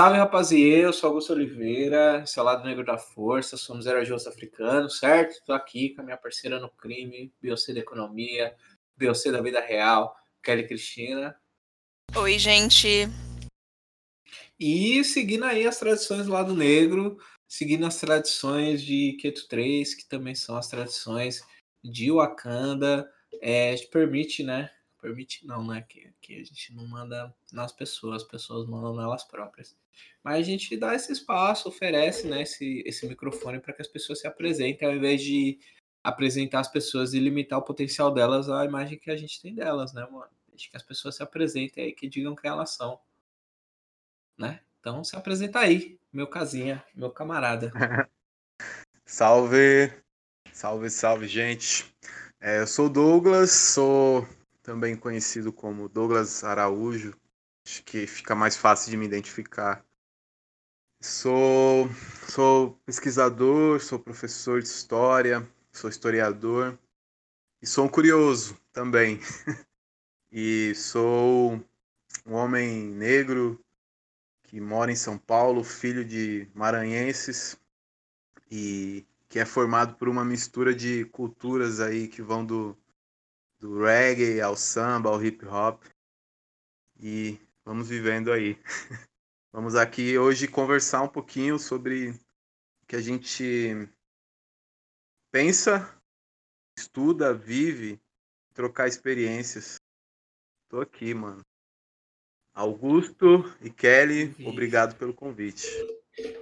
Salve, rapaziê, eu sou Augusto Oliveira, esse é o Lado Negro da Força, somos Justo Africano, certo? Estou aqui com a minha parceira no crime, Beyoncé da Economia, Beyoncé da Vida Real, Kelly Cristina. Oi, gente. E seguindo aí as tradições do Lado Negro, seguindo as tradições de Keto 3, que também são as tradições de Wakanda, é, permite, né, permite não, né? Que, que a gente não manda nas pessoas, as pessoas mandam nelas próprias. Mas a gente dá esse espaço, oferece né, esse, esse microfone para que as pessoas se apresentem, ao invés de apresentar as pessoas e limitar o potencial delas à imagem que a gente tem delas, né, mano? Deixa que as pessoas se apresentem aí, que digam quem elas são. Né? Então se apresenta aí, meu casinha, meu camarada. salve! Salve, salve, gente! É, eu sou Douglas, sou também conhecido como Douglas Araújo, acho que fica mais fácil de me identificar. Sou, sou pesquisador, sou professor de história, sou historiador e sou um curioso também. e sou um homem negro que mora em São Paulo, filho de maranhenses e que é formado por uma mistura de culturas aí que vão do do reggae ao samba, ao hip hop. E vamos vivendo aí. Vamos aqui hoje conversar um pouquinho sobre o que a gente pensa, estuda, vive, trocar experiências. Tô aqui, mano. Augusto e Kelly, Vixe. obrigado pelo convite.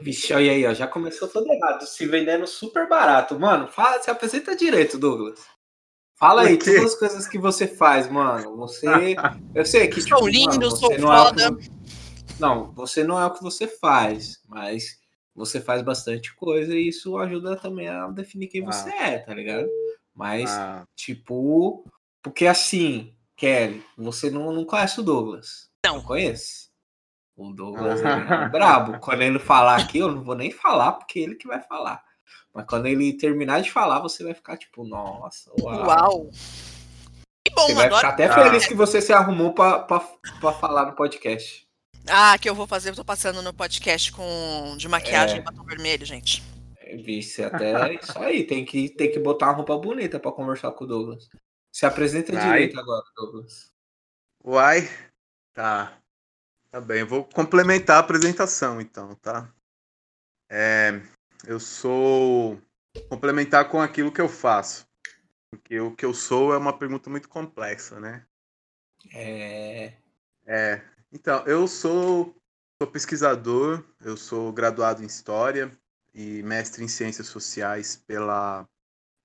Vixe, olha aí, ó, já começou todo errado, se vendendo super barato. Mano, fala, se apresenta direito, Douglas. Fala aí, todas as coisas que você faz, mano. Você. Eu sei que. Tipo, sou lindo, mano, sou foda. Não, é que... não, você não é o que você faz, mas você faz bastante coisa e isso ajuda também a definir quem ah. você é, tá ligado? Mas, ah. tipo. Porque assim, Kelly, você não, não conhece o Douglas. Não. Não conhece? O Douglas ah. é brabo. Quando ele falar aqui, eu não vou nem falar, porque é ele que vai falar. Mas quando ele terminar de falar, você vai ficar tipo, nossa, uau. uau. Que bom, você vai ficar até feliz que você se arrumou para falar no podcast. Ah, que eu vou fazer, eu tô passando no podcast com de maquiagem é. batom vermelho, gente. É, vice, até isso aí, tem que, tem que botar uma roupa bonita para conversar com o Douglas. Se apresenta Uai. direito agora, Douglas. Uai, tá. Tá bem, eu vou complementar a apresentação então, tá? É, eu sou complementar com aquilo que eu faço. Porque o que eu sou é uma pergunta muito complexa, né? É. É. Então, eu sou, sou pesquisador, eu sou graduado em História e mestre em Ciências Sociais pela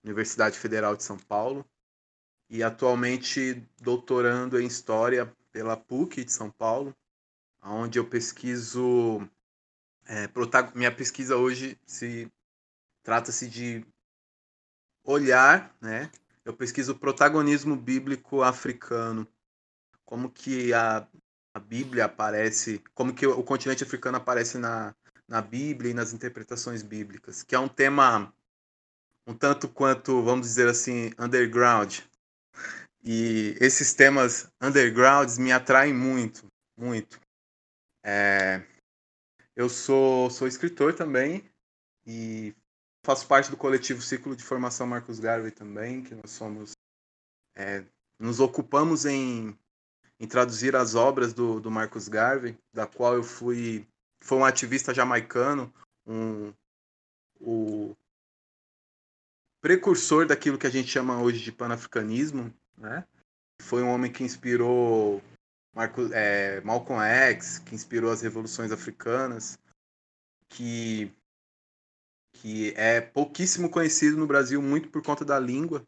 Universidade Federal de São Paulo e atualmente doutorando em História pela PUC de São Paulo, onde eu pesquiso é, minha pesquisa hoje se trata-se de olhar, né? Eu pesquiso o protagonismo bíblico africano, como que a, a Bíblia aparece, como que o, continente africano aparece na, na Bíblia e nas interpretações bíblicas, que é um tema um tanto quanto, vamos dizer assim, underground. E esses temas undergrounds me atraem muito, muito. É, eu sou, sou escritor também e faço parte do coletivo Ciclo de Formação Marcos Garvey também, que nós somos. É, nos ocupamos em, em traduzir as obras do, do Marcos Garvey, da qual eu fui. Foi um ativista jamaicano, um, o precursor daquilo que a gente chama hoje de panafricanismo, né? Foi um homem que inspirou Marco, é, Malcolm X, que inspirou as revoluções africanas, que, que é pouquíssimo conhecido no Brasil, muito por conta da língua,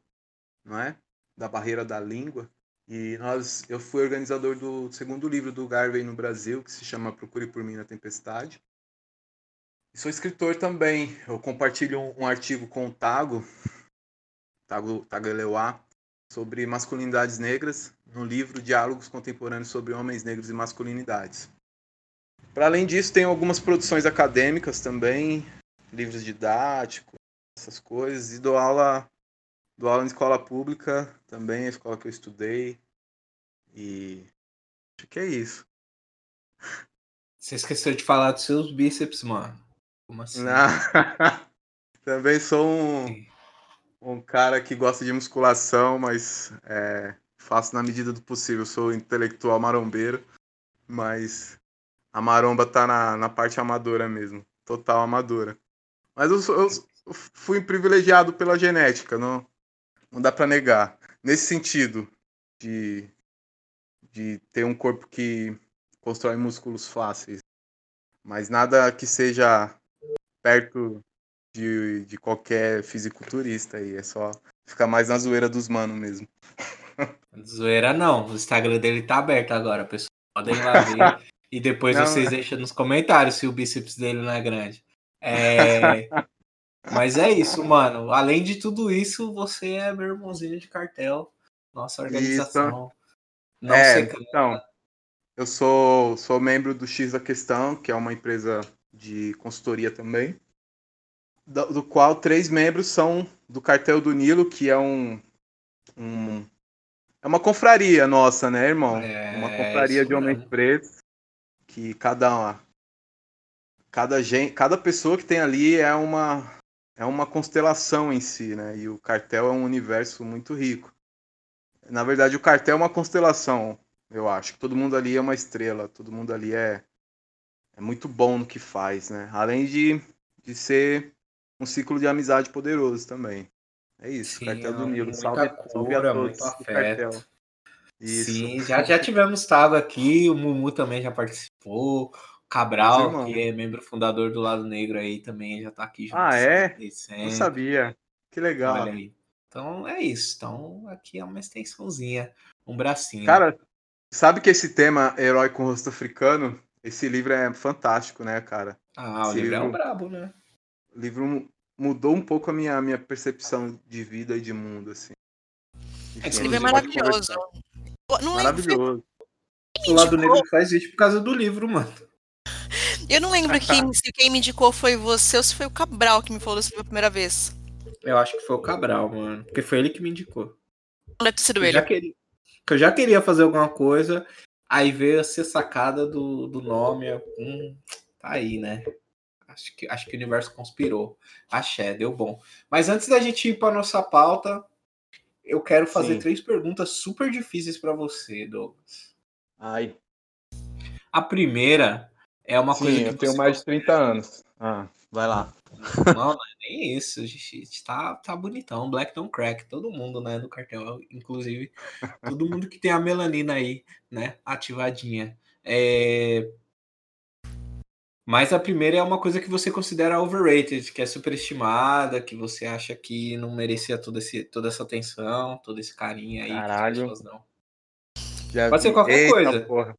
não é? Da barreira da língua. E nós, eu fui organizador do segundo livro do Garvey no Brasil, que se chama Procure por Mim na Tempestade. E sou escritor também. Eu compartilho um, um artigo com o Tago, Tago, Tago Eleuá, sobre masculinidades negras no livro Diálogos Contemporâneos sobre Homens Negros e Masculinidades. Para além disso, tem algumas produções acadêmicas também, livros didáticos, essas coisas, e dou aula, dou aula em escola pública também, a escola que eu estudei. E acho que é isso. Você esqueceu de falar dos seus bíceps, mano. Como assim? Também sou um, um cara que gosta de musculação, mas é, faço na medida do possível. Sou intelectual marombeiro, mas a maromba tá na, na parte amadora mesmo. Total amadora. Mas eu, eu fui privilegiado pela genética, não, não dá pra negar. Nesse sentido, de, de ter um corpo que constrói músculos fáceis. Mas nada que seja perto de, de qualquer fisiculturista aí. É só ficar mais na zoeira dos manos mesmo. Zoeira não. O Instagram dele tá aberto agora, pessoal. Podem lá ver. e depois Não, vocês deixam nos comentários se o bíceps dele não é grande. É... Mas é isso, mano. Além de tudo isso, você é meu irmãozinho de cartel. Nossa organização. Não é, secreta. então, eu sou, sou membro do X da Questão, que é uma empresa de consultoria também, do, do qual três membros são do Cartel do Nilo, que é um, um é uma confraria nossa, né, irmão? É, uma confraria isso de homens pretos, que cada cada gente, cada pessoa que tem ali é uma é uma constelação em si, né? E o cartel é um universo muito rico. Na verdade, o cartel é uma constelação, eu acho. Todo mundo ali é uma estrela, todo mundo ali é, é muito bom no que faz, né? Além de, de ser um ciclo de amizade poderoso também. É isso, Sim, cartel do Nilo. Salve, salve a todos cartel. Isso. Sim, já, já tivemos Tago aqui, o Mumu também já participou, o Cabral, que é membro fundador do Lado Negro aí, também já tá aqui junto. Ah, é? Não sabia. Que legal. Então é isso. Então aqui é uma extensãozinha, um bracinho. Cara, sabe que esse tema Herói com Rosto Africano, esse livro é fantástico, né, cara? ah, o esse livro é um livro- brabo, né? Livro mudou um pouco a minha, minha percepção de vida e de mundo, assim. Enfim, Esse livro é maravilhoso. Não lembro, Maravilhoso. O Lado Negro faz isso por causa do livro, mano. eu não lembro quem, se quem me indicou foi você ou se foi o Cabral que me falou desse livro a primeira vez. Eu acho que foi o Cabral, mano. Porque foi ele que me indicou. Não deve ter sido Eu ele. já queria, que eu já queria fazer alguma coisa, aí veio a ser sacada do, do nome. eu, Hum, tá aí, né? Acho que, acho que o universo conspirou. Axé, deu bom. Mas antes da gente ir para nossa pauta, eu quero fazer Sim. três perguntas super difíceis para você, Douglas. Ai, A primeira é uma coisa sim, que eu tenho mais de 30 anos. Ah, vai lá. Não, não é nem isso, gente. Tá, tá bonitão. Black don't crack. Todo mundo, né, do cartel, inclusive. Todo mundo que tem a melanina aí, né, ativadinha. É... Mas a primeira é uma coisa que você considera overrated, que é superestimada, que você acha que não merecia todo esse, toda essa atenção, todo esse carinho aí. Caralho. Pode ser qualquer Eita, coisa. Porra.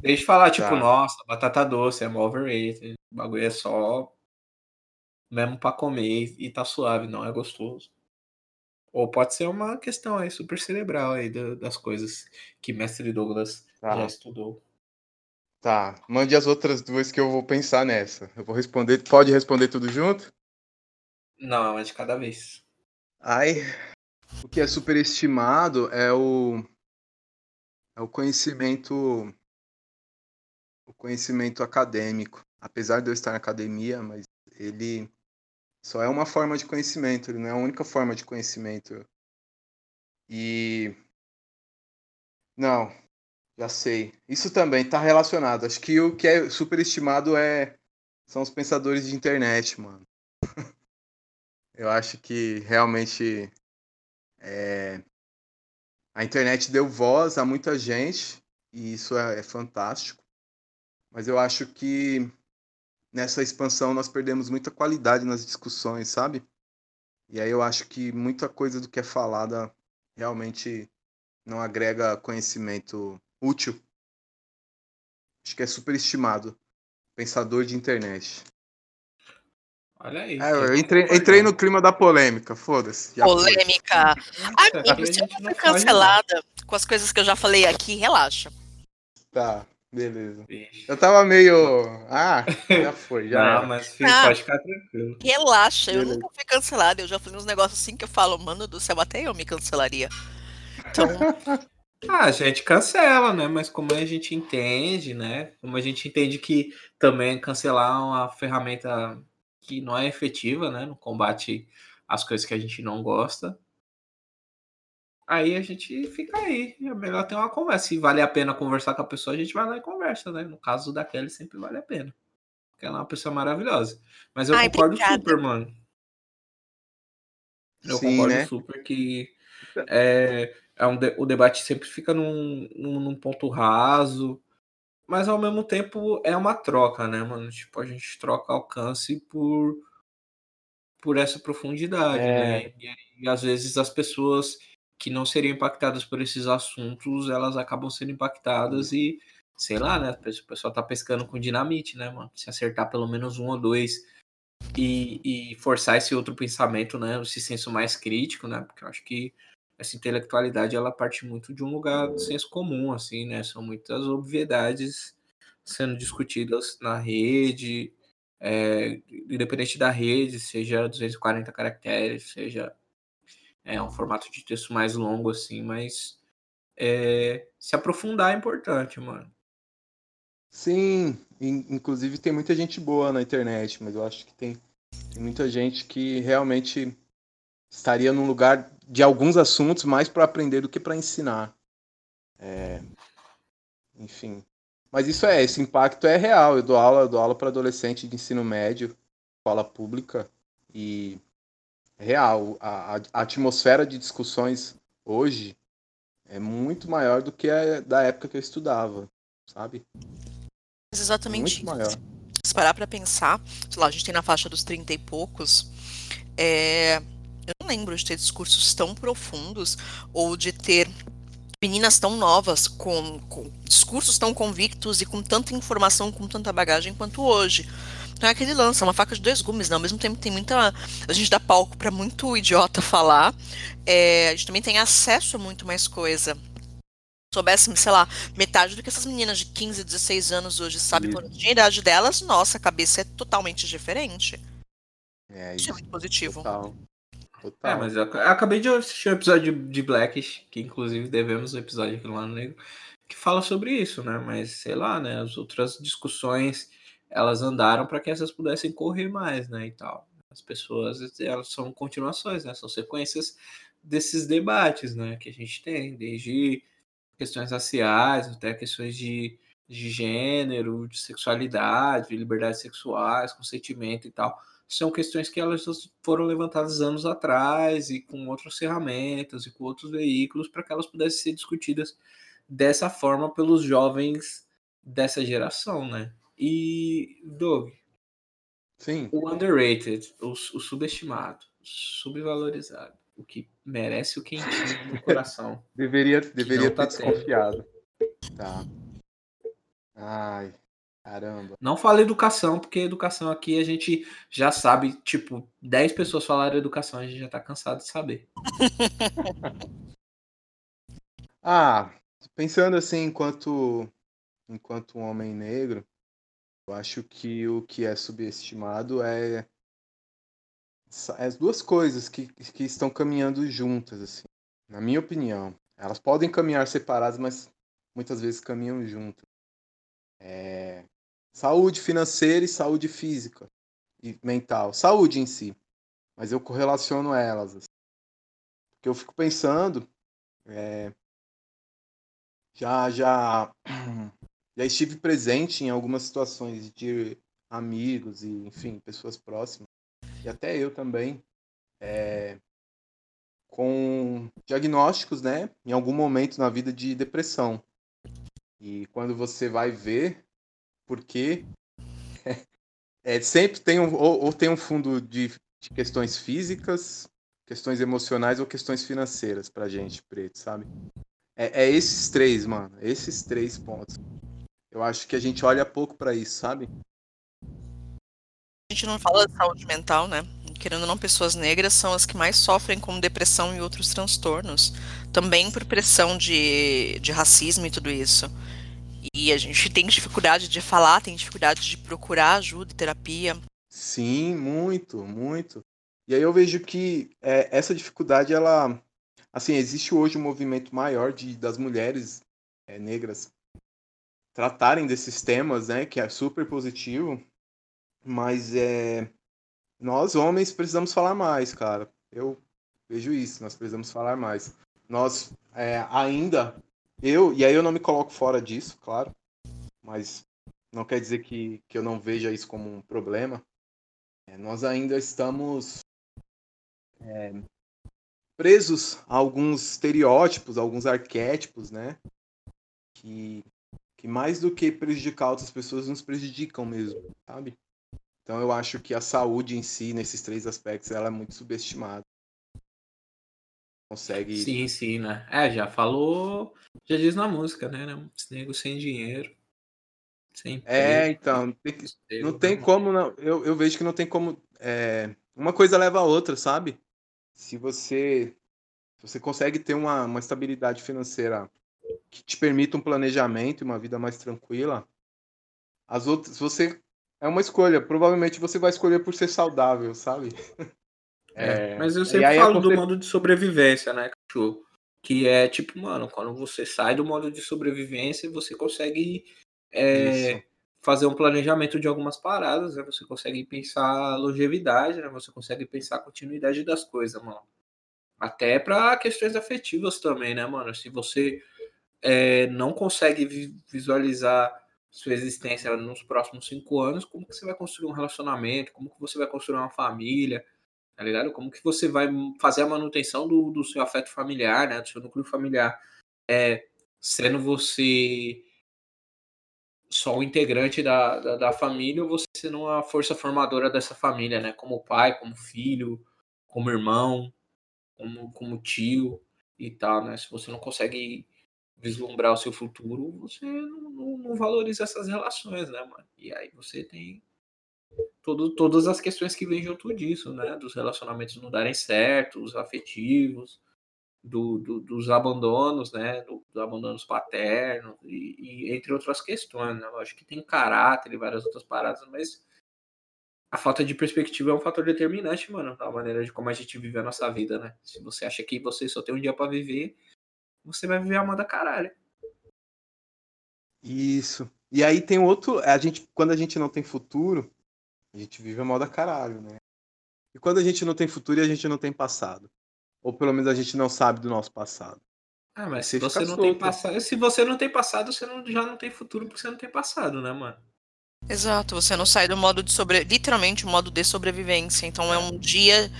Deixa eu falar, tipo, Tá. nossa, batata doce é mó overrated. O bagulho é só mesmo pra comer e tá suave, não é gostoso. Ou pode ser uma questão aí super cerebral aí da- das coisas que mestre Douglas Tá. já estudou. Tá, mande as outras duas que eu vou pensar nessa. Eu vou responder. Pode responder tudo junto? Não, é de cada vez. Ai, o que é superestimado é o é o conhecimento o conhecimento acadêmico. Apesar de eu estar na academia, mas ele só é uma forma de conhecimento, ele não é a única forma de conhecimento. E não, já sei. Isso também está relacionado. Acho que o que é superestimado é são os pensadores de internet, mano. Eu acho que realmente é, a internet deu voz a muita gente e isso é, é fantástico. Mas eu acho que nessa expansão nós perdemos muita qualidade nas discussões, sabe? E aí eu acho que muita coisa do que é falada realmente não agrega conhecimento útil. Acho que é superestimado. Pensador de internet. Olha aí. É, eu entrei, entrei no clima da polêmica, foda-se. foi. Polêmica. Amigo, se eu não for cancelada com as coisas que eu já falei aqui, relaxa. Tá, beleza. Eu tava meio. Ah, já foi, já. Não, era. mas filho, Ah. pode ficar tranquilo. Relaxa, eu Beleza. nunca fui cancelada. Eu já falei uns negócios assim que eu falo, mano do céu, até eu me cancelaria. Então, Ah, a gente cancela, né? Mas como a gente entende, né? Como a gente entende que também cancelar é uma ferramenta que não é efetiva, né? No combate às coisas que a gente não gosta. Aí a gente fica aí. É melhor ter uma conversa. Se vale a pena conversar com a pessoa, a gente vai lá e conversa, né? No caso da Kelly, sempre vale a pena. Porque ela é uma pessoa maravilhosa. Mas eu Ai, concordo obrigada. super, mano. Eu Sim, concordo né? super que é, é um de- o debate sempre fica num, num, num ponto raso, mas ao mesmo tempo é uma troca, né, mano? Tipo, a gente troca alcance por, por essa profundidade, É. né? E, e às vezes as pessoas que não seriam impactadas por esses assuntos, elas acabam sendo impactadas e, sei lá, né? O pessoal tá pescando com dinamite, né, mano? Se acertar pelo menos um ou dois e, e forçar esse outro pensamento, né? Esse senso mais crítico, né? Porque eu acho que essa intelectualidade ela parte muito de um lugar do senso comum, assim, né? São muitas obviedades sendo discutidas na rede, é, independente da rede, seja 240 caracteres, seja é, um formato de texto mais longo, assim, mas é, se aprofundar é importante, mano. Sim, in- inclusive tem muita gente boa na internet, mas eu acho que tem, tem muita gente que realmente estaria num lugar de alguns assuntos mais para aprender do que para ensinar. É, enfim. Mas isso é, esse impacto é real. Eu dou aula, eu dou aula para adolescente de ensino médio, escola pública, e é real. A, a- a atmosfera de discussões hoje é muito maior do que a da época que eu estudava, sabe? Mas exatamente Muito maior. se parar pra pensar, sei lá, a gente tem na faixa dos 30 e poucos, é, eu não lembro de ter discursos tão profundos ou de ter meninas tão novas com, com discursos tão convictos e com tanta informação, com tanta bagagem quanto hoje. Não é aquele lance, é uma faca de dois gumes, né? Ao mesmo tempo tem muita. A gente dá palco pra muito idiota falar. é, a gente também tem acesso a muito mais coisa. Soubéssemos, sei lá, metade do que essas meninas de 15, 16 anos hoje sabem Isso. quando tinha a idade delas, nossa, a cabeça é totalmente diferente. É Isso é muito positivo. Total. É, Total. mas eu, eu acabei de assistir o episódio de Blackish, que inclusive devemos o episódio aqui lá no Negro, que fala sobre isso, né? Mas sei lá, né? As outras discussões elas andaram para que essas pudessem correr mais, né? E tal. As pessoas, elas são continuações, né? São sequências desses debates, né? Que a gente tem, desde questões raciais até questões de, de gênero, de sexualidade, de liberdades sexuais, consentimento e tal são questões que elas foram levantadas anos atrás e com outras ferramentas e com outros veículos para que elas pudessem ser discutidas dessa forma pelos jovens dessa geração, né? E Doug, Sim. o underrated, o, o subestimado, subvalorizado, o que merece o quentinho no coração. Deveria, deveria não tá desconfiado. Tá. Ai, caramba. Não fala educação, porque educação aqui a gente já sabe, tipo, 10 pessoas falaram educação, a gente já tá cansado de saber. Ah, pensando assim, enquanto, enquanto um homem negro, eu acho que o que é subestimado é, é as duas coisas que, que estão caminhando juntas, assim, na minha opinião. Elas podem caminhar separadas, mas muitas vezes caminham juntas. É, saúde financeira e saúde física e mental. Saúde em si. Mas eu correlaciono elas. assim. Porque eu fico pensando. é, já, já, já estive presente em algumas situações de amigos e, enfim, pessoas próximas. E até eu também. é, com diagnósticos, né? Em algum momento na vida de depressão. E quando você vai ver por quê, é, sempre tem um, ou, ou tem um fundo de, de questões físicas, questões emocionais ou questões financeiras pra gente, preto, sabe? É, é esses três, mano. Esses três pontos. Eu acho que a gente olha pouco pra isso, sabe? A gente não fala de saúde mental, né? Querendo ou não, pessoas negras são as que mais sofrem com depressão e outros transtornos. Também por pressão de, de racismo e tudo isso. E a gente tem dificuldade de falar, tem dificuldade de procurar ajuda, terapia. Sim, muito, muito. E aí eu vejo que é, essa dificuldade, ela, assim, existe hoje um movimento maior de, das mulheres é, negras tratarem desses temas, né, que é super positivo, mas é, nós homens precisamos falar mais, cara. Eu vejo isso, nós precisamos falar mais. Nós é, ainda, eu, e aí eu não me coloco fora disso, claro, mas não quer dizer que, que eu não veja isso como um problema. É, nós ainda estamos é, presos a alguns estereótipos, a alguns arquétipos, né? Que, que mais do que prejudicar outras pessoas, nos prejudicam mesmo, sabe? Então eu acho que a saúde em si, nesses três aspectos, ela é muito subestimada. Consegue. Sim, sim, né? É, já falou, já diz na música, né? Esse nego sem dinheiro. Sem é, então. Tem que... não tem como, não. Eu, eu vejo que não tem como. É... Uma coisa leva a outra, sabe? Se você. Se você consegue ter uma, uma estabilidade financeira que te permita um planejamento e uma vida mais tranquila, as outras. Você é uma escolha. Provavelmente você vai escolher por ser saudável, sabe? É, é, mas eu sempre falo do modo de sobrevivência, né, cachorro? Que é tipo, mano, quando você sai do modo de sobrevivência, você consegue é, fazer um planejamento de algumas paradas, né? Você consegue pensar longevidade, né? Você consegue pensar a continuidade das coisas, mano. Até para questões afetivas também, né, mano? Se você é, não consegue visualizar sua existência nos próximos cinco anos, como que você vai construir um relacionamento, como que você vai construir uma família, tá ligado? Como que você vai fazer a manutenção do, do seu afeto familiar, né, do seu núcleo familiar, é, sendo você só o integrante da, da, da, família ou você sendo uma força formadora dessa família, né, como pai, como filho, como irmão, como, como tio e tal, né, se você não consegue vislumbrar o seu futuro, você não, não, não valoriza essas relações, né, mano? E aí você tem todo, todas as questões que vêm junto disso, né? Dos relacionamentos não darem certo, os afetivos, do, do, dos abandonos, né? Do, dos abandonos paternos, e, e, entre outras questões, né? acho que tem caráter e várias outras paradas, mas a falta de perspectiva é um fator determinante, mano, da maneira de como a gente vive a nossa vida, né? Se você acha que você só tem um dia para viver, você vai viver a moda caralho. Isso. E aí tem outro. A gente, quando a gente não tem futuro, a gente vive a moda caralho, né? E quando a gente não tem futuro, a gente não tem passado. Ou pelo menos a gente não sabe do nosso passado. Ah, mas se você, não tem passado. Se você não tem passado, você não, já não tem futuro porque você não tem passado, né, mano? Exato, você não sai do modo de sobre, literalmente o modo de sobrevivência. Então é um dia,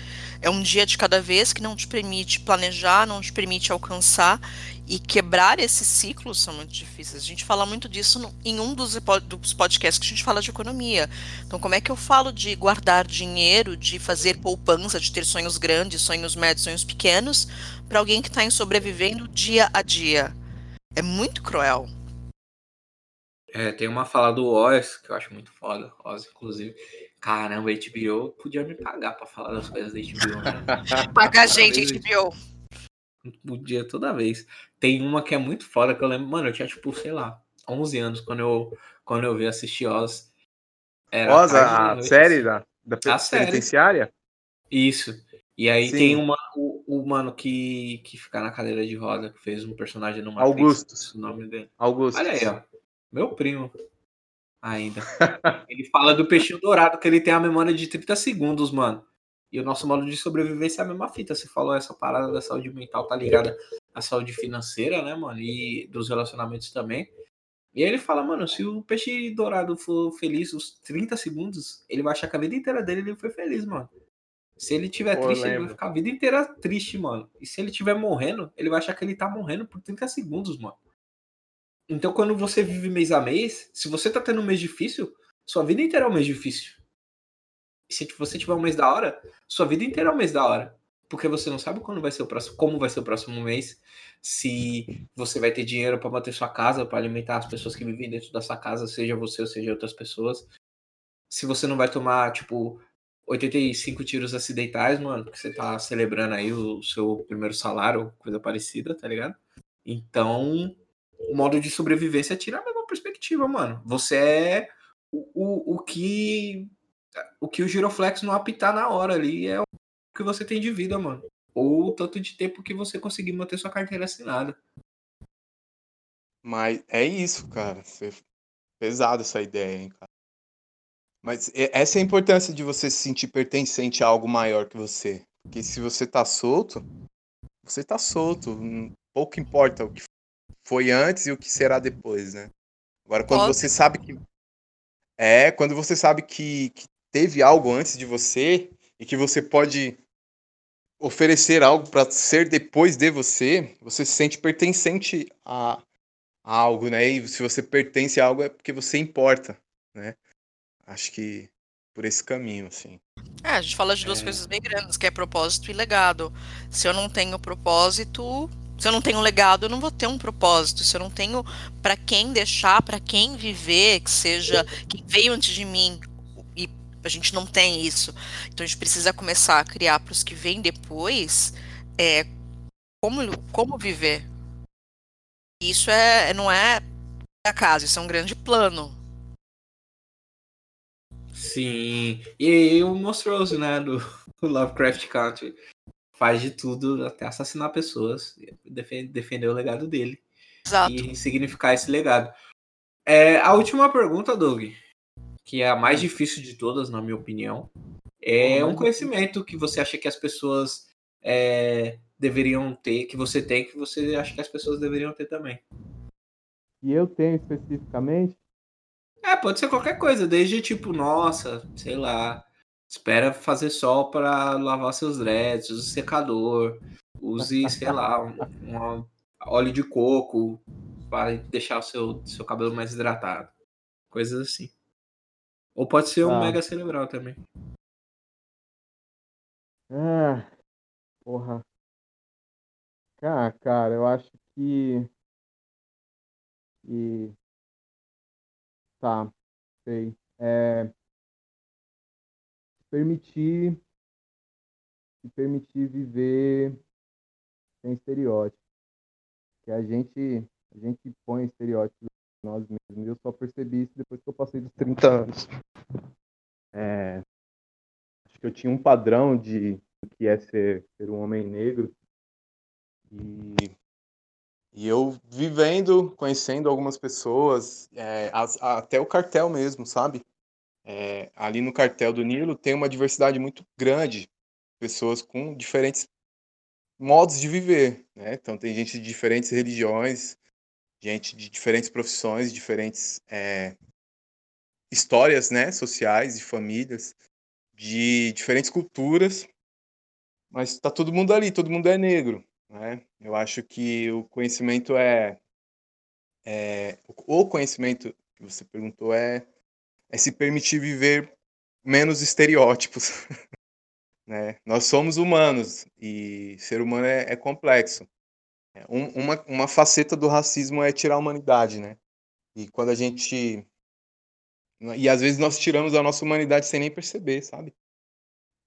é um dia de cada vez que não te permite planejar, não te permite alcançar e quebrar esses ciclos são muito difíceis. A gente fala muito disso no, em um dos, dos podcasts que a gente fala de economia. Então, como é que eu falo de guardar dinheiro, de fazer poupança, de ter sonhos grandes, sonhos médios, sonhos pequenos, para alguém que está em sobrevivendo dia a dia? É muito cruel. É, tem uma fala do Oz, que eu acho muito foda, Oz, inclusive. Caramba, HBO podia me pagar pra falar das coisas da HBO. Né? Pagar a gente, HBO. Podia toda vez. Tem uma que é muito foda, que eu lembro, mano, eu tinha, tipo, sei lá, 11 anos quando eu, quando eu vi assistir Oz. Era Oz, a, a série da, da a penitenciária? Série. Isso. E aí Sim. tem uma, o, o, mano que, que fica na cadeira de roda, que fez um personagem no Matrix. O nome dele. Augusto. Olha aí, ó. Meu primo. Ainda. ele fala do peixinho dourado, que ele tem a memória de 30 segundos, mano. E o nosso modo de sobrevivência é a mesma fita. Você falou essa parada da saúde mental, tá ligada à saúde financeira, né, mano? E dos relacionamentos também. E aí ele fala, mano, se o peixe dourado for feliz os 30 segundos, ele vai achar que a vida inteira dele ele foi feliz, mano. Se ele tiver Pô, triste, ele vai ficar a vida inteira triste, mano. E se ele tiver morrendo, ele vai achar que ele tá morrendo por 30 segundos, mano. Então, quando você vive mês a mês, se você tá tendo um mês difícil, sua vida inteira é um mês difícil. E se você tiver um mês da hora, sua vida inteira é um mês da hora. Porque você não sabe quando vai ser o próximo, como vai ser o próximo mês, se você vai ter dinheiro para manter sua casa, para alimentar as pessoas que vivem dentro da sua casa, seja você ou seja outras pessoas. Se você não vai tomar, tipo, 85 tiros acidentais, mano, porque você tá celebrando aí o seu primeiro salário, coisa parecida, tá ligado? Então, o modo de sobrevivência tira a mesma perspectiva, mano. Você é o, o, o que o que o giroflex não apitar na hora ali é o que você tem de vida, mano. ou o tanto de tempo que você conseguir manter sua carteira assinada. Mas é isso, cara. Pesado essa ideia, hein, cara. Mas essa é a importância de você se sentir pertencente a algo maior que você. Porque se você tá solto, você tá solto. Pouco importa o que foi antes e o que será depois, né? Agora, quando Óbvio. você sabe que. É, quando você sabe que, que teve algo antes de você e que você pode oferecer algo para ser depois de você, você se sente pertencente a, a, algo, né? E se você pertence a algo é porque você importa, né? Acho que por esse caminho, assim. É, a gente fala de duas é... coisas bem grandes, que é propósito e legado. Se eu não tenho propósito, se eu não tenho legado, eu não vou ter um propósito. Se eu não tenho para quem deixar, para quem viver, que seja quem veio antes de mim, e a gente não tem isso. Então a gente precisa começar a criar para os que vêm depois é, como, como viver. Isso é, não é acaso, isso é um grande plano. Sim. E o monstruoso, né, do Lovecraft Country faz de tudo até assassinar pessoas, defender, defender o legado dele. Exato. E significar esse legado. É, a última pergunta, Doug, que é a mais difícil de todas, na minha opinião, é um conhecimento que você acha que as pessoas é, deveriam ter, que você tem, que você acha que as pessoas deveriam ter também. E eu tenho especificamente? É, pode ser qualquer coisa, desde tipo, nossa, sei lá, Espera fazer sol para lavar seus dreads, use secador, use, sei lá, um, um, óleo de coco para deixar o seu, seu cabelo mais hidratado. Coisas assim. Ou pode ser um ah. mega cerebral também. Ah, porra. Ah, cara, eu acho que. E. Tá, sei. É permitir se permitir viver sem estereótipos. Que a gente a gente põe estereótipos em nós mesmos. Eu só percebi isso depois que eu passei dos 30 anos. É, acho que eu tinha um padrão de o que é ser, ser um homem negro e e eu vivendo, conhecendo algumas pessoas, é, as, até o cartel mesmo, sabe? É, ali no cartel do Nilo tem uma diversidade muito grande, pessoas com diferentes modos de viver, né? Então tem gente de diferentes religiões, gente de diferentes profissões, diferentes é, histórias, né, sociais e famílias, de diferentes culturas, mas está todo mundo ali, todo mundo é negro, né? Eu acho que o conhecimento é, é o conhecimento que você perguntou é é se permitir viver menos estereótipos. né? Nós somos humanos e ser humano é, é complexo. É, um, uma, uma faceta do racismo é tirar a humanidade, né? E quando a gente. E às vezes nós tiramos a nossa humanidade sem nem perceber, sabe?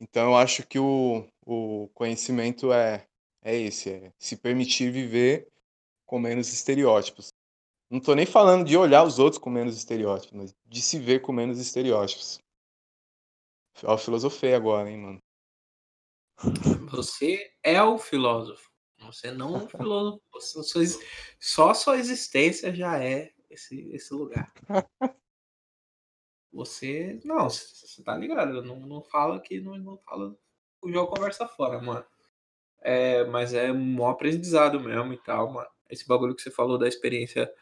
Então eu acho que o, o conhecimento é, é esse: é se permitir viver com menos estereótipos. Não tô nem falando de olhar os outros com menos estereótipos, mas de se ver com menos estereótipos. Ó, filosofei agora, hein, mano. Você é o filósofo. Você não é um filósofo. Só sua existência já é esse, esse lugar. Você. Não, você tá ligado. Não, não fala que não, não fala. O jogo conversa fora, mano. É, mas é um aprendizado mesmo e tal, mano. Esse bagulho que você falou da experiência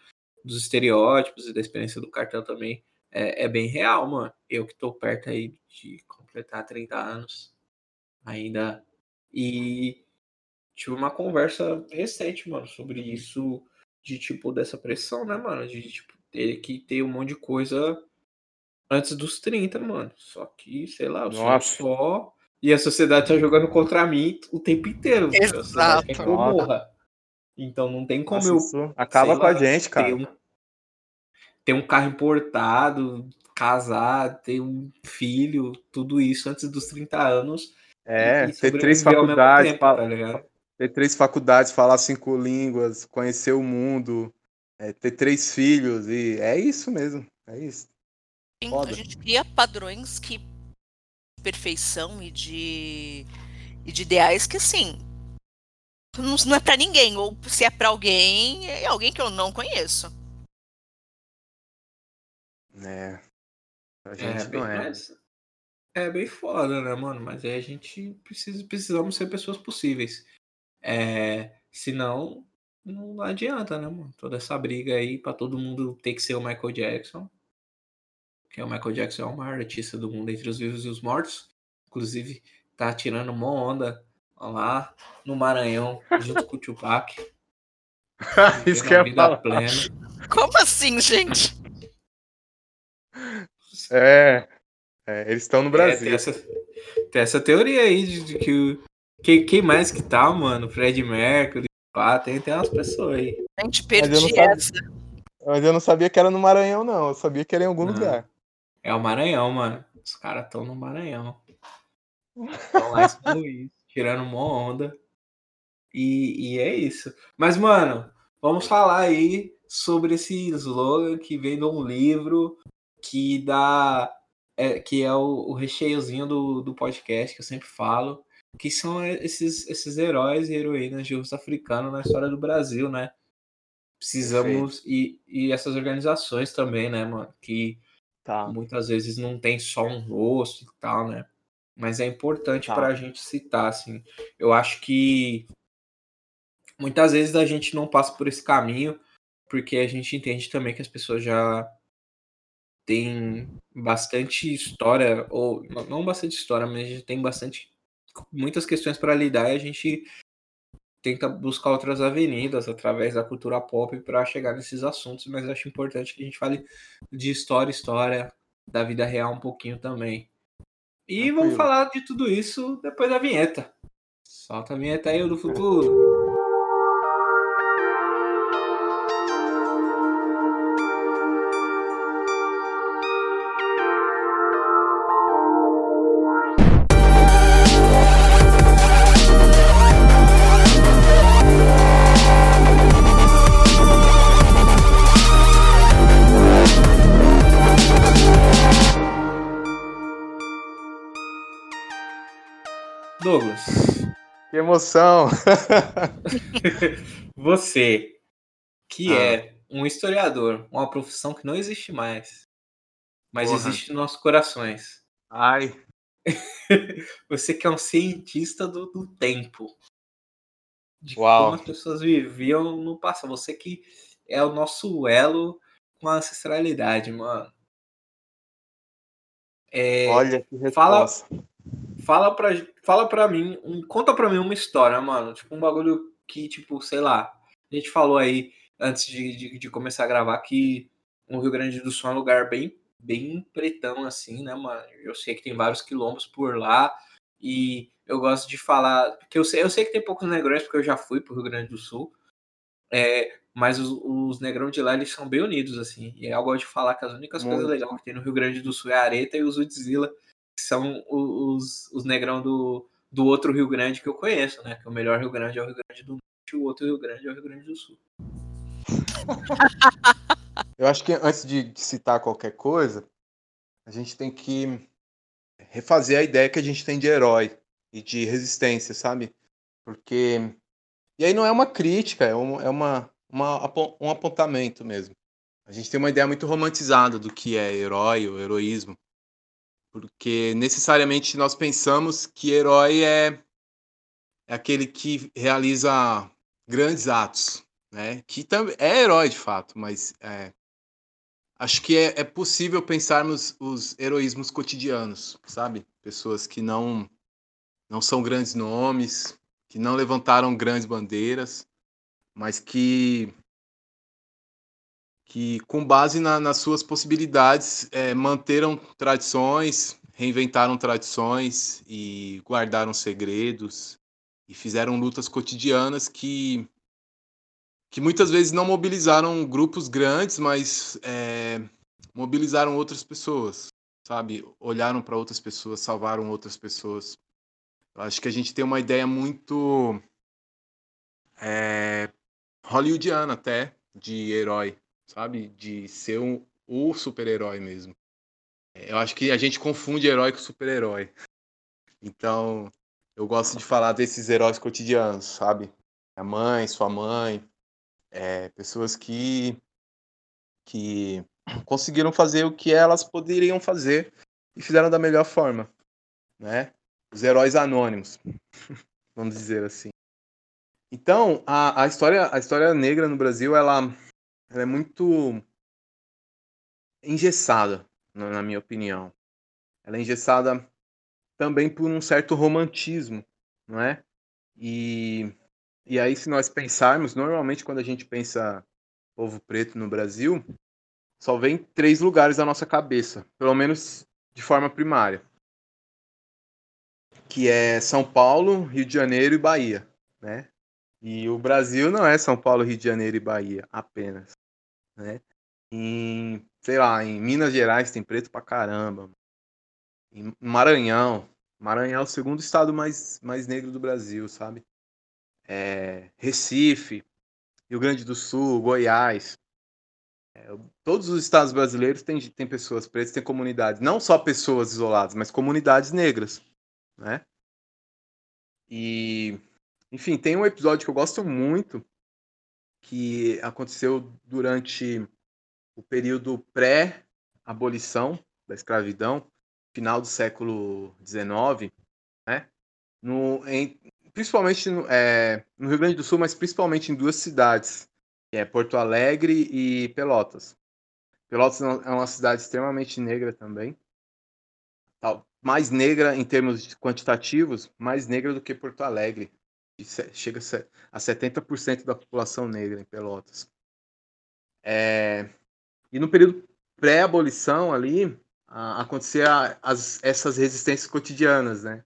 dos estereótipos e da experiência do cartel também é, é, bem real, mano. Eu que tô perto aí de completar 30 anos ainda. E tive uma conversa recente, mano, sobre isso, de tipo, dessa pressão, né, mano? De tipo, ter que ter um monte de coisa antes dos 30, mano. Só que, sei lá, eu sou só. E a sociedade tá jogando contra mim o tempo inteiro. Exato. Quer que eu morra. Então não tem como Nossa, eu. Acaba com lá, a gente, cara. Ter um, ter um carro importado, casar, ter um filho, tudo isso antes dos 30 anos. É, ter três faculdades, tempo, tá ter três faculdades, falar cinco línguas, conhecer o mundo, é, ter três filhos, e é isso mesmo, é isso. Sim, a gente cria padrões que perfeição e de, e de ideais que assim não, não é para ninguém, ou se é para alguém, é alguém que eu não conheço. É. A gente é, bem, não é. mas é bem foda, né, mano? Mas aí a gente precisa, precisamos ser pessoas possíveis. É, senão, não adianta, né, mano? Toda essa briga aí pra todo mundo ter que ser o Michael Jackson. Que é o Michael Jackson é o maior artista do mundo entre os vivos e os mortos. Inclusive, tá tirando uma onda lá no Maranhão, junto com o Tupac. Isso que é vida plena. Como assim, gente? É, é eles estão no Brasil. É, tem, essa, tem, essa, teoria aí de, de que o. Quem, quem, mais que tá, mano? Fred Mercury, pá, tem, tem umas pessoas aí. A gente perdi essa. Mas eu não sabia que era no Maranhão, não. Eu sabia que era em algum não. lugar. É o Maranhão, mano. Os caras estão no Maranhão. Estão lá em Luís, tirando uma onda. E, e é isso. Mas, mano, vamos falar aí sobre esse slogan que vem de um livro que dá. É, que é o, o recheiozinho do, do podcast que eu sempre falo, que são esses, esses heróis e heroínas de urso africano na história do Brasil, né? Precisamos. E, e essas organizações também, né, mano? Que tá. muitas vezes não tem só um rosto e tal, né? Mas é importante tá. para a gente citar, assim. Eu acho que muitas vezes a gente não passa por esse caminho porque a gente entende também que as pessoas já tem bastante história, ou não bastante história, mas tem bastante muitas questões para lidar e a gente tenta buscar outras avenidas através da cultura pop para chegar nesses assuntos, mas acho importante que a gente fale de história, história, da vida real um pouquinho também. E vamos falar de tudo isso depois da vinheta. Solta a vinheta aí do futuro. Que emoção! Você, que ah. é um historiador, uma profissão que não existe mais, mas Porra. existe nos nossos corações. Ai. Você que é um cientista do, do tempo. De Uau. como as pessoas viviam no passado. Você que é o nosso elo com a ancestralidade, mano. É, Olha que resposta. Fala, fala pra, fala pra mim, um, conta pra mim uma história, mano. Tipo, um bagulho que, tipo, sei lá. A gente falou aí, antes de, de, de começar a gravar, que o Rio Grande do Sul é um lugar bem, bem pretão, assim, né, mano? Eu sei que tem vários quilombos por lá. E eu gosto de falar. Porque eu sei, eu sei que tem poucos negrões, porque eu já fui pro Rio Grande do Sul. É, mas os, os negrões de lá, eles são bem unidos, assim. E eu gosto de falar que as únicas Muito. coisas legais que tem no Rio Grande do Sul é a areta e os Udzilla que são os, os negrão do, do outro Rio Grande que eu conheço, né? Que o melhor Rio Grande é o Rio Grande do Norte e o outro Rio Grande é o Rio Grande do Sul. eu acho que antes de citar qualquer coisa, a gente tem que refazer a ideia que a gente tem de herói e de resistência, sabe? Porque. E aí não é uma crítica, é, um, é uma, uma, um apontamento mesmo. A gente tem uma ideia muito romantizada do que é herói ou heroísmo porque necessariamente nós pensamos que herói é, é aquele que realiza grandes atos, né? Que também é herói de fato, mas é, acho que é, é, possível pensarmos os heroísmos cotidianos, sabe? Pessoas que não não são grandes nomes, que não levantaram grandes bandeiras, mas que que, com base na, nas suas possibilidades, é, manteram tradições, reinventaram tradições e guardaram segredos e fizeram lutas cotidianas que, que muitas vezes não mobilizaram grupos grandes, mas é, mobilizaram outras pessoas, sabe? Olharam para outras pessoas, salvaram outras pessoas. Eu acho que a gente tem uma ideia muito é, hollywoodiana até de herói, sabe? De ser um, o super-herói mesmo. É, eu acho que a gente confunde herói com super-herói. Então, eu gosto de falar desses heróis cotidianos, sabe? a mãe, sua mãe, é, pessoas que, que conseguiram fazer o que elas poderiam fazer e fizeram da melhor forma, né? Os heróis anônimos, vamos dizer assim. Então, a, a, história, a história negra no Brasil, ela, ela é muito engessada, na minha opinião. Ela é engessada também por um certo romantismo, não é? E, e aí, se nós pensarmos, normalmente quando a gente pensa povo preto no Brasil, só vem três lugares na nossa cabeça, pelo menos de forma primária, que é São Paulo, Rio de Janeiro e Bahia, né? E o Brasil não é São Paulo, Rio de Janeiro e Bahia apenas, né? Em, sei lá, em Minas Gerais tem preto pra caramba. Em Maranhão, Maranhão é o segundo estado mais, mais negro do Brasil, sabe? É, Recife, Rio Grande do Sul, Goiás. É, todos os estados brasileiros têm, têm pessoas pretas, têm comunidades. Não só pessoas isoladas, mas comunidades negras, né? E, enfim, tem um episódio que eu gosto muito que aconteceu durante o período pré-abolição da escravidão, final do século XIX, né? No, em, principalmente no, é, no, Rio Grande do Sul, mas principalmente em duas cidades, que é Porto Alegre e Pelotas. Pelotas é uma cidade extremamente negra também, mais negra em termos quantitativos, mais negra do que Porto Alegre. Chega a 70% da população negra em Pelotas. É, e no período pré-abolição ali, acontecia as, essas resistências cotidianas, né?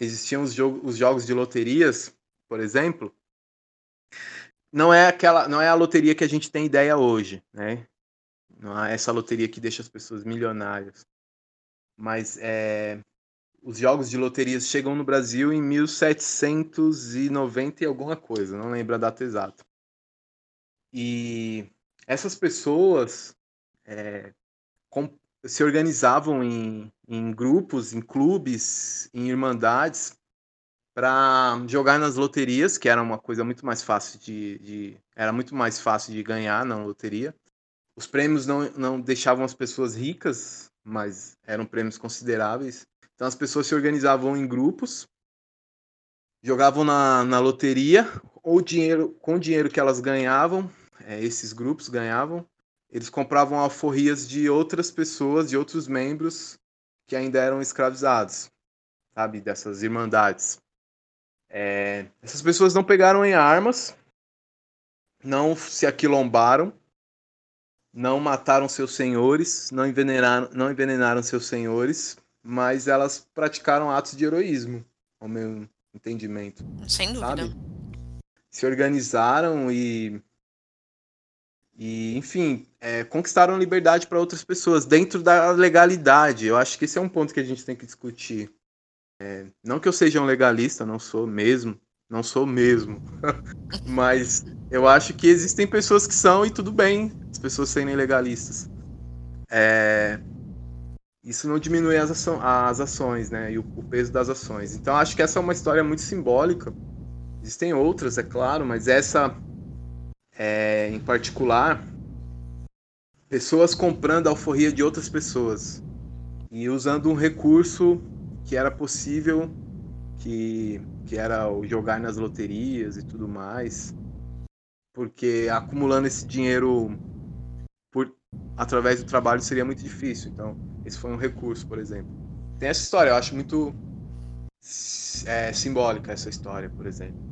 existiam os, jogo, os jogos de loterias, por exemplo. Não é aquela, não é a loteria que a gente tem ideia hoje, né? Não é essa loteria que deixa as pessoas milionárias. Mas é, os jogos de loterias chegam no Brasil em 1790 e alguma coisa, não lembro a data exata. E essas pessoas é, se organizavam em, em grupos, em clubes, em irmandades para jogar nas loterias, que era uma coisa muito mais fácil de, de, era muito mais fácil de ganhar na loteria. Os prêmios não, não deixavam as pessoas ricas, mas eram prêmios consideráveis. Então as pessoas se organizavam em grupos, jogavam na, na loteria, ou dinheiro com o dinheiro que elas ganhavam, é, esses grupos ganhavam, eles compravam alforrias de outras pessoas, de outros membros que ainda eram escravizados, sabe, dessas irmandades. É, essas pessoas não pegaram em armas, não se aquilombaram, não mataram seus senhores, não envenenaram, não envenenaram seus senhores, mas elas praticaram atos de heroísmo, ao meu entendimento. Sem dúvida. Sabe? Se organizaram e e, enfim, é, conquistaram liberdade para outras pessoas dentro da legalidade. Eu acho que esse é um ponto que a gente tem que discutir. É, não que eu seja um legalista, não sou mesmo, não sou mesmo. Mas eu acho que existem pessoas que são e tudo bem as pessoas serem legalistas. É, isso não diminui as, aço as ações, né? E o, o, peso das ações. Então acho que essa é uma história muito simbólica. Existem outras, é claro, mas essa é, em particular, pessoas comprando a alforria de outras pessoas e usando um recurso que era possível, que, que era o jogar nas loterias e tudo mais, porque acumulando esse dinheiro por, através do trabalho seria muito difícil. Então, esse foi um recurso, por exemplo. Tem essa história, eu acho muito é, simbólica essa história, por exemplo.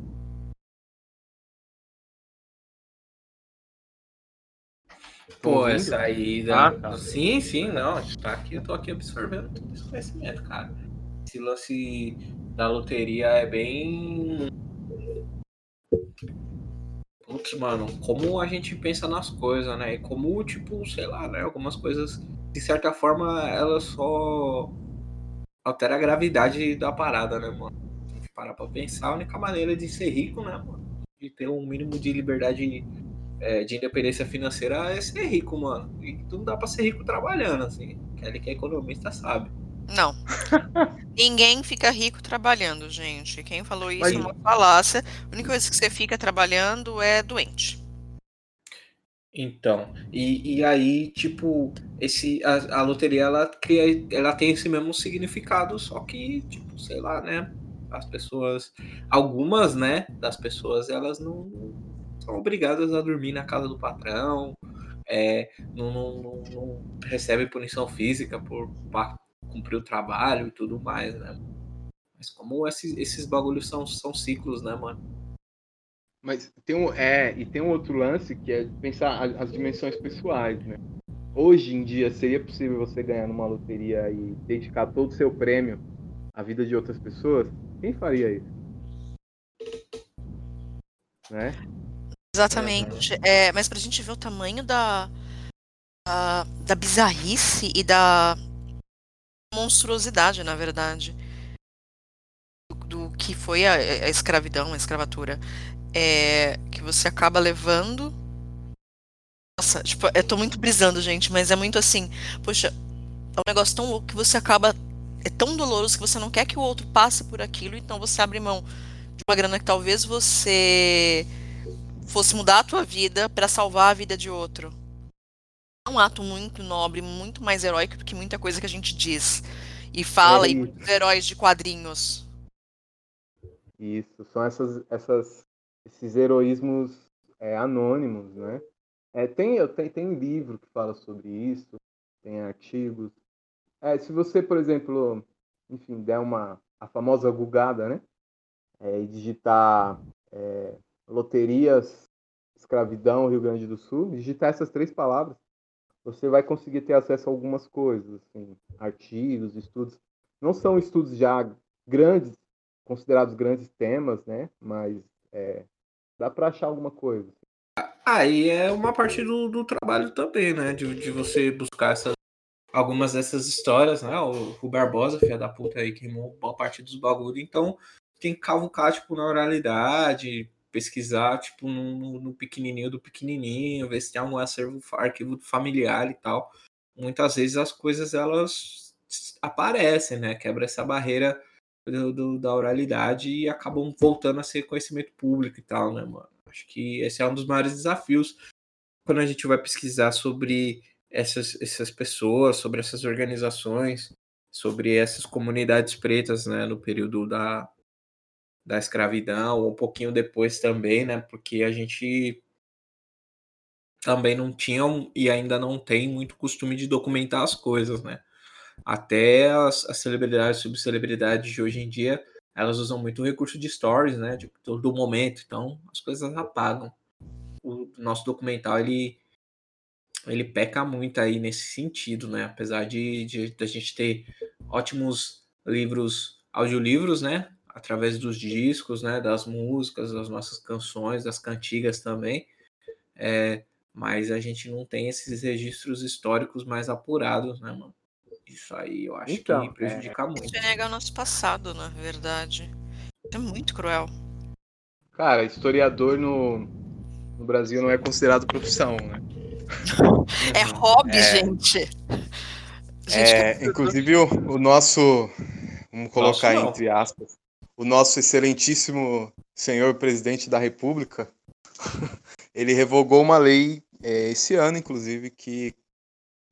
Pô, essa aí. Da... Ah, tá. Sim, sim, não. Tá aqui, eu tô aqui absorvendo todo esse conhecimento, cara. Esse lance da loteria é bem. Putz, mano, como a gente pensa nas coisas, né? E como, tipo, sei lá, né? Algumas coisas, de certa forma, elas só altera a gravidade da parada, né, mano? A gente parar pra pensar, a única maneira de ser rico, né, mano? De ter um mínimo de liberdade é, de independência financeira é ser rico, mano. E não dá pra ser rico trabalhando, assim. Aquele que é economista sabe. Não. Ninguém fica rico trabalhando, gente. Quem falou isso Mas- é uma falácia. A única coisa que você fica trabalhando é doente. Então, e, e aí, tipo, esse, a, a loteria, ela cria, ela tem esse mesmo significado, só que, tipo, sei lá, né? As pessoas, algumas, né, das pessoas, elas não são obrigadas a dormir na casa do patrão, é, não, não, não, não recebem punição física por cumprir o trabalho e tudo mais, né? Mas como esses, esses bagulhos são, são ciclos, né, mano? Mas tem um, é, e tem um outro lance que é pensar a- as dimensões pessoais, né? Hoje em dia seria possível você ganhar numa loteria e dedicar todo o seu prêmio à vida de outras pessoas? Quem faria isso? Né? Exatamente. É, mas pra gente ver o tamanho da, da, da bizarrice e da monstruosidade, na verdade, que foi a, a escravidão, a escravatura, é, que você acaba levando. Nossa, tipo, eu tô muito brisando, gente, mas é muito assim, poxa, é um negócio tão louco que você acaba. É tão doloroso que você não quer que o outro passe por aquilo, então você abre mão de uma grana que talvez você fosse mudar a tua vida pra salvar a vida de outro. É um ato muito nobre, muito mais heróico do que muita coisa que a gente diz e fala É e muitos heróis de quadrinhos. Isso, são essas, essas, esses heroísmos é, anônimos, né? É, tem, tem, tem livro que fala sobre isso, tem artigos. É, se você, por exemplo, enfim, der uma a famosa gugada, né? É, e digitar é, loterias, escravidão, Rio Grande do Sul, digitar essas três palavras, você vai conseguir ter acesso a algumas coisas, assim, artigos, estudos. Não são estudos já grandes, considerados grandes temas, né? Mas é, dá para achar alguma coisa. Aí é uma parte do, do trabalho também, né? De, de você buscar essas, algumas dessas histórias, né? O, o Barbosa, filha da puta aí, queimou boa parte dos bagulhos. Então, tem que cavucar, tipo, na oralidade, pesquisar, tipo, no- no pequenininho do pequenininho, ver se tem algum acervo, arquivo familiar e tal. Muitas vezes as coisas, elas aparecem, né? Quebra essa barreira do, do- da oralidade e acabam voltando a ser conhecimento público e tal, né, mano? Acho que esse é um dos maiores desafios quando a gente vai pesquisar sobre essas, essas pessoas, sobre essas organizações, sobre essas comunidades pretas, né, no período da, da escravidão, ou um pouquinho depois também, né, porque a gente também não tinha e ainda não tem muito costume de documentar as coisas, né? Até as, as celebridades, subcelebridades de hoje em dia, elas usam muito o recurso de stories, né? De todo momento, então as coisas apagam. O nosso documental ele ele peca muito aí nesse sentido, né? Apesar de, de, de a gente ter ótimos livros, audiolivros, né? Através dos discos, né? Das músicas, das nossas canções, das cantigas também. É, mas a gente não tem esses registros históricos mais apurados, né, mano? Isso aí eu acho Então, que prejudica muito. Isso é negar o nosso passado, na verdade. É muito cruel. Cara, historiador no, no Brasil não é considerado profissão, né? É hobby, É. gente. Gente, É, inclusive o, o nosso, vamos colocar Nosso entre aspas, o nosso excelentíssimo senhor presidente da República, ele revogou uma lei é, esse ano, inclusive, que,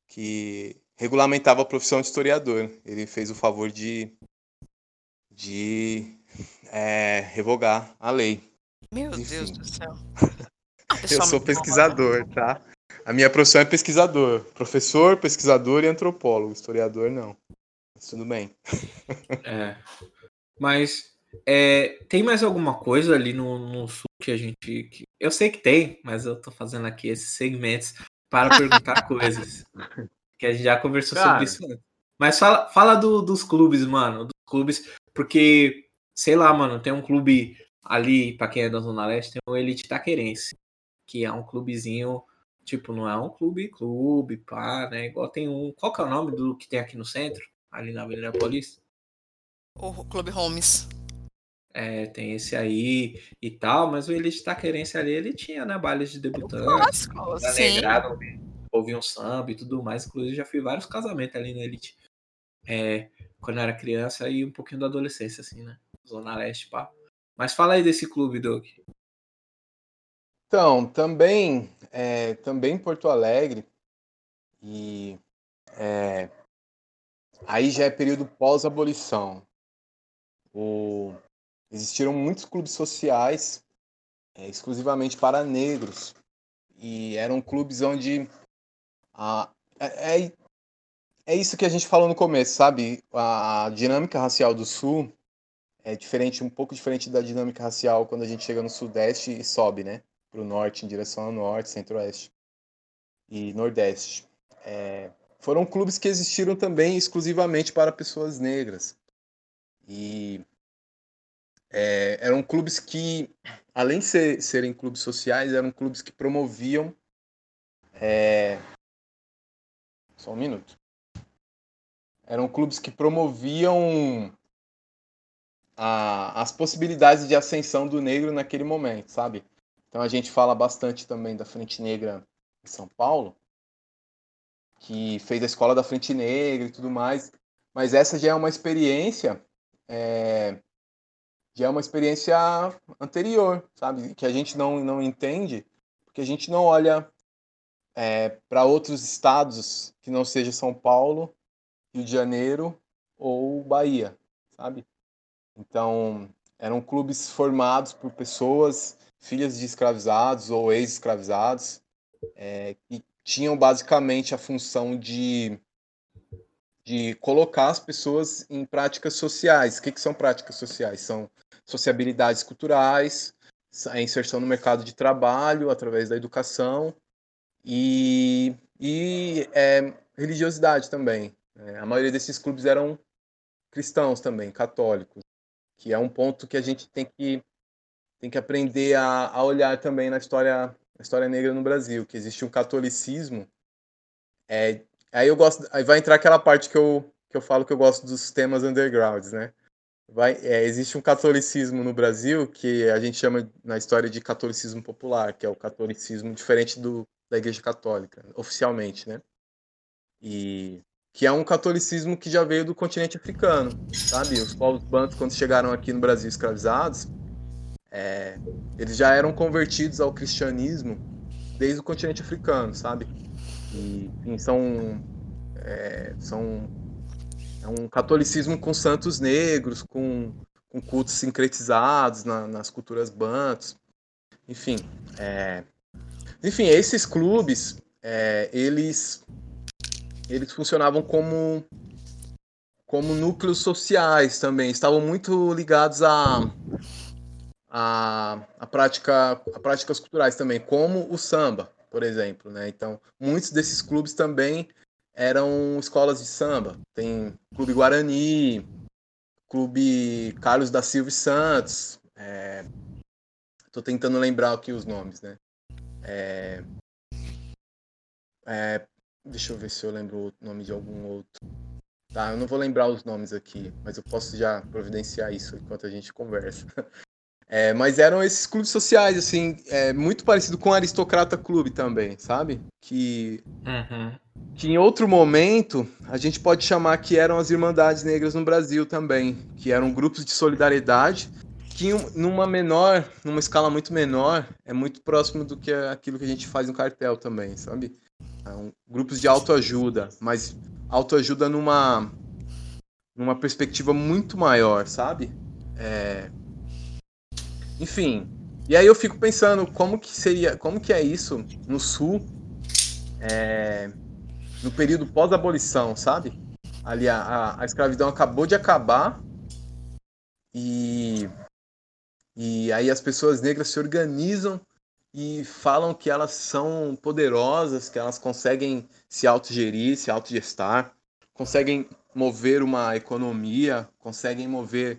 que regulamentava a profissão de historiador. Ele fez o favor de, de é, revogar a lei. meu enfim. Deus do céu. Eu Pessoal sou pesquisador, tá? A minha profissão é pesquisador. Professor, pesquisador e antropólogo. Historiador, não. Mas tudo bem. É. Mas é, tem mais alguma coisa ali no, no sul que a gente. que- Eu sei que tem, mas eu tô fazendo aqui esses segmentos para perguntar coisas. Que a gente já conversou Cara. sobre isso antes. Mas fala, fala do- dos clubes, mano. Dos clubes, porque, sei lá, mano, tem um clube ali, pra quem é da Zona Leste, tem o Elite Taquerense, que é um clubezinho. Tipo, não é um clube, clube, pá, né? Igual tem um. Qual que é o nome do que tem aqui no centro? Ali na Avenida Paulista? O Clube Holmes. É, tem esse aí e tal, mas o Elite Taquerense ali, ele tinha, né, bailes de debutante, Clássico, da sim. Negrada, ouvia um samba e tudo mais, inclusive já fui vários casamentos ali no Elite. é, quando eu era criança e um pouquinho da adolescência, assim, né? Zona Leste, pá. Mas fala aí desse clube, Doug. Então, também, é, também Porto Alegre, e é, aí já é período pós-abolição. Existiram muitos clubes sociais é, exclusivamente para negros, e eram clubes onde é, é, é isso que a gente falou no começo, sabe? A dinâmica racial do Sul é diferente, um pouco diferente da dinâmica racial quando a gente chega no Sudeste e sobe, né? para o norte, em direção ao norte, centro-oeste e nordeste. É, foram clubes que existiram também exclusivamente para pessoas negras. E é, eram clubes que, além de ser, serem clubes sociais, eram clubes que promoviam. É... Só um minuto. Eram clubes que promoviam a, as possibilidades de ascensão do negro naquele momento, sabe? Então a gente fala bastante também da Frente Negra em São Paulo, que fez a escola da Frente Negra e tudo mais, mas essa já é uma experiência, é, já é uma experiência anterior, sabe? Que a gente não, não entende, porque a gente não olha é, para outros estados que não seja São Paulo, Rio de Janeiro ou Bahia, sabe? Então, eram clubes formados por pessoas filhas de escravizados ou ex-escravizados, é, que tinham basicamente a função de, de colocar as pessoas em práticas sociais. O que, que são práticas sociais? São sociabilidades culturais, a inserção no mercado de trabalho através da educação e, e é, religiosidade também. É, a maioria desses clubes eram cristãos também, católicos, que é um ponto que a gente tem que tem que aprender a, a olhar também na história, na história negra no Brasil, que existe um catolicismo. É, aí eu gosto, aí vai entrar aquela parte que eu, que eu falo que eu gosto dos temas undergrounds, né? Vai, é, existe um catolicismo no Brasil que a gente chama na história de catolicismo popular, que é o catolicismo diferente do, da Igreja Católica, oficialmente, né? E que é um catolicismo que já veio do continente africano, sabe? Os povos bantos, quando chegaram aqui no Brasil escravizados, é, eles já eram convertidos ao cristianismo desde o continente africano, sabe? E, enfim, são, é, são é um catolicismo com santos negros, com, com cultos sincretizados na, nas culturas bantos, enfim. É, enfim, esses clubes, é, eles eles funcionavam como como núcleos sociais também, estavam muito ligados a a, a, prática, a práticas culturais também, como o samba, por exemplo. Né? Então, muitos desses clubes também eram escolas de samba. Tem Clube Guarani, Clube Carlos da Silva e Santos. Estou é... tentando lembrar aqui os nomes, né? É... É... Deixa eu ver se eu lembro o nome de algum outro. Tá, eu não vou lembrar os nomes aqui, mas eu posso já providenciar isso enquanto a gente conversa. É, mas eram esses clubes sociais, assim, é, muito parecido com o Aristocrata Clube também, sabe? Que, uhum. que em outro momento a gente pode chamar que eram as Irmandades Negras no Brasil também, que eram grupos de solidariedade que numa menor, numa escala muito menor, é muito próximo do que aquilo que a gente faz no cartel também, sabe? Então, grupos de autoajuda, mas autoajuda numa numa perspectiva muito maior, sabe? É, enfim. E aí eu fico pensando como que seria, como que é isso no sul, é, no período pós-abolição, sabe? Ali a, a, a, escravidão acabou de acabar e, e aí as pessoas negras se organizam e falam que elas são poderosas, que elas conseguem se autogerir, se autogestar, conseguem mover uma economia, conseguem mover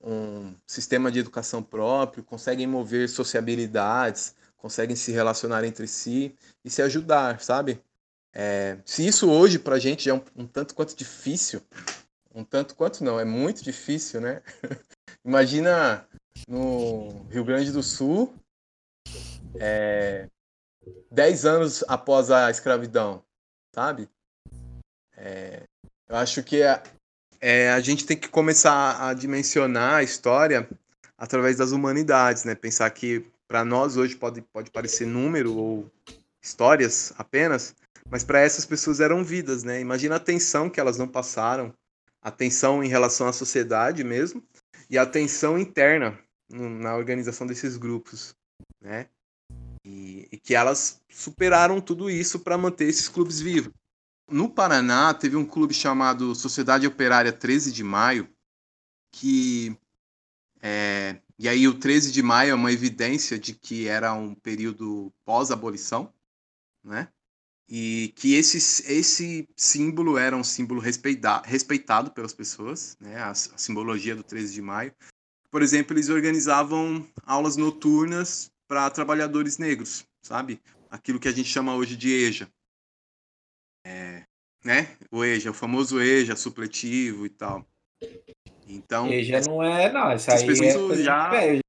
um sistema de educação próprio, conseguem mover sociabilidades, conseguem se relacionar entre si e se ajudar, sabe? É, se isso hoje para a gente é um, um, tanto quanto difícil, um tanto quanto não, é muito difícil, né? Imagina no Rio Grande do Sul, é, dez anos após a escravidão, sabe? É, eu acho que a, é, a gente tem que começar a dimensionar a história através das humanidades, né? Pensar que para nós hoje pode, pode parecer número ou histórias apenas, mas para essas pessoas eram vidas, né? Imagina a tensão que elas não passaram, a tensão em relação à sociedade mesmo, e a tensão interna na organização desses grupos, né? E, e que elas superaram tudo isso para manter esses clubes vivos. No Paraná, teve um clube chamado Sociedade Operária 13 de Maio, que. É, e aí, o 13 de maio é uma evidência de que era um período pós-abolição, né? E que esse, esse símbolo era um símbolo respeita, respeitado pelas pessoas, né? A, a simbologia do 13 de maio. Por exemplo, eles organizavam aulas noturnas para trabalhadores negros, sabe? Aquilo que a gente chama hoje de EJA, é, né? O EJA, o famoso EJA supletivo e tal. Então. EJA não é, não. Isso aí é coisa já... de velho.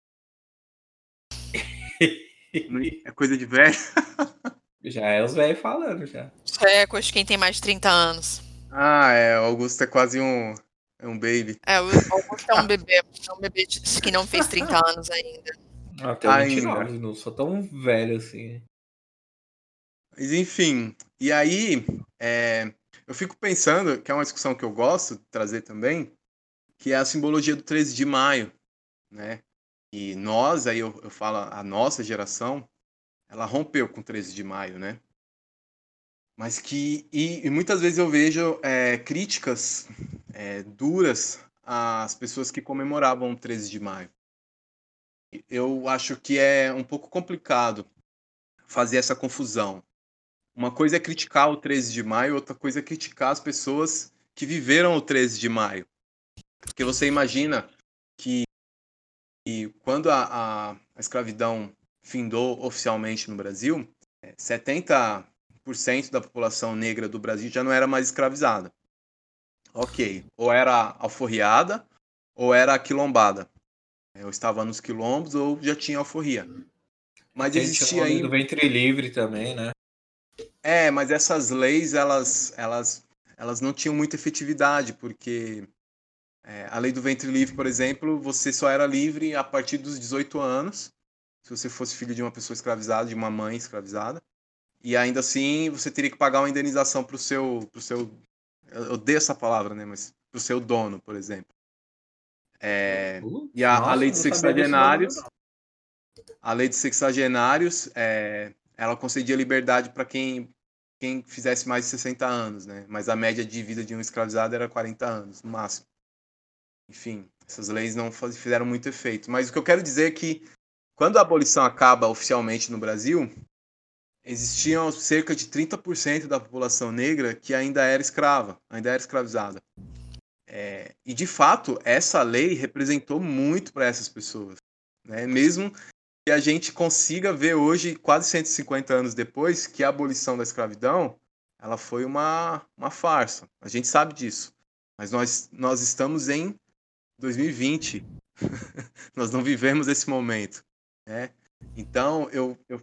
É coisa de velho? Já é os velhos falando, já. Isso é coisa de quem tem mais de 30 anos. Ah, é. O Augusto é quase um. É um baby. É, o Augusto é um bebê. É um bebê que não fez 30 anos ainda. Até ainda. não sou tão velho assim. Mas enfim, e aí é, eu fico pensando, que é uma discussão que eu gosto de trazer também, que é a simbologia do 13 de maio, né? E nós, aí eu, eu falo a nossa geração, ela rompeu com 13 de maio, né? Mas que, e, e muitas vezes eu vejo é, críticas é, duras às pessoas que comemoravam o 13 de maio. Eu acho que é um pouco complicado fazer essa confusão uma coisa é criticar o 13 de maio, outra coisa é criticar as pessoas que viveram o 13 de maio. Porque você imagina que, que quando a, a, a escravidão findou oficialmente no Brasil, 70% é, da população negra do Brasil já não era mais escravizada. Ok, ou era alforriada ou era quilombada. Eu estava nos quilombos ou já tinha alforria. Mas existia ainda. do ventre livre também, né? É, mas essas leis, elas, elas, elas não tinham muita efetividade, porque é, a lei do ventre livre, por exemplo, você só era livre a partir dos 18 anos, se você fosse filho de uma pessoa escravizada, de uma mãe escravizada. E ainda assim, você teria que pagar uma indenização para o seu, pro seu. Eu odeio essa palavra, né? Mas para o seu dono, por exemplo. É, uh, e a, nossa, a lei de sexagenários. A lei de sexagenários é, ela concedia liberdade para quem, quem fizesse mais de 60 anos, né? Mas a média de vida de um escravizado era 40 anos, no máximo. Enfim, essas leis não fizeram muito efeito. Mas o que eu quero dizer é que, quando a abolição acaba oficialmente no Brasil, existiam cerca de 30% da população negra que ainda era escrava, ainda era escravizada. É, e de fato, essa lei representou muito para essas pessoas. Né? Mesmo que a gente consiga ver hoje, quase 150 anos depois, que a abolição da escravidão ela foi uma, uma farsa. A gente sabe disso. Mas nós, nós estamos em 2020. nós não vivemos esse momento. Né? Então, eu, eu,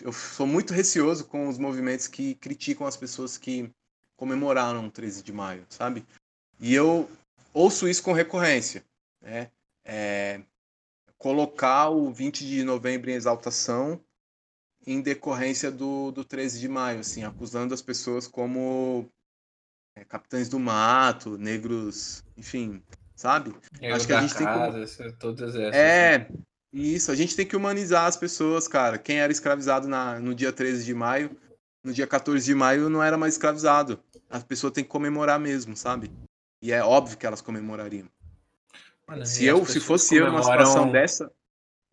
eu sou muito receoso com os movimentos que criticam as pessoas que comemoraram o 13 de maio, sabe? E eu ouço isso com recorrência. Né? É, colocar o 20 de novembro em exaltação em decorrência do, do 13 de maio, assim, acusando as pessoas como é, capitães do mato, negros, enfim, sabe? Eu Acho que a gente casa, tem que... todas essas. É, né? Isso, a gente tem que humanizar as pessoas, cara. Quem era escravizado na, no dia 13 de maio, no dia 14 de maio não era mais escravizado. A pessoa tem que comemorar mesmo, sabe? E é óbvio que elas comemorariam. Mano, se eu, se fosse eu numa situação dessa,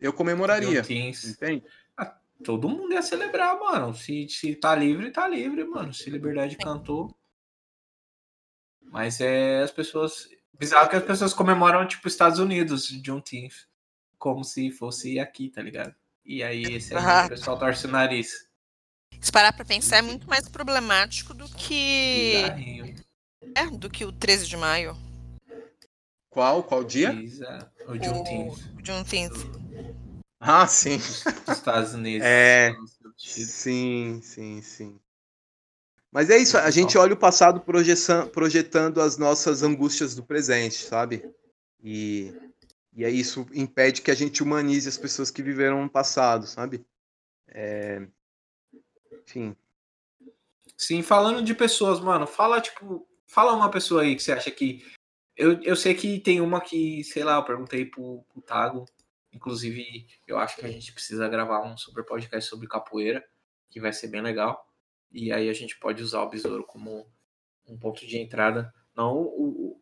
eu comemoraria. Entende? Ah, todo mundo ia celebrar, mano. Se, se tá livre, tá livre, mano. Se liberdade cantou. Mas é as pessoas. Bizarro que as pessoas comemoram, tipo, Estados Unidos, Juneteenth. Como se fosse aqui, tá ligado? E aí esse aí, o pessoal torce o nariz. Se parar pra pensar, é muito mais problemático do que. É, do que o 13 de maio. Qual? Qual dia? O Juneteenth. O Juneteenth. Ah, sim. Estados Unidos. É. Sim, sim, sim. Mas é isso, a gente olha o passado projetando as nossas angústias do presente, sabe? E, e aí isso impede que a gente humanize as pessoas que viveram no passado, sabe? É... Enfim. Sim, falando de pessoas, mano, fala, tipo, fala uma pessoa aí que você acha que. Eu, eu sei que tem uma que, sei lá, eu perguntei pro, pro Tago. Inclusive, eu acho que a gente precisa gravar um super podcast sobre capoeira, que vai ser bem legal. E aí a gente pode usar o besouro como um ponto de entrada. Não o,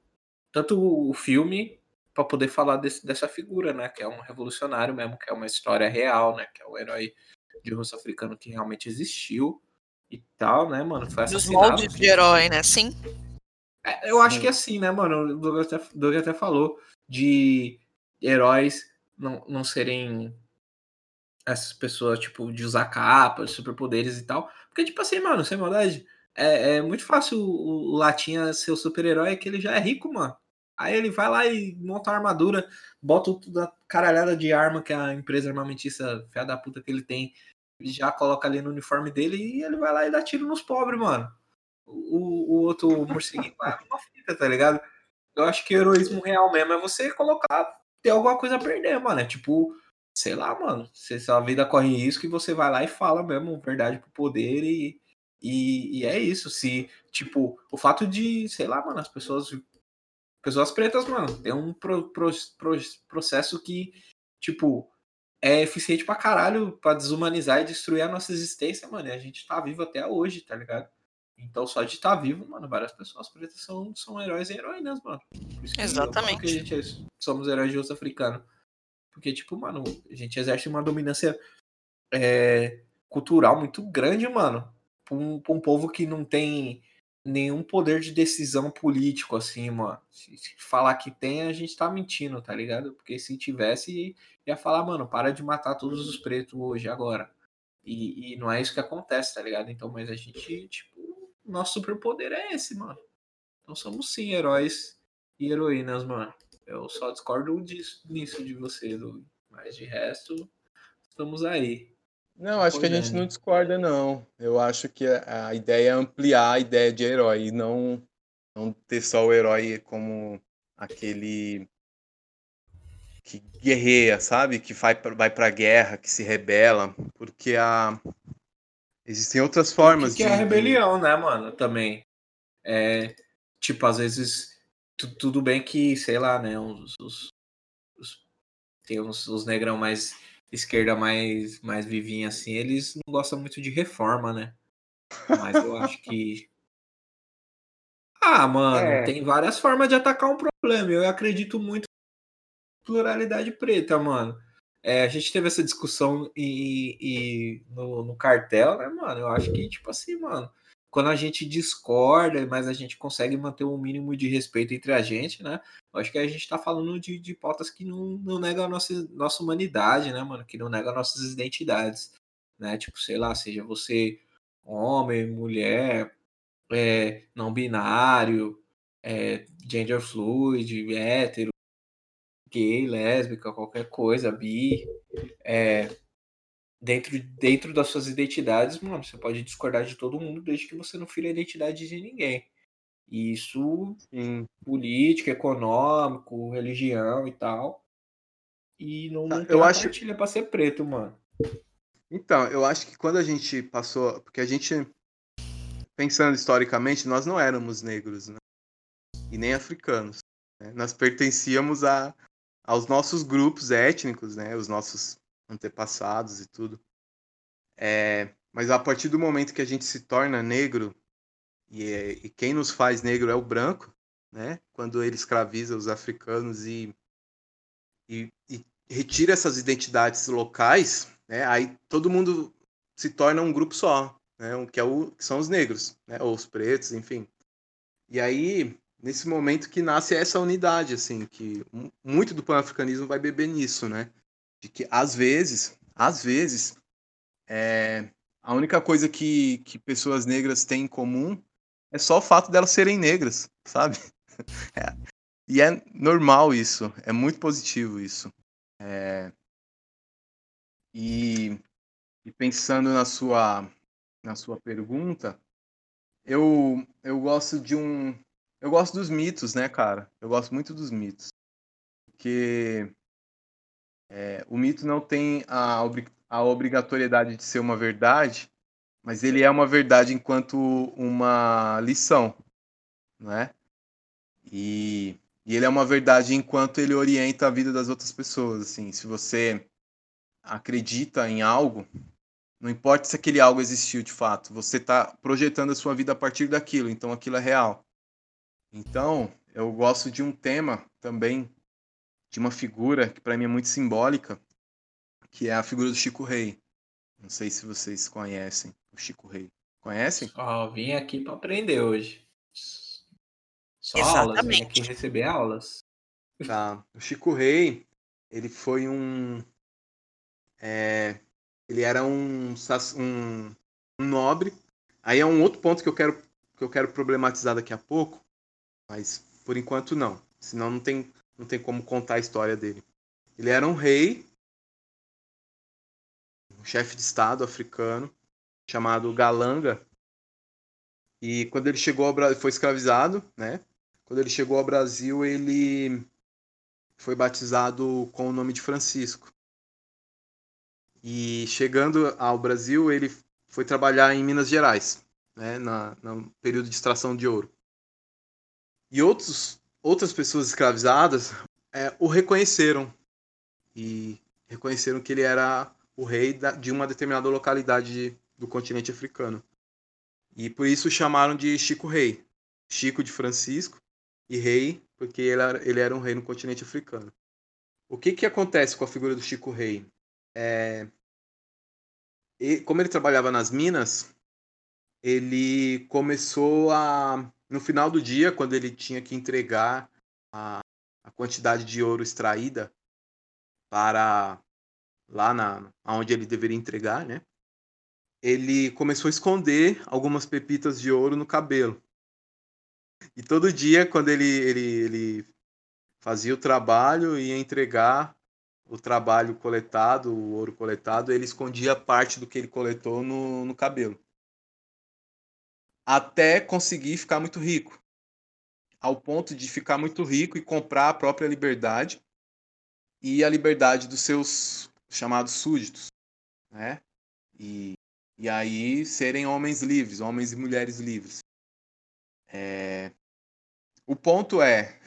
tanto o filme para poder falar desse, dessa figura, né? Que é um revolucionário mesmo, que é uma história real, né? Que é o herói de russo africano que realmente existiu e tal, né, mano? Foi assassinado. Dos moldes de herói, né? Sim. É, eu acho que é assim, né, mano? O Douglas até, Douglas até falou de heróis não, não serem essas pessoas, tipo, de usar capas, superpoderes e tal. Porque, tipo assim, mano, sem maldade, é, é muito fácil o, o Latinha ser o super-herói, que ele já é rico, mano. Aí ele vai lá e monta a armadura, bota toda a caralhada de arma que a empresa armamentista fé da puta que ele tem, já coloca ali no uniforme dele e ele vai lá e dá tiro nos pobres, mano. O, o outro morceguinho vai uma fita, tá ligado? Eu acho que heroísmo real mesmo é você colocar, ter alguma coisa a perder, mano. É tipo, sei lá, mano. Se sua vida corre risco e você vai lá e fala mesmo verdade pro poder e, e, e é isso. Se, tipo, o fato de, sei lá, mano, as pessoas Pessoas pretas, mano, tem um pro, pro, pro, processo que, tipo, é eficiente pra caralho pra desumanizar e destruir a nossa existência, mano. E a gente tá vivo até hoje, tá ligado? Então, só de estar tá vivo, mano, várias pessoas pretas são, são heróis e heroínas, mano. Exatamente. Que a gente é, somos heróis de osso africano. Porque, tipo, mano, a gente exerce uma dominância é, cultural muito grande, mano. Pra um, pra um povo que não tem nenhum poder de decisão político, assim, mano. Se, falar que tem, a gente tá mentindo, tá ligado? Porque se tivesse, ia falar, mano, para de matar todos os pretos hoje, agora. E, e não é isso que acontece, tá ligado? Então, mas a gente, tipo, nosso superpoder é esse, mano. Então somos sim heróis e heroínas, mano. Eu só discordo disso, nisso de você. Mas de resto, estamos aí. Não, acho que a gente não discorda, não. Eu acho que a, a ideia é ampliar a ideia de herói e não, não ter só o herói como aquele que guerreia, sabe? Que vai, vai pra guerra, que se rebela, porque a... existem outras formas que, que de... é a rebelião, né, mano, também. É, tipo, às vezes, tudo bem que, sei lá, né, os, os, os tem uns, os negrão mais esquerda mais, mais vivinha assim, eles não gostam muito de reforma, né? Mas eu acho que. Ah, mano, é. tem várias formas de atacar um problema. Eu acredito muito em pluralidade preta, mano. É, a gente teve essa discussão e, e no, no, cartel, né, mano? Eu acho que, tipo assim, mano, quando a gente discorda, mas a gente consegue manter um mínimo de respeito entre a gente, né? Acho que a gente tá falando de, de pautas que não, não negam a nossa, nossa humanidade, né, mano? Que não negam nossas identidades, né? Tipo, sei lá, seja você homem, mulher, é, não binário, é, gender fluid, hétero, gay, lésbica, qualquer coisa, bi, é, dentro, dentro das suas identidades, mano, você pode discordar de todo mundo desde que você não fira a identidade de ninguém. E isso, Sim. política, econômico, religião e tal. E não, não eu acho partilha pra ser preto, mano. Então, eu acho que quando a gente passou. Porque a gente, pensando historicamente, nós não éramos negros, né? E nem africanos. Né? Nós pertencíamos a, aos nossos grupos étnicos, né? Os nossos antepassados e tudo. É, mas a partir do momento que a gente se torna negro, e, é, e, quem nos faz negro é o branco, né? Quando ele escraviza os africanos e, e, e retira essas identidades locais, né? Aí todo mundo se torna um grupo só, né? Que, é o, que são os negros, né? Ou os pretos, enfim. E aí, nesse momento que nasce essa unidade, assim, que muito do pan-africanismo vai beber nisso, né? De que às vezes, às vezes, é, a única coisa que, que pessoas negras têm em comum é só o fato delas serem negras, sabe? É, e é normal isso, é muito positivo isso. É, e, e, pensando na sua, na sua pergunta, eu, eu gosto de um. Eu gosto dos mitos, né, cara? Eu gosto muito dos mitos. Porque é, o mito não tem a, a obrigatoriedade de ser uma verdade, mas ele é uma verdade enquanto uma lição, não é? E, e ele é uma verdade enquanto ele orienta a vida das outras pessoas. Assim, se você acredita em algo, não importa se aquele algo existiu de fato, você está projetando a sua vida a partir daquilo, então aquilo é real. Então, eu gosto de um tema também, de uma figura que para mim é muito simbólica, que é a figura do Chico Rei. Não sei se vocês conhecem o Chico Rei. Conhecem? Ó, oh, vim aqui para aprender hoje. Só Exatamente. aulas, vim aqui receber aulas. Tá. O Chico Rei, ele foi um. É, ele era um, um, um, nobre. Aí é um outro ponto que eu quero que eu quero problematizar daqui a pouco, mas por enquanto não. Senão não tem não tem como contar a história dele. Ele era um rei, um chefe de estado africano chamado Galanga. E quando ele chegou ao Brasil, foi escravizado, né? Quando ele chegou ao Brasil, ele foi batizado com o nome de Francisco. E chegando ao Brasil, ele foi trabalhar em Minas Gerais, né, na, no período de extração de ouro. E outros, outras pessoas escravizadas é, o reconheceram e reconheceram que ele era o rei da, de uma determinada localidade do continente africano. E por isso chamaram de Chico Rei. Chico de Francisco e rei, porque ele era, ele era um rei no continente africano. O que, que acontece com a figura do Chico Rei? É, como ele trabalhava nas minas, ele começou a. No final do dia, quando ele tinha que entregar a, a quantidade de ouro extraída para lá na onde ele deveria entregar, né? Ele começou a esconder algumas pepitas de ouro no cabelo. E todo dia, quando ele, ele, ele fazia o trabalho e ia entregar, o trabalho coletado, o ouro coletado, ele escondia parte do que ele coletou no, no cabelo. Até conseguir ficar muito rico. Ao ponto de ficar muito rico e comprar a própria liberdade e a liberdade dos seus chamados súditos, né? E, e aí serem homens livres, homens e mulheres livres. É... O ponto é,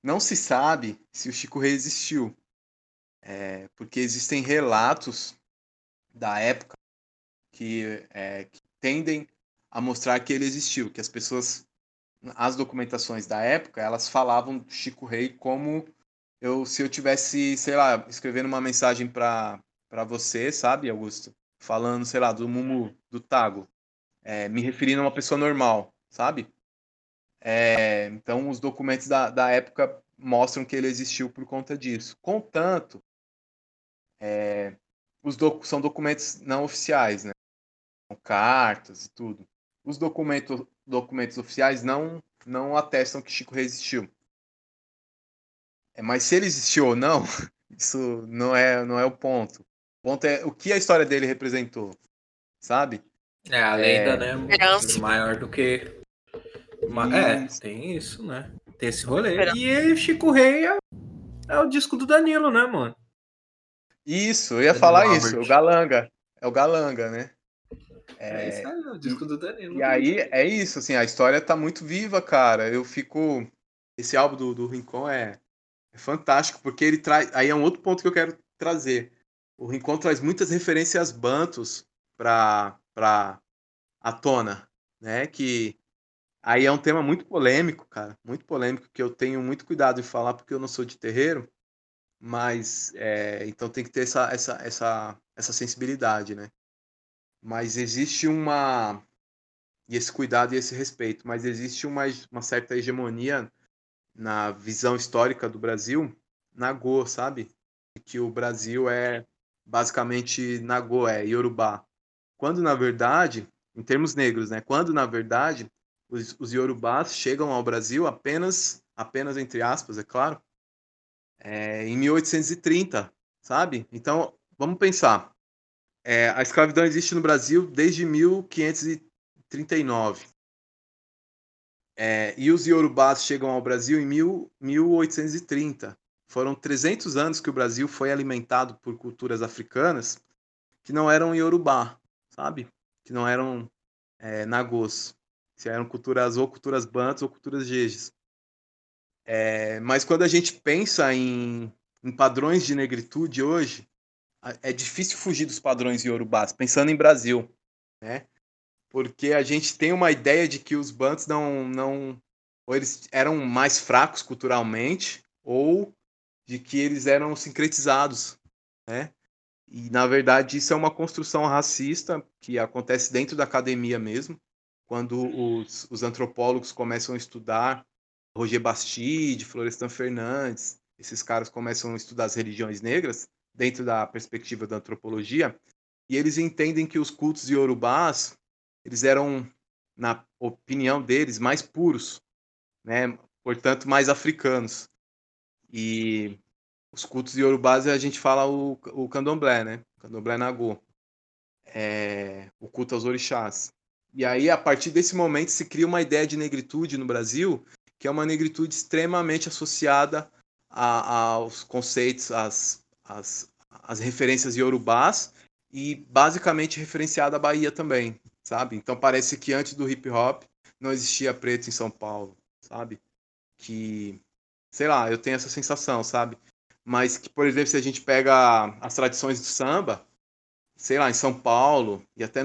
não se sabe se o Chico Rei existiu. É, porque existem relatos da época que, é, que, tendem a mostrar que ele existiu, que as pessoas, as documentações da época, elas falavam Chico Rei como eu, se eu tivesse, sei lá, escrevendo uma mensagem para você, sabe, Augusto? Falando, sei lá, do Mumu, do Tago, é, me referindo a uma pessoa normal, sabe? É, então, os documentos da, da época mostram que ele existiu por conta disso. Contanto é, os doc são documentos não oficiais, né? São cartas e tudo. Os documentos, documentos oficiais não, não atestam que Chico resistiu. É, mas se ele existiu ou não, isso não é, não é o ponto. O ponto é o que a história dele representou, sabe? É, a lenda, é... né? Muito maior do que. Uma... É, tem isso, né? Tem esse rolê. E Chico Rei é... é o disco do Danilo, né, mano? Isso, eu ia falar Robert. isso, o Galanga. É o Galanga, né? É, é isso aí, o disco do Danilo. E aí é isso, assim, a história tá muito viva, cara. Eu fico. Esse álbum do, do Rincon é, é fantástico, porque ele traz. Aí é um outro ponto que eu quero trazer. O Rincon traz muitas referências bantos pra, pra à tona, né? Que aí é um tema muito polêmico, cara. Muito polêmico, que eu tenho muito cuidado em falar, porque eu não sou de terreiro mas é, então tem que ter essa, essa, essa, essa sensibilidade, né? Mas existe uma e esse cuidado e esse respeito, mas existe uma, uma certa hegemonia na visão histórica do Brasil, Nagô, sabe? Que o Brasil é basicamente Nagô, é Yorubá. Quando na verdade, em termos negros, né? Quando na verdade os, os Yorubás chegam ao Brasil apenas, apenas entre aspas, é claro, é, em 1830, sabe? Então, vamos pensar. É, a escravidão existe no Brasil desde 1539. É, e os Yorubás chegam ao Brasil em mil, 1830. Foram 300 anos que o Brasil foi alimentado por culturas africanas que não eram Yorubá, sabe? Que não eram é, Nagôs. Se eram culturas ou culturas bantos ou culturas jejes. É, mas quando a gente pensa em, em padrões de negritude hoje, é difícil fugir dos padrões iorubás, pensando em Brasil, né? Porque a gente tem uma ideia de que os bantos não, não ou eles eram mais fracos culturalmente, ou de que eles eram sincretizados, né? E na verdade isso é uma construção racista que acontece dentro da academia mesmo, quando os, os antropólogos começam a estudar Roger Bastide, Florestan Fernandes, esses caras começam a estudar as religiões negras dentro da perspectiva da antropologia, e eles entendem que os cultos iorubás, eles eram, na opinião deles, mais puros, né? portanto, mais africanos. E os cultos iorubás, a gente fala o, o candomblé, né? Candomblé Nagô. É, o culto aos orixás. E aí, a partir desse momento, se cria uma ideia de negritude no Brasil que é uma negritude extremamente associada a, aos conceitos, às, às, às referências iorubás e basicamente referenciada à Bahia também, sabe? Então parece que antes do hip hop não existia preto em São Paulo, sabe? Que, sei lá, eu tenho essa sensação, sabe? Mas que, por exemplo, se a gente pega as tradições do samba, sei lá, em São Paulo e até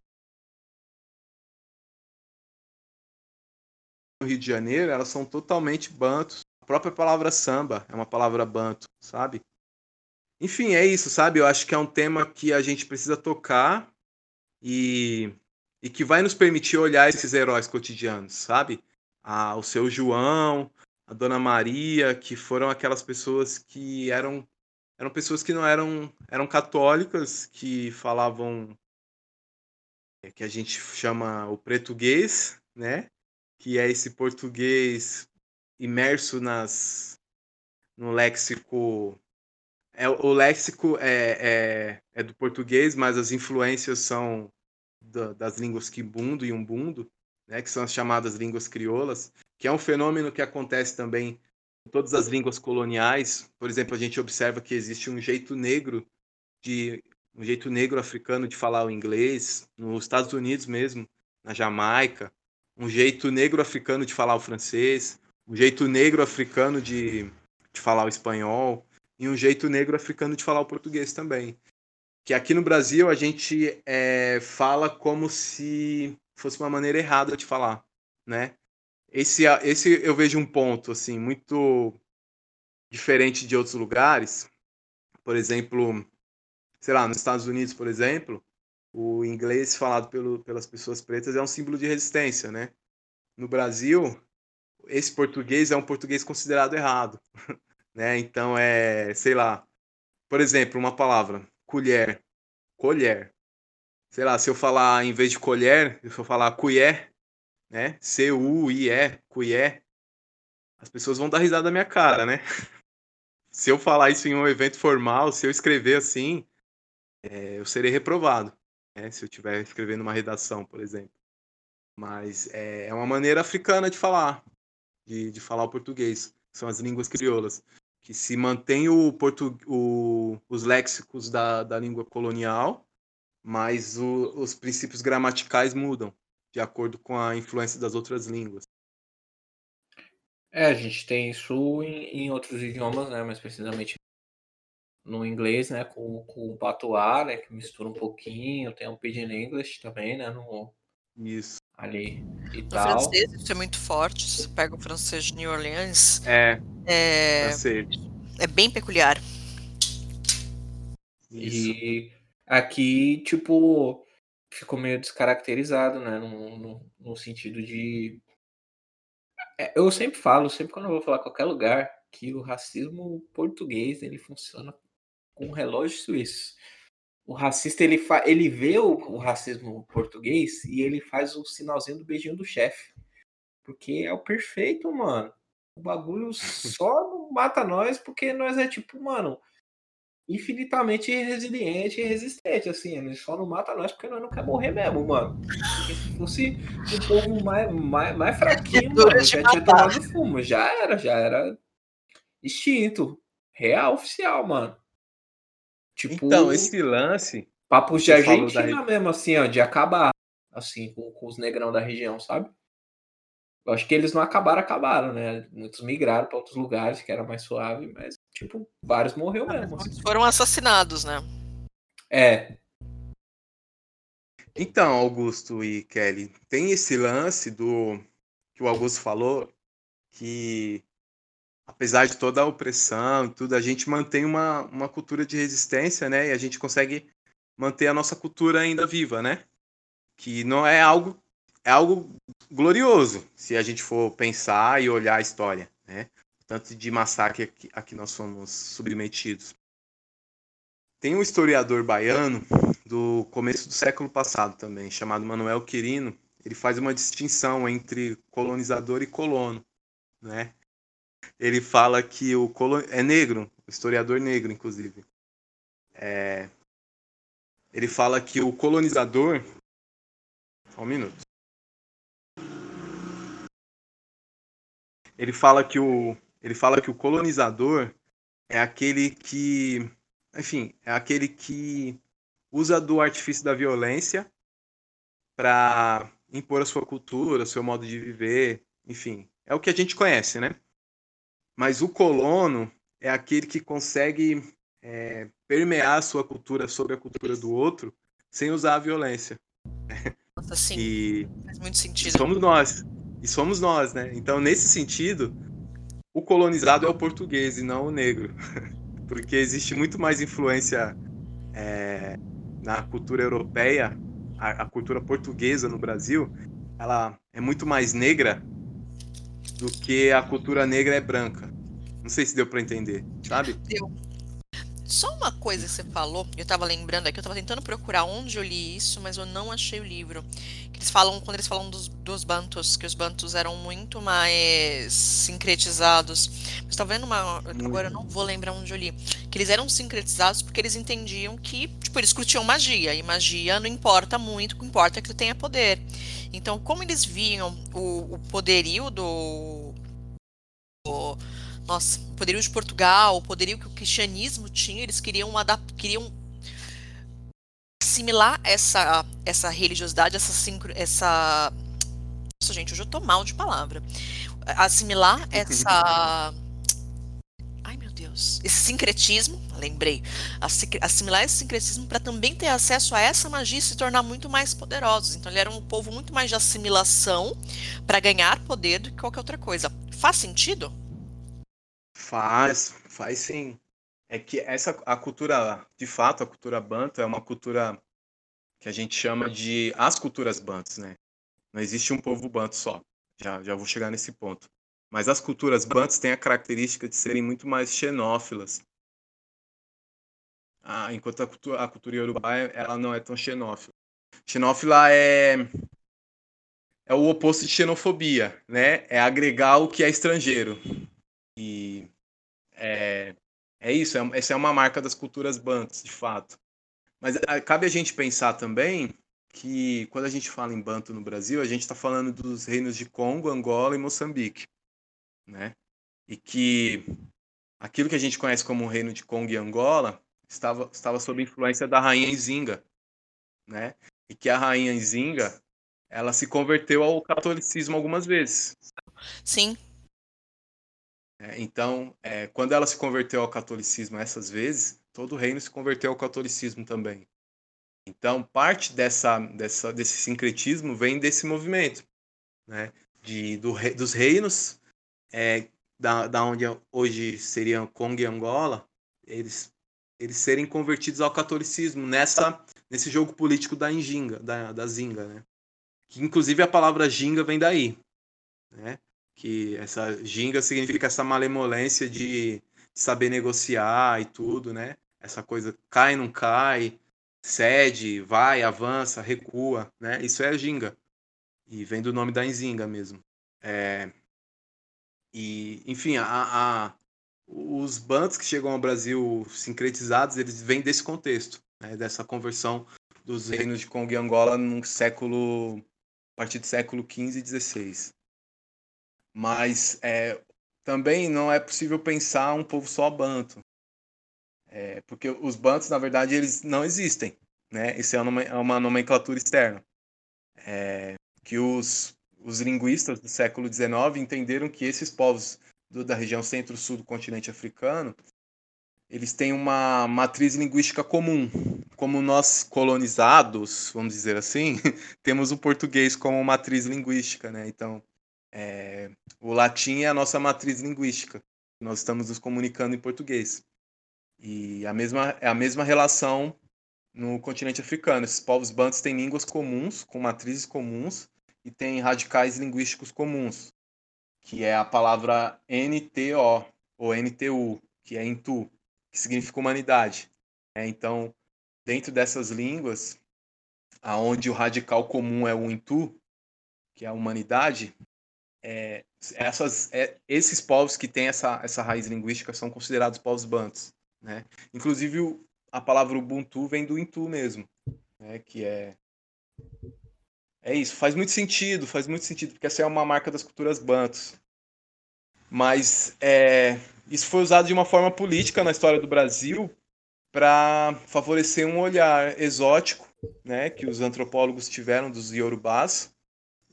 no Rio de Janeiro, elas são totalmente bantos. A própria palavra samba é uma palavra banto, sabe? Enfim, é isso, sabe? Eu acho que é um tema que a gente precisa tocar e, e que vai nos permitir olhar esses heróis cotidianos, sabe? Ah, o seu João, a Dona Maria, que foram aquelas pessoas que eram eram pessoas que não eram eram católicas, que falavam que a gente chama o português, né? que é esse português imerso nas no léxico é o léxico é, é, é do português mas as influências são da, das línguas quimbundo e umbundo né que são as chamadas línguas crioulas que é um fenômeno que acontece também em todas as línguas coloniais. Por exemplo a gente observa que existe um jeito negro de um jeito negro africano de falar o inglês nos Estados Unidos mesmo na Jamaica um jeito negro africano de falar o francês, um jeito negro africano de, de falar o espanhol e um jeito negro africano de falar o português também. Que aqui no Brasil a gente é, fala como se fosse uma maneira errada de falar, né? Esse, esse eu vejo um ponto assim muito diferente de outros lugares. Por exemplo, sei lá, nos Estados Unidos, por exemplo, o inglês falado pelo, pelas pessoas pretas é um símbolo de resistência, né? No Brasil, esse português é um português considerado errado, né? Então é, sei lá, por exemplo, uma palavra, colher, colher. Sei lá, se eu falar em vez de colher, eu falar colher, né? C U I E, colher, as pessoas vão dar risada na minha cara, né? Se eu falar isso em um evento formal, se eu escrever assim, é, eu serei reprovado né? se eu estiver escrevendo uma redação, por exemplo. Mas é, é uma maneira africana de falar, de, de falar o português. São as línguas crioulas, que se mantém o portu, o, os léxicos da, da língua colonial, mas o, os princípios gramaticais mudam de acordo com a influência das outras línguas. É, a gente tem isso em, em outros idiomas, né? Mais precisamente no inglês, né, com, com o patois, né, que mistura um pouquinho, tem um pidgin English também, né, no isso ali e no tal. francês isso é muito forte. Você pega o francês de New Orleans, é é, é bem peculiar. Isso. E aqui, tipo, ficou meio descaracterizado, né, no, no, no sentido de é, eu sempre falo, sempre quando eu vou falar qualquer lugar, que o racismo português ele funciona com um relógio suíço. O racista ele, fa... ele vê o, o racismo português e ele faz o sinalzinho do beijinho do chefe. Porque é o perfeito, mano. O bagulho só não mata nós porque nós é tipo, mano. infinitamente resiliente e resistente, assim. Ele só não mata nós porque nós não quer morrer mesmo, mano. Porque se fosse um povo mais, mais, mais fraquinho, mano, já tinha tomado fumo. Já era, já era extinto. Real oficial, mano. Tipo, então, esse lance. Papo de Argentina da... mesmo, assim, ó, de acabar, assim, com, com os negrão da região, sabe? Eu acho que eles não acabaram, acabaram, né? Muitos migraram para outros lugares que era mais suave, mas, tipo, vários morreu ah, mesmo. Assim. Foram assassinados, né? É. Então, Augusto e Kelly, tem esse lance do que o Augusto falou, que apesar de toda a opressão, tudo, a gente mantém uma, uma cultura de resistência, né? E a gente consegue manter a nossa cultura ainda viva, né? Que não é algo é algo glorioso se a gente for pensar e olhar a história, né? Tanto de massacre a que, nós somos submetidos. Tem um historiador baiano do começo do século passado também, chamado Manuel Quirino. Ele faz uma distinção entre colonizador e colono, né? Ele fala que o colon... é negro, historiador negro, inclusive. É... Ele fala que o colonizador. Um minuto. Ele fala que o ele fala que o colonizador é aquele que, enfim, é aquele que usa do artifício da violência para impor a sua cultura, seu modo de viver, enfim, é o que a gente conhece, né? Mas o colono é aquele que consegue é, permear a sua cultura sobre a cultura do outro sem usar a violência. Nossa, sim. E Faz muito sentido. Somos nós. E somos nós, né? Então, nesse sentido, o colonizado é o português e não o negro. Porque existe muito mais influência é, na cultura europeia, a, a, cultura portuguesa no Brasil, ela é muito mais negra do que a cultura negra é branca. Não sei se deu para entender, sabe? Deu. Só uma coisa que você falou, eu estava lembrando aqui, eu estava tentando procurar onde eu li isso, mas eu não achei o livro. Que eles falam, quando eles falam dos, dos bantus, que os bantus eram muito mais sincretizados. Mas tá vendo uma. Agora eu não vou lembrar onde eu li. Que eles eram sincretizados porque eles entendiam que, tipo, eles curtiam magia. E magia não importa muito, o que importa é que tu tenha poder. Então, como eles viam o, o poderio do. do nossa, o poderio de Portugal, o poderio que o cristianismo tinha, eles queriam adaptar, queriam assimilar essa essa religiosidade, essa sincro, essa Nossa, gente, hoje eu tô mal de palavra. Assimilar essa Ai, meu Deus. Esse sincretismo, lembrei. Assimilar esse sincretismo para também ter acesso a essa magia e se tornar muito mais poderosos. Então, ele era um povo muito mais de assimilação para ganhar poder do que qualquer outra coisa. Faz sentido? Faz, faz sim. É que essa a cultura, de fato, a cultura banto é uma cultura que a gente chama de as culturas bantas, né? Não existe um povo banto só. Já, já vou chegar nesse ponto. Mas as culturas bantas têm a característica de serem muito mais xenófilas. Ah, enquanto a cultura, a cultura iorubá ela não é tão xenófila. Xenófila é é o oposto de xenofobia, né? É agregar o que é estrangeiro. E é, é isso, é, essa é uma marca das culturas bantas, de fato. Mas a, cabe a gente pensar também que quando a gente fala em banto no Brasil, a gente está falando dos reinos de Congo, Angola e Moçambique, né? E que aquilo que a gente conhece como o reino de Congo e Angola estava, estava sob influência da rainha Nzinga, né? E que a rainha Nzinga, ela se converteu ao catolicismo algumas vezes. Sim, então, é, quando ela se converteu ao catolicismo essas vezes, todo o reino se converteu ao catolicismo também. Então, parte dessa, dessa, desse sincretismo vem desse movimento, né? De, do, dos reinos, é, da, da onde hoje seriam Congo e Angola, eles, eles serem convertidos ao catolicismo nessa, nesse jogo político da Injinga, da, da Zinga, né? Que inclusive a palavra Ginga vem daí, né? Que essa ginga significa essa malemolência de saber negociar e tudo, né? Essa coisa cai, não cai, cede, vai, avança, recua, né? Isso é a ginga. E vem do nome da Nzinga mesmo. É... E, enfim, a, a, os bantos que chegam ao Brasil sincretizados, eles vêm desse contexto, né, dessa conversão dos reinos de Congo e Angola no século, a partir do século XV e XVI. Mas é, também não é possível pensar um povo só banto, é, porque os bantos, na verdade, eles não existem, né? Isso é uma, é uma nomenclatura externa. É, que os, os linguistas do século XIX entenderam que esses povos do, da região centro-sul do continente africano, eles têm uma matriz linguística comum. Como nós colonizados, vamos dizer assim, temos o português como matriz linguística, né? Então, é, o latim é a nossa matriz linguística. Nós estamos nos comunicando em português. E a mesma, é a mesma relação no continente africano. Esses povos bantos têm línguas comuns, com matrizes comuns, e têm radicais linguísticos comuns que é a palavra NTO ou NTU, que é Intu, que significa humanidade. É, então, dentro dessas línguas, aonde o radical comum é o Intu, que é a humanidade, é, essas, é, esses povos que têm essa, essa raiz linguística são considerados povos bantos. Né? Inclusive, o, a palavra Ubuntu vem do Intu mesmo, né? que é é isso, faz muito sentido, faz muito sentido, porque essa é uma marca das culturas bantos. Mas é, isso foi usado de uma forma política na história do Brasil para favorecer um olhar exótico né, que os antropólogos tiveram dos iorubás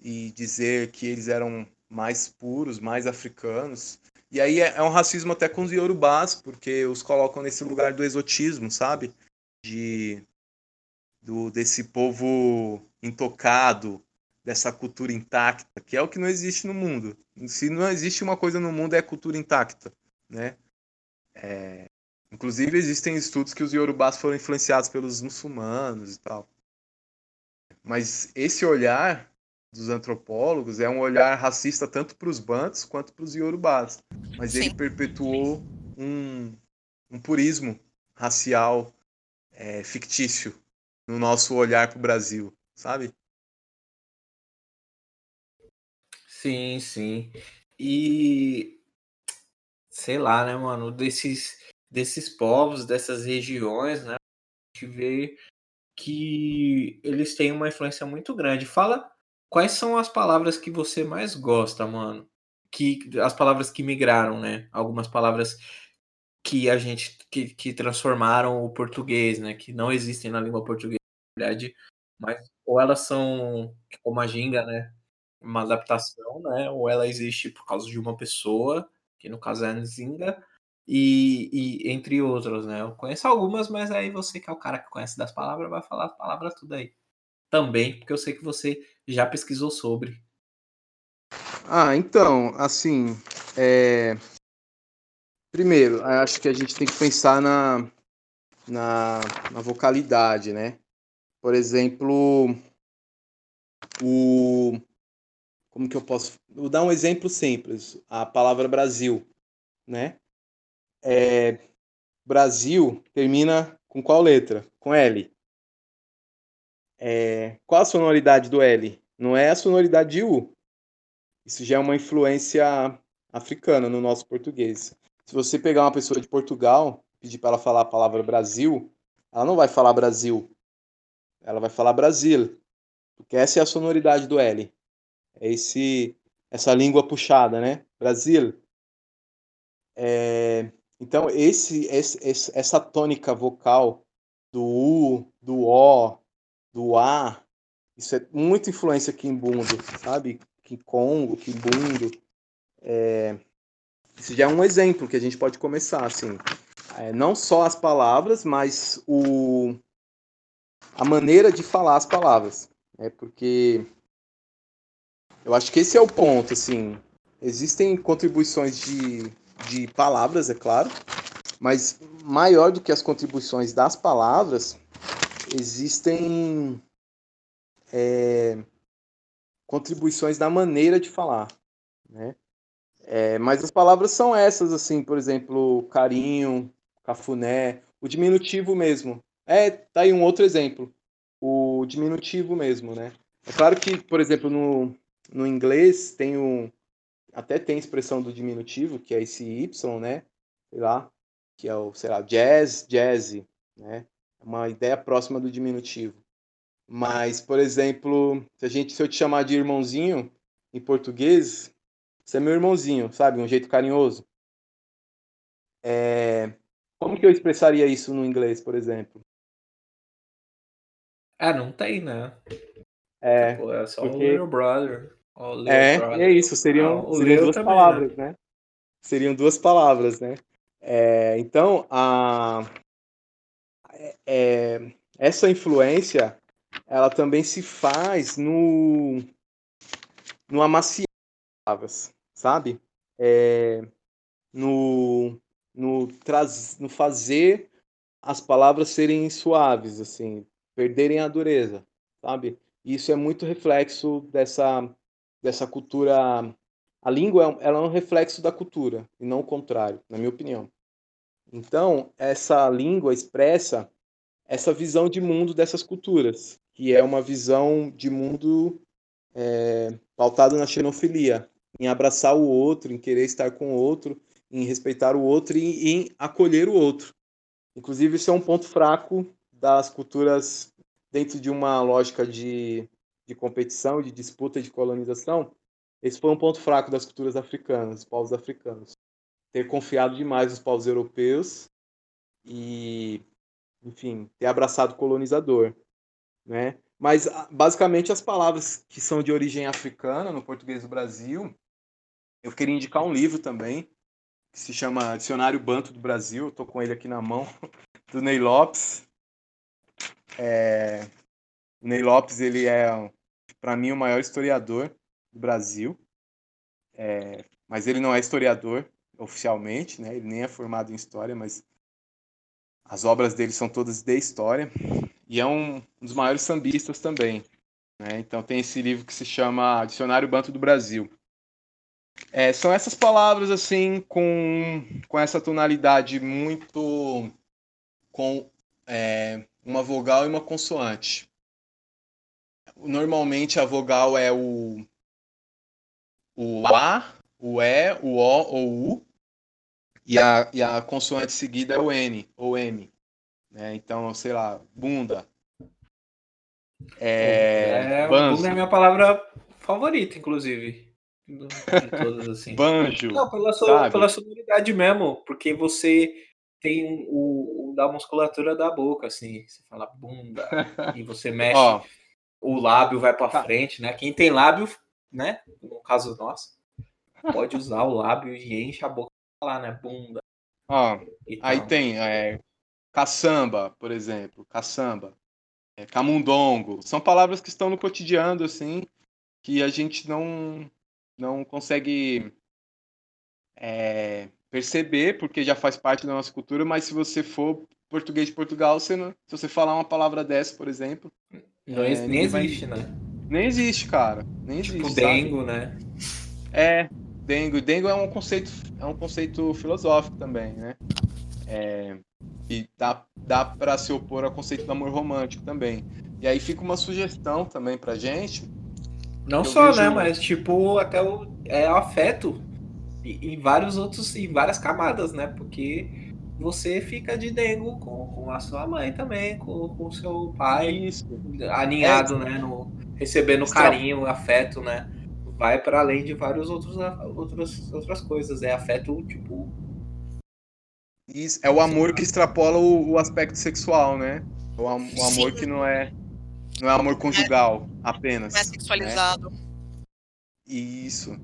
e dizer que eles eram mais puros, mais africanos. E aí é, é um racismo até com os iorubás, porque os colocam nesse lugar do exotismo, sabe? De do desse povo intocado, dessa cultura intacta, que é o que não existe no mundo. Se não existe uma coisa no mundo é cultura intacta, né? É... Inclusive existem estudos que os iorubás foram influenciados pelos muçulmanos e tal. Mas esse olhar dos antropólogos é um olhar racista tanto para os bantos quanto para os iorubás. Mas Sim. ele perpetuou um, um purismo racial é, fictício no nosso olhar para o Brasil, sabe? Sim, sim. E sei lá, né, mano, desses desses povos, dessas regiões, né? A gente vê que eles têm uma influência muito grande. Fala quais são as palavras que você mais gosta, mano? Que as palavras que migraram, né? Algumas palavras que a gente que, que transformaram o português, né? Que não existem na língua portuguesa, na verdade, mas ou elas são como a ginga, né? Uma adaptação, né? Ou ela existe por causa de uma pessoa, que no caso é a Nzinga, e, e, entre outros, né? Eu conheço algumas, mas aí você que é o cara que conhece das palavras vai falar as palavras tudo aí. Também, porque eu sei que você já pesquisou sobre. Ah, então, assim, é... primeiro, acho que a gente tem que pensar na, na, na vocalidade, né? Por exemplo, o como que eu posso vou dar um exemplo simples, a palavra Brasil, né? É, Brasil termina com qual letra? Com L. É, qual a sonoridade do L? Não é a sonoridade de U. Isso já é uma influência africana no nosso português. Se você pegar uma pessoa de Portugal, pedir para ela falar a palavra Brasil, ela não vai falar Brasil, ela vai falar Brasil, porque essa é a sonoridade do L. É esse, essa língua puxada, né? Brasil. É, então, esse, esse, essa tônica vocal do U, do O, do A, isso é muita influência Kimbundo, sabe? Congo, Kimbundo. É, isso já é um exemplo que a gente pode começar, assim. É, não só as palavras, mas o, a maneira de falar as palavras. É porque eu acho que esse é o ponto, assim. Existem contribuições de, de palavras, é claro, mas maior do que as contribuições das palavras, existem é, contribuições da maneira de falar, né? É, mas as palavras são essas, assim, por exemplo, carinho, cafuné, o diminutivo mesmo. É, tá aí um outro exemplo. O diminutivo mesmo, né? É claro que, por exemplo, no, no inglês tem um. Até tem expressão do diminutivo, que é esse Y, né? sei lá, que é o, sei lá, jazz, jazz, né? Uma ideia próxima do diminutivo. Mas, por exemplo, se a gente se eu te chamar de irmãozinho em português, você é meu irmãozinho, sabe? Um jeito carinhoso. É... Como que eu expressaria isso no inglês, por exemplo? Ah, não tem, né? É, tipo, é só porque... o Little Brother. O little é, brother. é isso, seriam, ah, seriam duas também, palavras, né? né? Seriam duas palavras, né? É, então, a, é, essa influência, ela também se faz no, no amaciar palavras, sabe? É, no, no, traz, no fazer as palavras serem suaves, assim, perderem a dureza, sabe? Isso é muito reflexo dessa, dessa cultura. A língua ela é um reflexo da cultura, e não o contrário, na minha opinião. Então, essa língua expressa essa visão de mundo dessas culturas, que é uma visão de mundo é, pautada na xenofilia, em abraçar o outro, em querer estar com o outro, em respeitar o outro e em acolher o outro. Inclusive, isso é um ponto fraco das culturas dentro de uma lógica de, de competição, de disputa, de colonização. Esse foi um ponto fraco das culturas africanas, dos povos africanos. Ter confiado demais nos povos europeus e, enfim, ter abraçado o colonizador, né? Mas, basicamente, as palavras que são de origem africana, no português do Brasil, eu queria indicar um livro também, que se chama Dicionário Banto do Brasil, estou com ele aqui na mão, do Ney Lopes. É... O Ney Lopes, ele é, para mim, o maior historiador do Brasil, é... mas ele não é historiador oficialmente, né? ele nem é formado em História, mas as obras dele são todas de História, e é um dos maiores sambistas também. Né? Então tem esse livro que se chama Dicionário Banto do Brasil. É, são essas palavras assim com, com essa tonalidade muito com é, uma vogal e uma consoante. Normalmente a vogal é o o a, o e, o o ou u e a, e a consoante seguida é o n ou m. Né? Então, sei lá, bunda. É, é bunda é a minha palavra favorita, inclusive de todas, assim. Banjo. Não, pela, sua, pela sonoridade mesmo, porque você tem o, o, da musculatura da boca, assim, você fala bunda, e você mexe, Ó, o lábio vai para tá. frente, né? Quem tem lábio, né? No caso nosso, pode usar o lábio e enche a boca lá, né? Bunda. Ó, aí tem é, caçamba, por exemplo, caçamba, é, camundongo, são palavras que estão no cotidiano, assim, que a gente não não consegue é, perceber, porque já faz parte da nossa cultura, mas se você for português de Portugal, você não, se você falar uma palavra dessa, por exemplo. Não, é, nem existe, vai... né? Nem existe, cara. Nem tipo existe. dengo, sabe? né? É, dengo. Dengo é um conceito, é um conceito filosófico também, né? É, e dá, dá para se opor ao conceito do amor romântico também. E aí fica uma sugestão também pra gente não só, vejo... né? Mas tipo, até o é afeto em vários outros, em várias camadas, né? Porque você fica de dengo com, com a sua mãe também, com o seu pai, Isso. aninhado, é. né? No, recebendo Extra... carinho, afeto, né? Vai para além de vários outros outras, outras coisas. É afeto, tipo. Isso, é o amor que extrapola o, o aspecto sexual, né? O, o amor Sim. que não é não é amor conjugal apenas. Não é sexualizado. Né? Isso.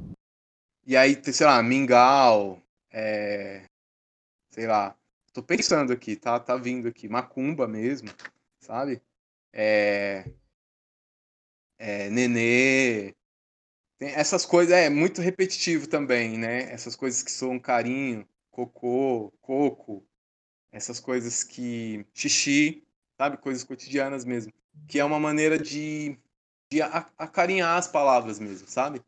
E aí, sei lá, mingau, é... sei lá. Tô pensando aqui, tá, tá vindo aqui. Macumba mesmo, sabe? É... É, nenê. Tem essas coisas, é muito repetitivo também, né? Essas coisas que são carinho, cocô, coco, essas coisas que. xixi, sabe? Coisas cotidianas mesmo que é uma maneira de, de acarinhar as palavras mesmo, sabe?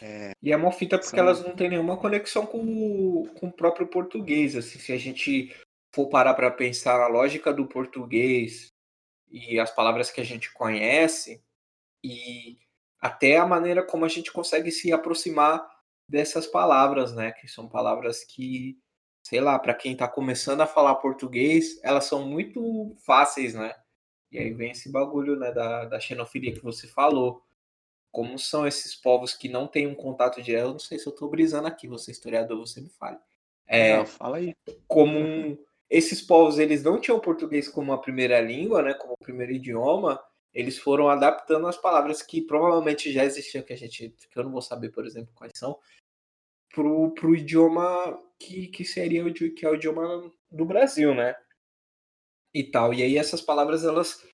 É, e é uma fita porque são... elas não têm nenhuma conexão com o, com o próprio português. Assim, se a gente for parar para pensar a lógica do português e as palavras que a gente conhece e até a maneira como a gente consegue se aproximar dessas palavras, né? Que são palavras que sei lá, para quem está começando a falar português, elas são muito fáceis, né? E aí vem esse bagulho né, da, da xenofilia que você falou. Como são esses povos que não têm um contato direto? Eu não sei se eu estou brisando aqui, você historiador, você me fale. É, Não, fala aí. como um- esses povos eles não tinham português como a primeira língua, né, como o primeiro idioma, eles foram adaptando as palavras que provavelmente já existiam, que a gente, que eu não vou saber, por exemplo, quais são, pro, pro idioma que, que seria o que é o idioma do Brasil, né? E tal. E aí essas palavras elas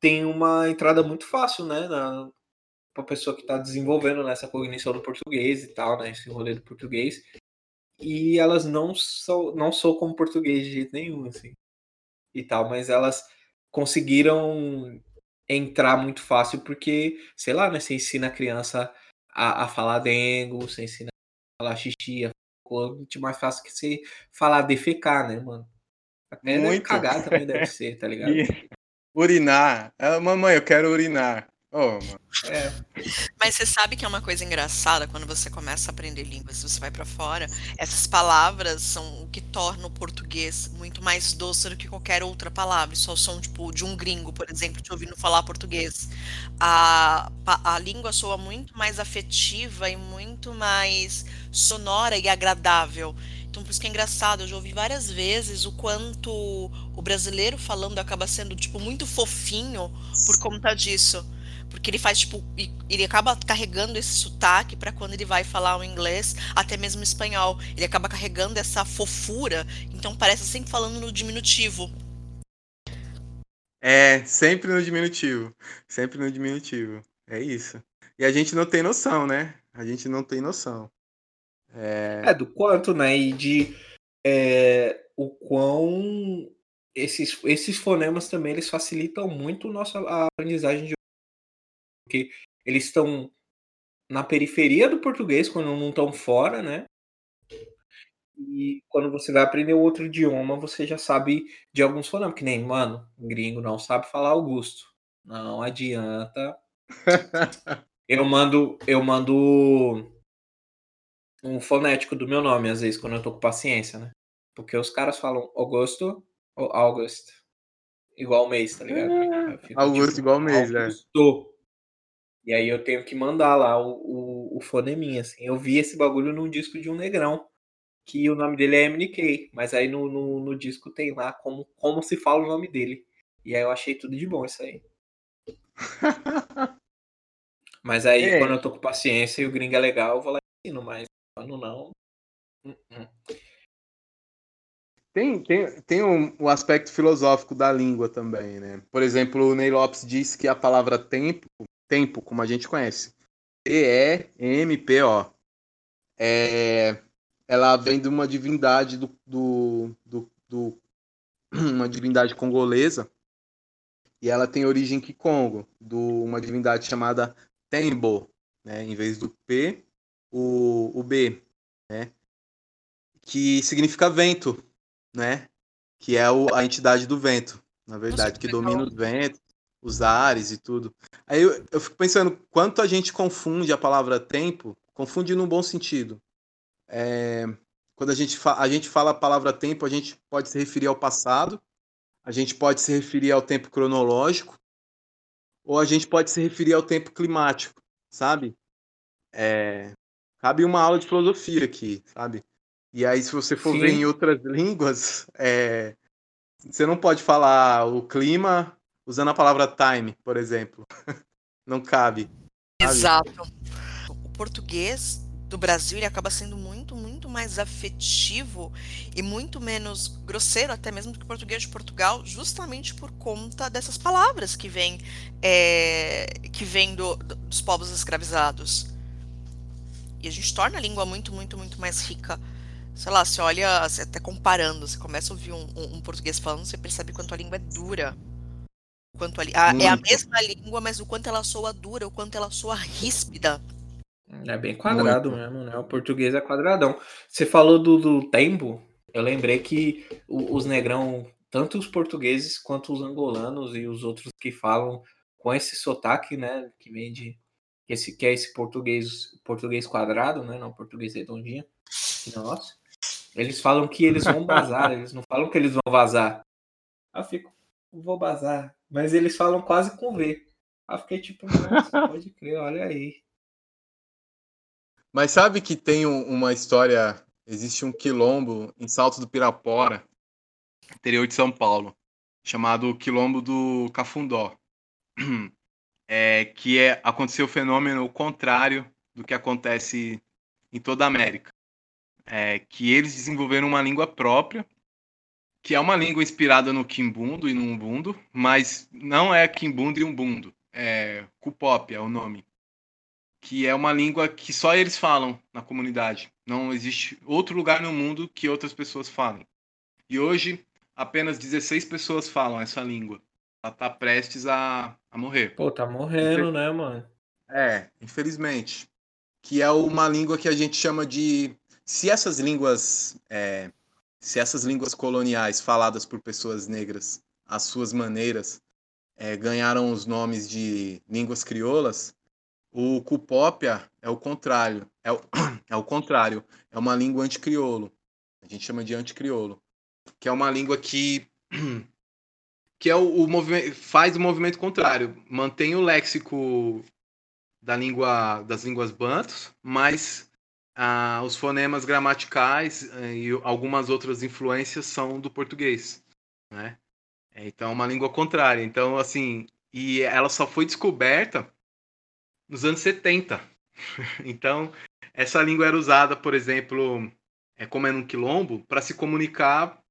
têm uma entrada muito fácil, né, na para pessoa que está desenvolvendo nessa cognição do português e tal, né, esse rolê do português e elas não são não sou como português de jeito nenhum assim e tal mas elas conseguiram entrar muito fácil porque sei lá né você ensina a criança a, a falar dengo você ensina a falar xixi a falar muito mais fácil que você falar defecar né mano até Muito. cagar também deve ser tá ligado E urinar. Ah, mamãe, eu quero urinar. Mano. é Mas você sabe que é uma coisa engraçada quando você começa a aprender línguas, você vai pra fora, essas palavras são o que torna o português muito mais doce do que qualquer outra palavra. É o som tipo de um gringo, por exemplo, te ouvindo falar português. A, a língua soa muito mais afetiva e muito mais sonora e agradável. Então, por isso que é engraçado, eu já ouvi várias vezes o quanto o brasileiro falando acaba sendo, tipo, muito fofinho por conta disso. Porque ele faz, tipo, ele acaba carregando esse sotaque para quando ele vai falar o inglês, até mesmo o espanhol. Ele acaba carregando essa fofura, então parece sempre falando no diminutivo. É, sempre no diminutivo. Sempre no diminutivo. É isso. E a gente não tem noção, né? A gente não tem noção. É, É, do quanto, né? E de é, o quão esses, esses fonemas também eles facilitam muito nossa a aprendizagem de porque eles estão na periferia do português quando não estão fora, né? E quando você vai aprender outro idioma, você já sabe de alguns fonemas, que nem, mano, gringo não sabe falar Augusto. Não adianta. Eu mando, eu mando um fonético do meu nome, às vezes, quando eu tô com paciência, né? Porque os caras falam Augusto ou August. Igual mês, tá ligado? Eu fico, Augusto igual mês, é. Augusto. E aí eu tenho que mandar lá o, o, o foneminha, assim. Eu vi esse bagulho num disco de um negrão, que o nome dele é MNK, mas aí no, no, no disco tem lá como, como se fala o nome dele. E aí eu achei tudo de bom isso aí. Mas aí, É. quando eu tô com paciência e o gringo é legal, eu vou lá e ensino, mas quando não. hum, hum. Tem, tem, tem um, o aspecto filosófico da língua também, né? Por exemplo, o Ney Lopes diz que a palavra tempo, tempo, como a gente conhece, T-E-M-P-O, é, ela vem de uma divindade do, do, do, do- uma divindade congolesa e ela tem origem Kikongo, do uma divindade chamada Tembo, né? Em vez do P, o, o B, né? Que significa vento, né? Que é o- a entidade do vento, na verdade, que domina os ventos, os ares e tudo. Aí eu, eu fico pensando quanto a gente confunde a palavra tempo, confunde num bom sentido. É, quando a gente, a gente fala a palavra tempo, a gente pode se referir ao passado, a gente pode se referir ao tempo cronológico, ou a gente pode se referir ao tempo climático, sabe? É, cabe uma aula de filosofia aqui, sabe? E aí, se você for Sim. ver em outras línguas, é, você não pode falar o clima usando a palavra time, por exemplo. Não cabe. Exato. O português do Brasil ele acaba sendo muito, muito mais afetivo e muito menos grosseiro, até mesmo do que o português de Portugal, justamente por conta dessas palavras que vêm é, que vêm do- do- dos povos escravizados. E a gente torna a língua muito, muito, muito mais rica. Sei lá, você olha, até comparando, você começa a ouvir um, um- um português falando, você percebe quanto a língua é dura. Quanto a, a- é a mesma língua, mas o quanto ela soa dura, o quanto ela soa ríspida. É bem quadrado Muito. mesmo, né? O português é quadradão. Você falou do, do tempo, eu lembrei que o- os negrão, tanto os portugueses quanto os angolanos e os outros que falam com esse sotaque, né? Que vem de. Esse, que é esse português português quadrado, né? Não português redondinho. que Nossa. Eles falam que eles vão vazar, eles não falam que eles vão vazar. Eu fico, vou vazar. Mas eles falam quase com V. Aí fiquei tipo, nossa, pode crer, olha aí. Mas sabe que tem uma história, existe um quilombo em Salto do Pirapora, interior de São Paulo, chamado Quilombo do Cafundó. É, que é, aconteceu o fenômeno contrário do que acontece em toda a América. É, que eles desenvolveram uma língua própria, que é uma língua inspirada no Kimbundo e no Umbundo, mas não é Kimbundo e Umbundo, é Kupop é o nome. Que é uma língua que só eles falam na comunidade. Não existe outro lugar no mundo que outras pessoas falem. E hoje, apenas 16 pessoas falam essa língua. Ela tá prestes a, a morrer. Pô, tá morrendo, né, mano? É, infelizmente que é uma língua que a gente chama de. Se essas línguas. É, se essas línguas coloniais faladas por pessoas negras, as suas maneiras, é, ganharam os nomes de línguas crioulas, o Cupópia é o contrário. É o, é o contrário. É uma língua anticriolo. A gente chama de anticriolo. Que é uma língua que. que é o, o faz o movimento contrário. Mantém o léxico da língua das línguas bantos, mas ah, os fonemas gramaticais eh, e algumas outras influências são do português, né? Então, é uma língua contrária. Então, assim, e ela só foi descoberta nos anos 70. então, essa língua era usada, por exemplo, é, como é num quilombo, para se comunicar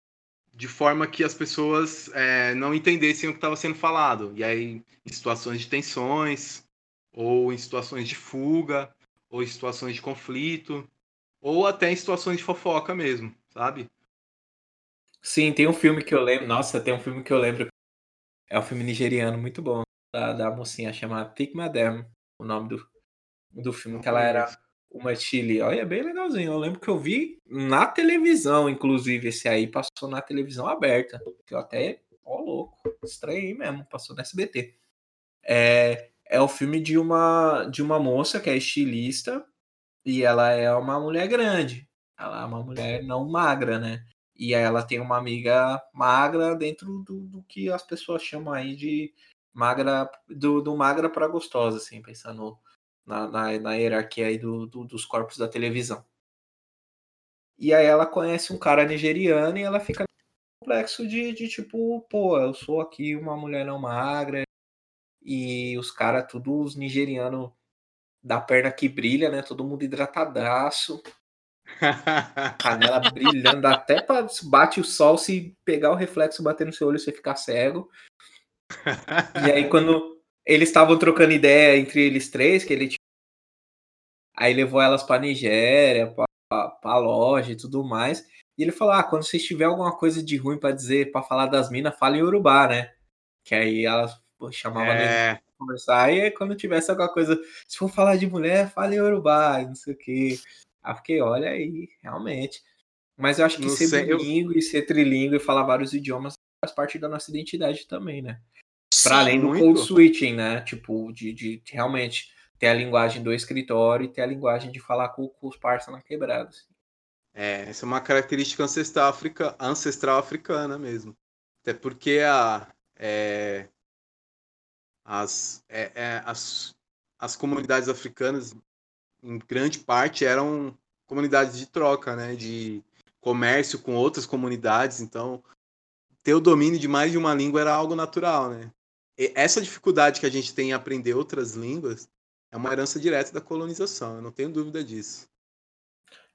de forma que as pessoas é, não entendessem o que estava sendo falado. E aí, em situações de tensões, ou em situações de fuga, ou em situações de conflito, ou até em situações de fofoca mesmo, sabe? Sim, tem um filme que eu lembro. Nossa, tem um filme que eu lembro. É um filme nigeriano muito bom. Da, da mocinha chamada Tik Madam. O nome do, do filme, que ela era uma Chile. Olha, é bem legalzinho. Eu lembro que eu vi na televisão, inclusive, esse aí passou na televisão aberta. Que eu até. Ó, louco. Estranhei mesmo. Passou no SBT. É, é o filme de uma de uma moça que é estilista e ela é uma mulher grande. Ela é uma mulher não magra, né? E aí ela tem uma amiga magra dentro do, do que as pessoas chamam aí de magra do, do magra para gostosa, assim, pensando na, na, na hierarquia aí do, do, dos corpos da televisão. E aí ela conhece um cara nigeriano e ela fica complexo de, de tipo, pô, eu sou aqui uma mulher não magra, e os caras, tudo os nigerianos da perna que brilha, né? Todo mundo hidratadaço. Canela brilhando, até para bate o sol, se pegar o reflexo bater no seu olho, você ficar cego. E aí, quando eles estavam trocando ideia entre eles três, que ele aí levou elas para Nigéria, para loja e tudo mais. E ele falou: Ah, quando vocês tiver alguma coisa de ruim para dizer, para falar das minas, fala em Urubá, né? Que aí elas pô, chamava é... conversar. E quando tivesse alguma coisa, se for falar de mulher, fale Urubá, não sei o quê. Aí fiquei, olha aí, realmente. Mas eu acho que não ser sei, bilingue eu... e ser trilingue e falar vários idiomas faz parte da nossa identidade também, né? Para além do muito. code switching, né? Tipo, de, de, de, realmente ter a linguagem do escritório e ter a linguagem de falar com, com os parceiros na quebrada. Assim. É, essa é uma característica ancestral, africa, ancestral africana mesmo. Até porque a, é, as, é, é, as, as comunidades africanas, em grande parte, eram comunidades de troca, né? De comércio com outras comunidades. Então, ter o domínio de mais de uma língua era algo natural, né? E essa dificuldade que a gente tem em aprender outras línguas é uma herança direta da colonização, eu não tenho dúvida disso.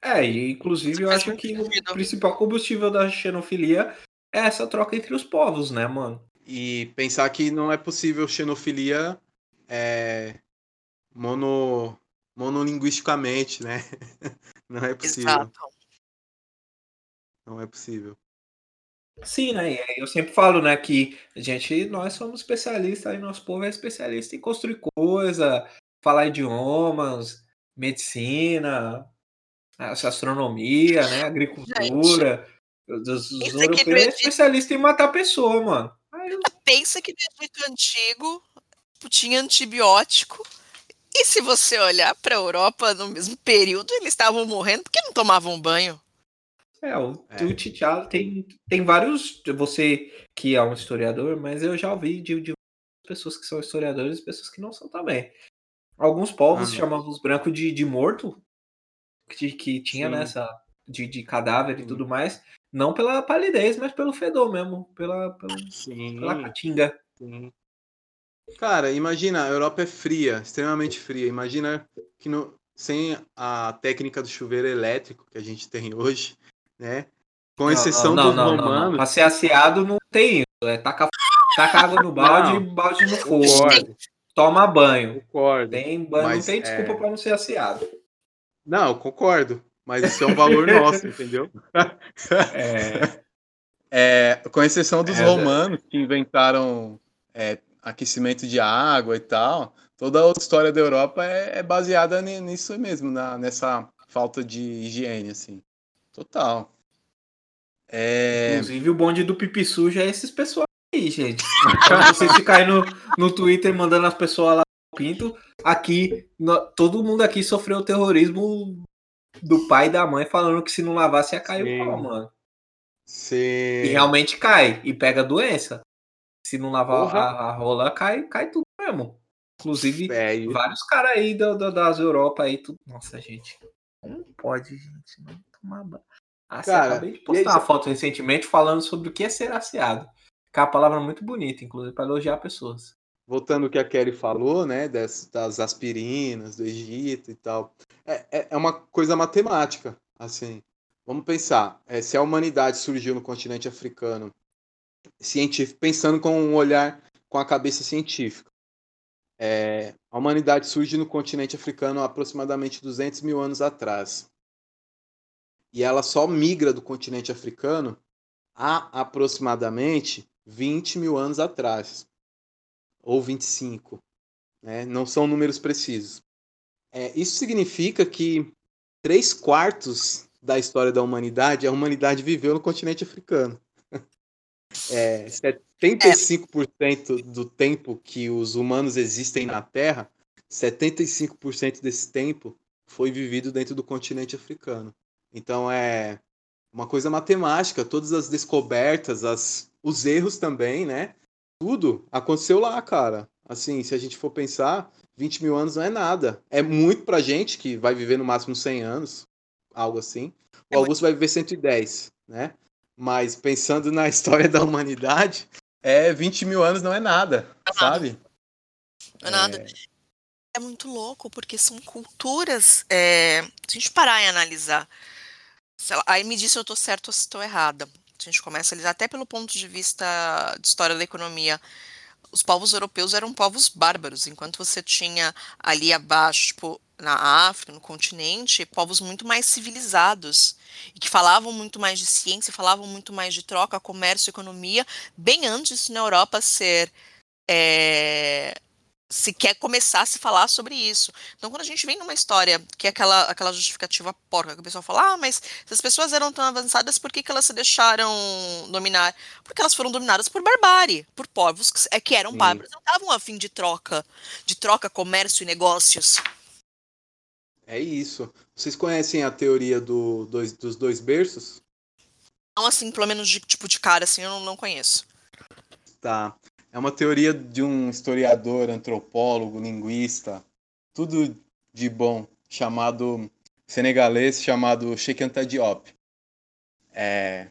É, e inclusive eu acho que o principal combustível da xenofilia é essa troca entre os povos, né, mano? E pensar que não é possível xenofilia é, mono, monolinguisticamente, né? Não é possível. Exato. Não é possível. Sim, né? Eu sempre falo, né, que a gente, nós somos especialistas, aí nosso povo é especialista em construir coisa, falar idiomas, medicina, astronomia, né, agricultura. Os, os europeus é especialista em matar pessoa, mano. Pensa que no Egito Antigo tinha antibiótico. E se você olhar para a Europa no mesmo período, eles estavam morrendo porque não tomavam banho. É, o, é. o T'Challa tem, tem vários. Você que é um historiador, mas eu já ouvi de, de pessoas que são historiadores e pessoas que não são também. Alguns povos chamavam os brancos de, de morto, que, que tinha Sim. nessa de, de cadáver Sim. e tudo mais, não pela palidez, mas pelo fedor mesmo, pela, pela, pela catinga. Sim. Cara, imagina, a Europa é fria, extremamente fria. Imagina que no, sem a técnica do chuveiro elétrico que a gente tem hoje, né? Com exceção não, não, dos não, romanos. Pra ser asseado não tem isso. É tacar, tacar água no balde e balde no fogo. Toma banho. Concordo. Tem banho, não tem desculpa é... para não ser asseado. Não, concordo. Mas isso é um valor nosso, entendeu? É... é... com exceção dos é, romanos que inventaram é, aquecimento de água e tal, toda a história da Europa é, é baseada nisso mesmo, na, nessa falta de higiene, assim. Total. É... Inclusive, o bonde do pipi sujo é esses pessoal aí, gente. vocês ficarem no, no Twitter mandando as pessoas lá no pinto, aqui, no, todo mundo aqui sofreu o terrorismo do pai e da mãe falando que se não lavasse ia cair Sim. o pau, mano. Sim. E realmente cai, e pega doença. Se não lavar a, a, rola, cai, cai tudo mesmo. Inclusive, vários caras aí do, do, das Europa aí, tudo. Nossa, gente. Como pode, gente, não tomar banho? Ah, Cara, acabei de postar uma foto recentemente falando sobre o que é ser aseado. Que é uma palavra muito bonita, inclusive, para elogiar pessoas. Voltando ao que a Kelly falou, né, das, das aspirinas, do Egito e tal. É, é, é uma coisa matemática, assim. Vamos pensar, é, se a humanidade surgiu no continente africano, científico, pensando com um olhar com a cabeça científica. É, a humanidade surge no continente africano há aproximadamente 200 mil anos atrás e ela só migra do continente africano há aproximadamente 20 mil anos atrás, ou 25. Né? Não são números precisos. É, isso significa que três quartos da história da humanidade, a humanidade viveu no continente africano. É, 75% do tempo que os humanos existem na Terra, 75% desse tempo foi vivido dentro do continente africano. Então é uma coisa matemática, todas as descobertas, as, os erros também, né? Tudo aconteceu lá, cara. Assim, se a gente for pensar, 20 mil anos não é nada. É muito pra gente que vai viver no máximo 100 anos, algo assim. O é Augusto vai viver 110, né? Mas pensando na história da humanidade, é 20 mil anos não é nada, não é sabe? Nada. Não é nada. É... é muito louco, porque são culturas. É... Se a gente parar e analisar aí me diz se eu estou certo ou se estou errada. A gente começa a analisar até pelo ponto de vista de história da economia. Os povos europeus eram povos bárbaros, enquanto você tinha ali abaixo, tipo, na África, no continente, povos muito mais civilizados e que falavam muito mais de ciência, falavam muito mais de troca, comércio, economia, bem antes na Europa ser é, se quer começar a se falar sobre isso. Então, quando a gente vem numa história que é aquela, aquela justificativa porca, que o pessoal fala, ah, mas se as pessoas eram tão avançadas, por que, que elas se deixaram dominar? Porque elas foram dominadas por barbárie, por povos que, é, que eram bárbaros, não estavam afim de troca, de troca, comércio e negócios. É isso. Vocês conhecem a teoria do, dois, dos dois berços? Não, assim, pelo menos de tipo de cara, assim, eu não, não conheço. Tá. É uma teoria de um historiador, antropólogo, linguista, tudo de bom, chamado senegalês, chamado Cheikh Anta Diop. É,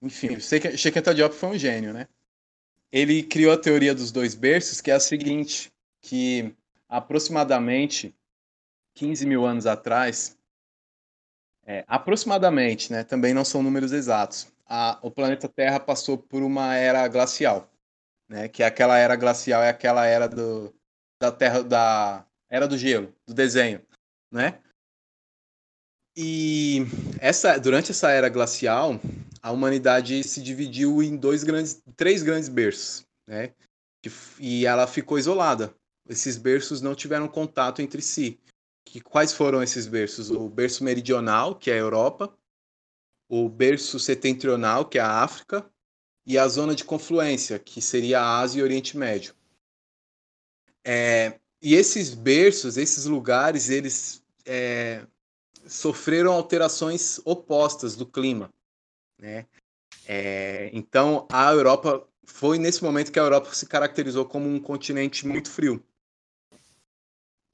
enfim, Cheikh Anta Diop foi um gênio, né? Ele criou a teoria dos dois berços, que é a seguinte, que aproximadamente 15 mil anos atrás, é, aproximadamente, né? Também não são números exatos. A, o planeta Terra passou por uma era glacial né? Que é aquela era glacial, é aquela era do, da Terra, da era do gelo, do desenho, né? E essa, durante essa era glacial, a humanidade se dividiu em dois grandes, três grandes berços, né? E ela ficou isolada. Esses berços não tiveram contato entre si. Que, quais foram esses berços? O berço meridional, que é a Europa, o berço setentrional, que é a África, e a zona de confluência, que seria a Ásia e Oriente Médio. É, e esses berços, esses lugares, eles é, sofreram alterações opostas do clima. né? É, então a Europa foi nesse momento que a Europa se caracterizou como um continente muito frio.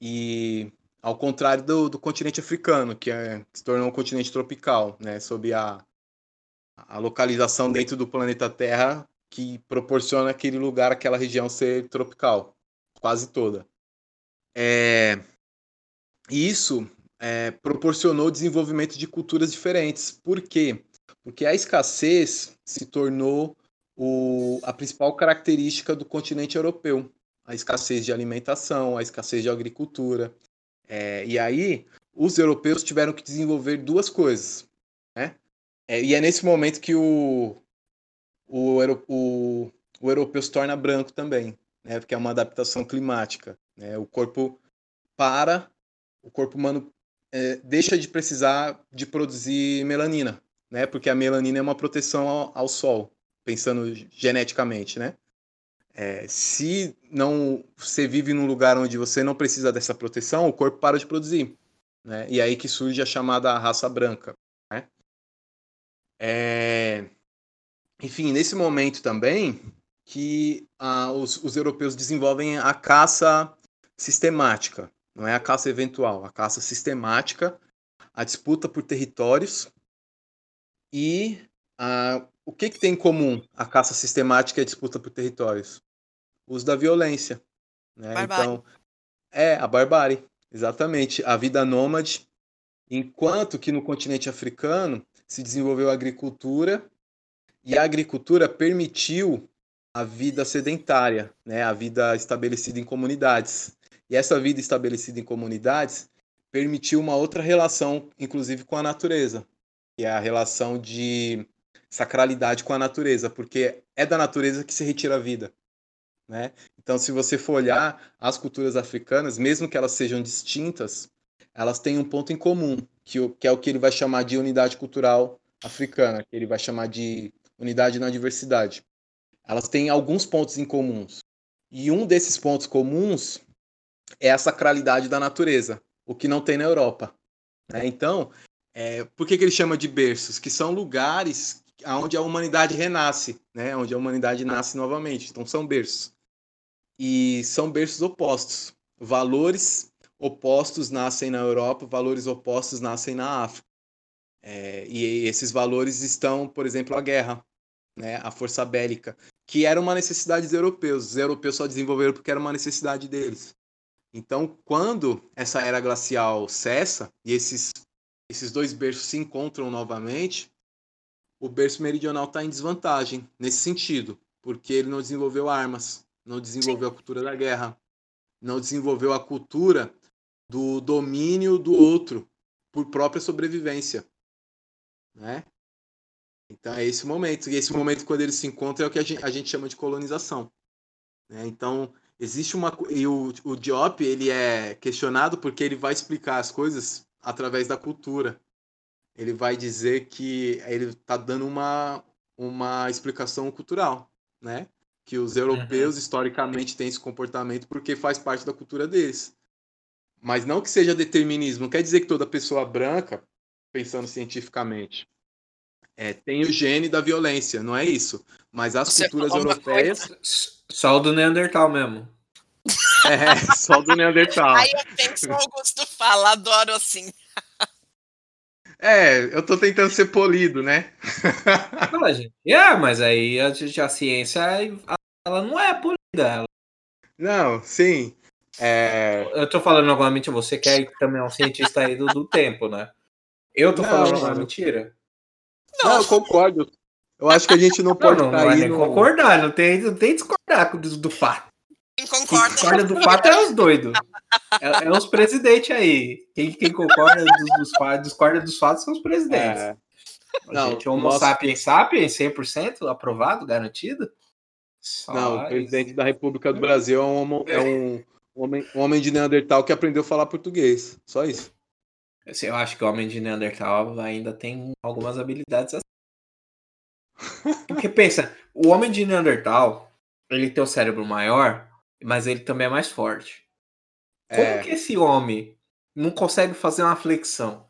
E ao contrário do, do continente africano, que, é, que se tornou um continente tropical, né, sob a, a localização dentro do planeta Terra que proporciona aquele lugar, aquela região ser tropical, quase toda. É, isso é, proporcionou o desenvolvimento de culturas diferentes. Por quê? Porque a escassez se tornou o, a principal característica do continente europeu. A escassez de alimentação, a escassez de agricultura. É, e aí, os europeus tiveram que desenvolver duas coisas. Né? É, e é nesse momento que o, o, o, o europeu se torna branco também, né? porque é uma adaptação climática. Né? O corpo para, o corpo humano é, deixa de precisar de produzir melanina, né? porque a melanina é uma proteção ao, ao sol pensando geneticamente, né? É, se não você vive num lugar onde você não precisa dessa proteção, o corpo para de produzir, né? E aí que surge a chamada raça branca? É, enfim, nesse momento também que ah, os, os europeus desenvolvem a caça sistemática, não é a caça eventual, a caça sistemática, a disputa por territórios e a o que, que tem em comum a caça sistemática e a disputa por territórios? O uso da violência. Né? Então, é a barbárie, exatamente. A vida nômade, enquanto que no continente africano se desenvolveu a agricultura e a agricultura permitiu a vida sedentária, né? a vida estabelecida em comunidades. E essa vida estabelecida em comunidades permitiu uma outra relação, inclusive com a natureza, que é a relação de sacralidade com a natureza, porque é da natureza que se retira a vida. Né? Então, se você for olhar as culturas africanas, mesmo que elas sejam distintas, elas têm um ponto em comum, que, que é o que ele vai chamar de unidade cultural africana, que ele vai chamar de unidade na diversidade. Elas têm alguns pontos em comuns. E um desses pontos comuns é a sacralidade da natureza, o que não tem na Europa. Né? Então, é, por que, que ele chama de berços? Que são lugares onde a humanidade renasce, né? Onde a humanidade nasce novamente. Então são berços. E são berços opostos. Valores opostos nascem na Europa, valores opostos nascem na África. É, e esses valores estão, por exemplo, a guerra, né? A força bélica, que era uma necessidade dos europeus. Os europeus só desenvolveram porque era uma necessidade deles. Então, quando essa era glacial cessa e esses esses dois berços se encontram novamente, o berço meridional está em desvantagem nesse sentido, porque ele não desenvolveu armas, não desenvolveu a cultura da guerra, não desenvolveu a cultura do domínio do outro por própria sobrevivência, né? Então é esse momento. E esse momento, quando eles se encontram, é o que a gente, a gente chama de colonização. Né? Então, existe uma. E o, o Diop, ele é questionado porque ele vai explicar as coisas através da cultura ele vai dizer que ele está dando uma, uma explicação cultural, né? Que os europeus uhum. historicamente têm esse comportamento porque faz parte da cultura deles. Mas não que seja determinismo, não quer dizer que toda pessoa branca, pensando cientificamente, é, tem o gene da violência, não é isso. Mas as Você culturas europeias. Só o do Neandertal mesmo. É, só o do Neandertal. Aí eu penso o Augusto fala, adoro assim. É, eu tô tentando ser polido, né? Não, gente, é, mas aí a, a ciência ela não é polida. Ela... Não, sim. É... Eu tô falando alguma mentira, você que é também um cientista aí do, do tempo, né? Eu tô não, falando alguma mentira? Não, eu concordo. Eu acho que a gente não pode não, não, não é no... concordar, não tem, não tem discordar do, do fato. Quem concorda. Quem do fato é os doidos. É, é os presidentes aí. Quem, quem concorda dos, dos fatos, discorda dos fatos são os presidentes. É. Não, gente, Homo nossa... sapiens sapiens, 100% aprovado, garantido? Só não, o presidente da República do Brasil é um, homo, é um homem, um homem de Neandertal que aprendeu a falar português. Só isso. Assim, eu acho que o homem de Neandertal ainda tem algumas habilidades assim. Porque pensa, o homem de Neandertal, ele tem o cérebro maior, mas ele também é mais forte. Como é... que esse homem não consegue fazer uma flexão?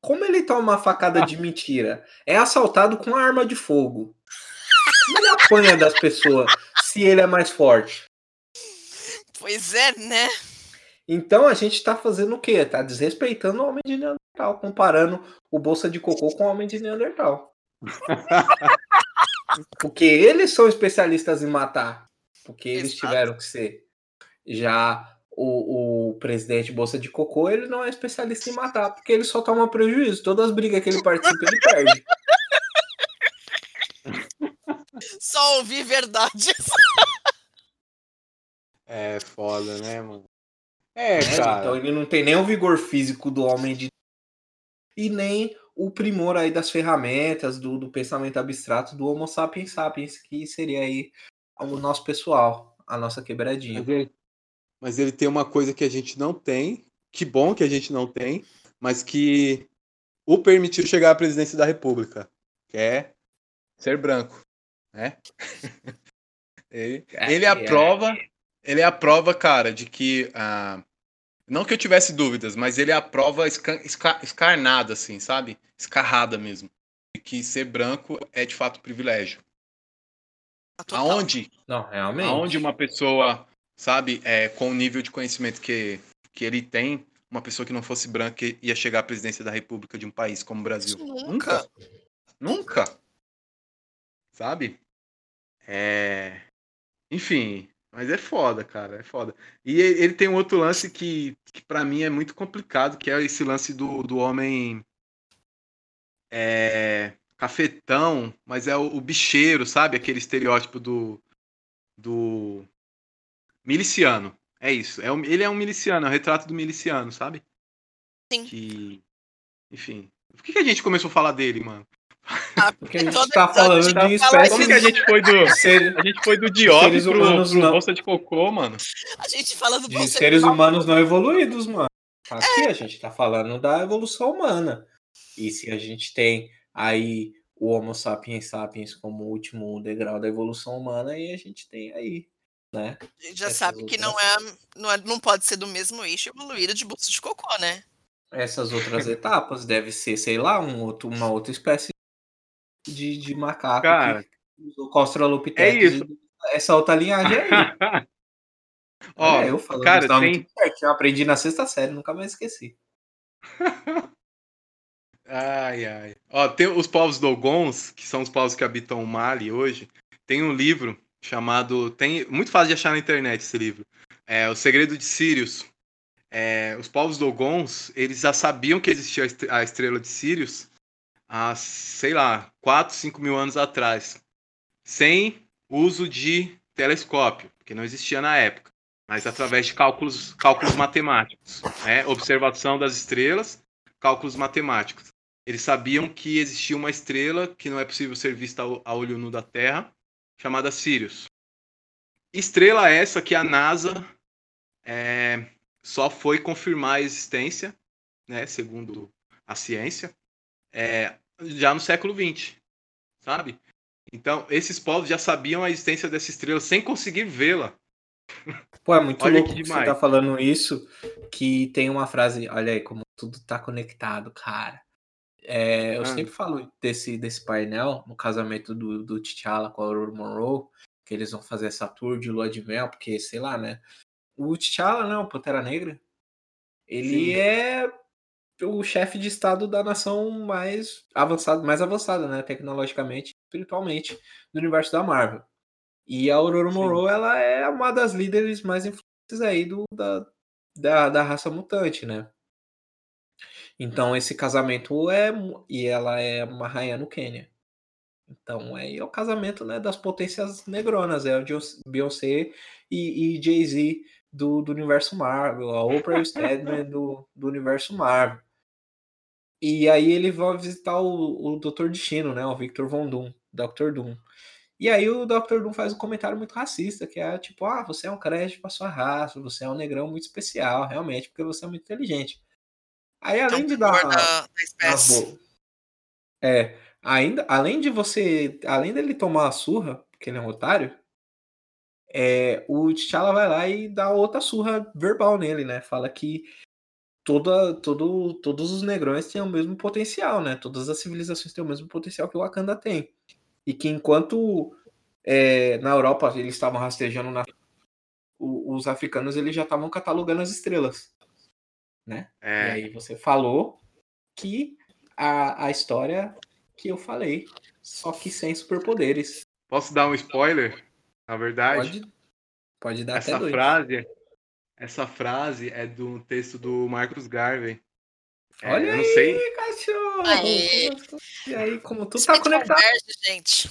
Como ele toma uma facada de mentira? É assaltado com arma de fogo. Ele apanha das pessoas se ele é mais forte. Pois é, né? Então a gente tá fazendo o quê? Tá desrespeitando o homem de Neandertal, comparando o Bolsa de Cocô com o homem de Neandertal. Porque eles são especialistas em matar. Porque eles Exato. tiveram que ser. Já o, o presidente Bolsa de Cocô, ele não é especialista em matar, porque ele só toma prejuízo. Todas as brigas que ele participa, ele perde. Só ouvir verdades. É foda, né, mano? É, né? cara. Então ele não tem nem o vigor físico do homem de. E nem o primor aí das ferramentas, do, do pensamento abstrato do Homo sapiens sapiens, que seria aí o nosso pessoal, a nossa quebradinha. Mas ele, mas ele tem uma coisa que a gente não tem, que bom que a gente não tem, mas que o permitiu chegar à presidência da República, que é ser branco, né? ele, ele é a É. ele é a prova, cara, de que ah, não que eu tivesse dúvidas, mas ele é a prova esca- esca- escarnada, assim, sabe? Escarrada mesmo, de que ser branco é de fato privilégio. Total. Aonde Não, realmente. Aonde uma pessoa, sabe, é, com o nível de conhecimento que, que ele tem, uma pessoa que não fosse branca ia chegar à presidência da República de um país como o Brasil? Nunca. Nunca. Sabe? É. Enfim, mas é foda, cara, é foda. E ele tem um outro lance que, que para mim é muito complicado, que é esse lance do, do homem é, cafetão, mas é o, o bicheiro, sabe? Aquele estereótipo do, do miliciano. É isso. É ele é um miliciano, é o retrato do miliciano, sabe? Sim. Que, enfim. Por que, que a gente começou a falar dele, mano? Ah, Porque a gente tá episódio falando gente de espécies. Como que a gente foi do. ser- A gente foi do pro, humanos pro não. bolsa de cocô, mano. A gente fala do de seres humanos não evoluídos, mano. Aqui a gente tá falando da evolução humana. E se a gente tem aí o Homo sapiens sapiens como último degrau da evolução humana, aí a gente tem aí, né? A gente já essas sabe que não é, não é. Não pode ser do mesmo eixo evoluído de bolso de cocô, né? Essas outras etapas deve ser, sei lá, um outro, uma outra espécie de, de macaco Cara, que usou Australopithecus. é isso. Essa outra linhagem aí. Ó, Olha, eu falando cara, tem. eu aprendi na sexta série, nunca mais esqueci. Ai, ai. Ó, tem os povos Dogons, que são os povos que habitam o Mali hoje. Tem um livro chamado. Tem, muito fácil de achar na internet esse livro. É O Segredo de Sirius. É, os povos Dogons, eles já sabiam que existia a estrela de Sirius há, sei lá, 4, 5 mil anos atrás. Sem uso de telescópio, porque não existia na época. Mas através de cálculos, cálculos matemáticos. Né? Observação das estrelas, cálculos matemáticos. Eles sabiam que existia uma estrela que não é possível ser vista a olho nu da Terra, chamada Sirius. Estrela essa que a NASA é, só foi confirmar a existência, né, segundo a ciência, é, já no século XX, sabe? Então, esses povos já sabiam a existência dessa estrela sem conseguir vê-la. Pô, é muito Olha louco que que você tá falando isso, que tem uma frase, olha aí como tudo tá conectado, cara. É, eu Ah. sempre falo desse, desse painel, no casamento do, do T'Challa com a Aurora Monroe, que eles vão fazer essa tour de lua de mel, porque, sei lá, né? O T'Challa, né, o Pantera Negra, ele Sim. é o chefe de estado da nação mais avançada, mais avançada, né, tecnologicamente, espiritualmente, do universo da Marvel. E a Aurora Sim. Monroe, ela é uma das líderes mais influentes aí do, da, da, da raça mutante, né? Então esse casamento é e ela é uma rainha no Quênia. Então aí é o casamento, né, das potências negronas, é o Beyoncé- Beyoncé e, e Jay-Z do, do universo Marvel, a Oprah e o Stedman do, do universo Marvel. E aí ele vai visitar o, o Dr. Destino, né, o Victor Von Doom, Dr. Doom. E aí o Dr. Doom faz um comentário muito racista, que é tipo, ah, você é um crédito pra sua raça, você é um negrão muito especial, realmente, porque você é muito inteligente. Aí Então, além de dar da, espécie. bo- É, ainda, além de você, além dele tomar a surra, porque ele é um otário, é, o T'Challa vai lá e dá outra surra verbal nele, né? Fala que toda, todo, todos os negrões têm o mesmo potencial, né? Todas as civilizações têm o mesmo potencial que o Wakanda tem. E que enquanto é, na Europa eles estavam rastejando na os africanos eles já estavam catalogando as estrelas, né? É. E aí você falou que a, a história que eu falei, só que sem superpoderes. Posso dar um spoiler? Na verdade, pode, pode dar essa até dois. Essa frase é do texto do Marcos Garvey. É, Olha eu não aí, sei. cachorro! Aí. E aí, como tudo tá conectado. gente.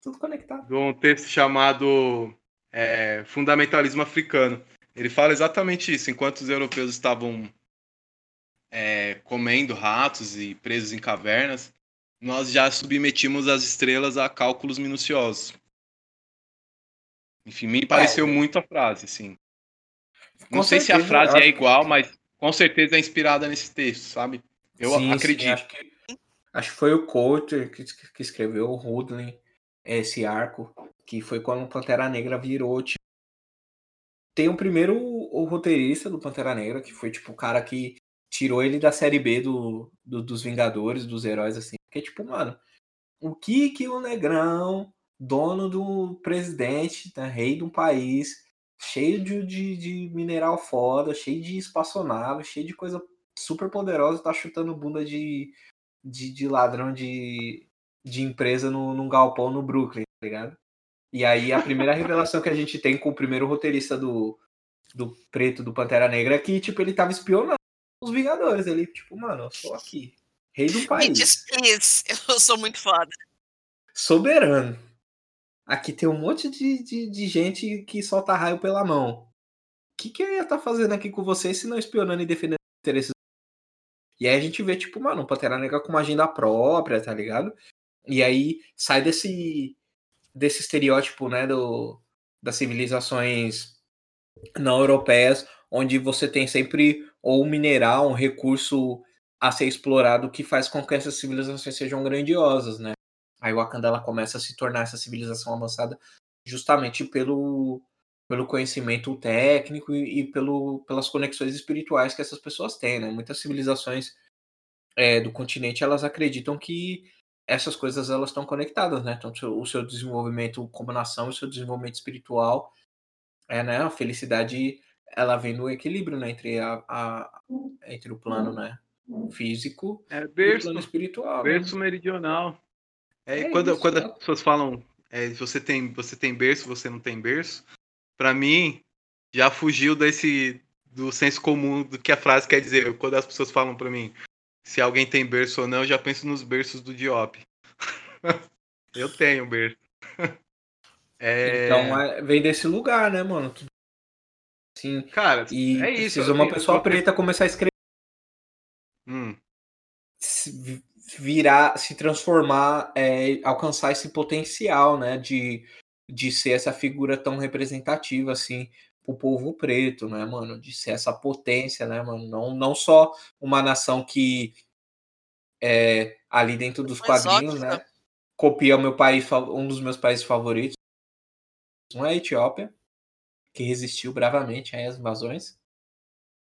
Tudo conectado. De um texto chamado é, Fundamentalismo Africano. Ele fala exatamente isso. Enquanto os europeus estavam é, comendo ratos e presos em cavernas, nós já submetimos as estrelas a cálculos minuciosos. Enfim, me pareceu é. muito a frase, sim. Não sei se a frase é igual, mas com certeza é inspirada nesse texto, sabe? Eu sim, acredito. Sim, acho, que, acho, que, foi o Coulter que, que escreveu o Rudlin, esse arco, que foi quando o Pantera Negra virou. Tipo... Tem o primeiro o roteirista do Pantera Negra, que foi tipo o cara que tirou ele da série B do, do dos Vingadores, dos heróis, assim. Porque, tipo, mano, o que que o Negrão, dono do presidente, né, rei de um país, cheio de, de, de, mineral foda, cheio de espaçonave, cheio de coisa super poderosa, tá chutando bunda de, de, de ladrão de, de empresa no, num galpão no Brooklyn, tá ligado? E aí a primeira revelação que a gente tem com o primeiro roteirista do, do preto do Pantera Negra é que, tipo, ele tava espionando os Vingadores. Ele, tipo, mano, eu sou aqui. Rei do país. Me diz. Eu sou muito foda. Soberano. Aqui tem um monte de, de, de gente que solta raio pela mão. O que, que eu ia estar tá fazendo aqui com vocês se não espionando e defendendo interesses? E aí a gente vê, tipo, mano, o Pantera Negra com uma agenda própria, tá ligado? E aí sai desse, desse estereótipo, né, do, das civilizações não europeias, onde você tem sempre ou um mineral, um recurso a ser explorado que faz com que essas civilizações sejam grandiosas, né? Aí o Wakanda ela começa a se tornar essa civilização avançada justamente pelo, pelo conhecimento técnico e, e pelo, pelas conexões espirituais que essas pessoas têm, né? Muitas civilizações é, do continente elas acreditam que essas coisas elas estão conectadas, né? Então o seu desenvolvimento como nação, o seu desenvolvimento espiritual, é, né? A felicidade ela vem no equilíbrio, né, entre a, a entre o plano, né, físico é, berço, e o plano espiritual. Né? Berço né? meridional. É, é quando, isso, quando as pessoas falam, é, você tem você tem berço, você não tem berço, para mim já fugiu desse do senso comum do que a frase quer dizer. Quando as pessoas falam para mim se alguém tem berço ou não, eu já penso nos berços do Diop. eu tenho berço. É... Então é, vem desse lugar, né, mano? Sim. Cara, e é isso. Precisa uma pessoa preta começar a escrever. Hum. Virar, se transformar, é, alcançar esse potencial, né? De, de ser essa figura tão representativa, assim, o povo preto, né, mano? De ser essa potência, né, mano? Não, não só uma nação que é, ali dentro dos quadrinhos, né? Copia o meu país, um dos meus países favoritos, um é a Etiópia, que resistiu bravamente às invasões,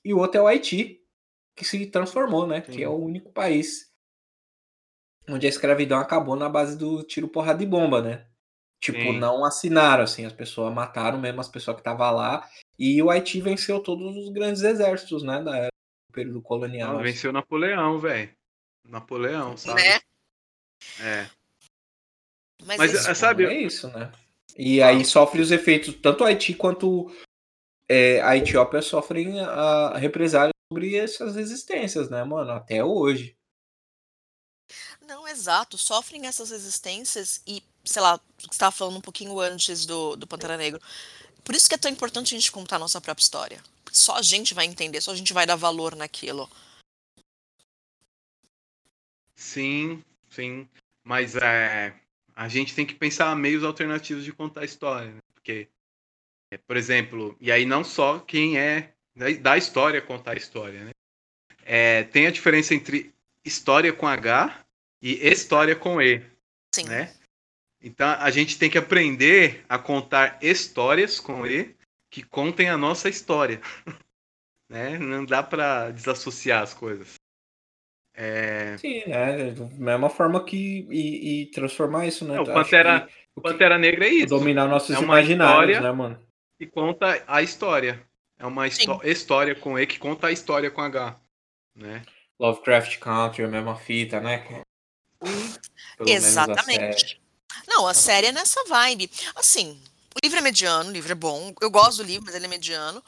e o outro é o Haiti, que se transformou, né? Sim. Que é o único país onde a escravidão acabou na base do tiro porrada e bomba, né? Tipo, Sim. não assinaram, assim, as pessoas mataram mesmo as pessoas que estavam lá, e o Haiti venceu todos os grandes exércitos, né, da do período colonial. Não, venceu Napoleão, velho. Napoleão, sabe? Né? É. Mas, Mas isso, sabe, é isso, né? E aí sofre os efeitos, tanto o Haiti quanto é, a Etiópia sofrem a represália sobre essas resistências, né, mano? Até hoje. Não, exato. Sofrem essas resistências e, sei lá, você estava falando um pouquinho antes do, do Pantera Negro. Por isso que é tão importante a gente contar a nossa própria história. Só a gente vai entender, só a gente vai dar valor naquilo. Sim, sim. Mas é, a gente tem que pensar meios alternativos de contar a história, né? Porque, é, por exemplo, e aí não só quem é da história contar a história, né? É, tem a diferença entre história com H e história com E, Sim. né? Então a gente tem que aprender a contar histórias com E que contem a nossa história. né? Não dá para desassociar as coisas. É... Sim, né? Da mesma forma que. E, e transformar isso, né? Não, o Pantera, o Pantera Negra é isso. Dominar nossos é uma imaginários, né, mano? Que conta a história. É uma histó- história com E que conta a história com H. Né? Lovecraft Country, a mesma fita, né? Pelo série. Exatamente. Não, a série é nessa vibe. Assim, o livro é mediano, o livro é bom. Eu gosto do livro, mas ele é mediano.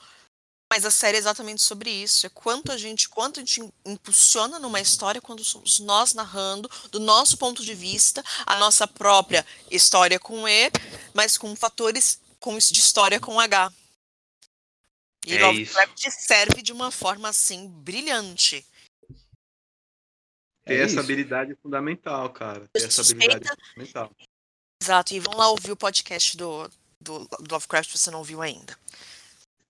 Mas a série é exatamente sobre isso. É quanto a gente, quanto a gente impulsiona numa história quando somos nós narrando, do nosso ponto de vista, a nossa própria história com E, mas com fatores com de história com H. E É Lovecraft serve de uma forma assim brilhante. Ter É essa isso. habilidade é fundamental, cara. Ter essa habilidade é fundamental. Exato. E vão lá ouvir o podcast do, do, do Lovecraft se você não ouviu ainda.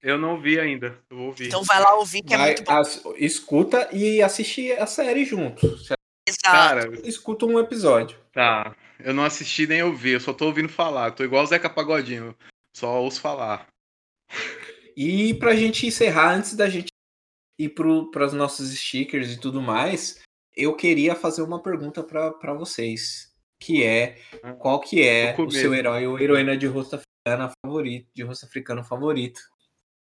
Eu não vi ainda. Eu vou ouvir. Então vai lá ouvir que é Vai, muito bom. as- escuta e assiste a série junto. Exato. Cara, Escuta um episódio. tá. Eu não assisti nem ouvi, eu só tô ouvindo falar. Tô igual o Zeca Pagodinho. Só ouço falar. E pra gente encerrar, antes da gente ir para os nossos stickers e tudo mais, eu queria fazer uma pergunta para vocês. Que é, qual que é o seu herói ou heroína de rosto africano favorito, de rosto africano favorito?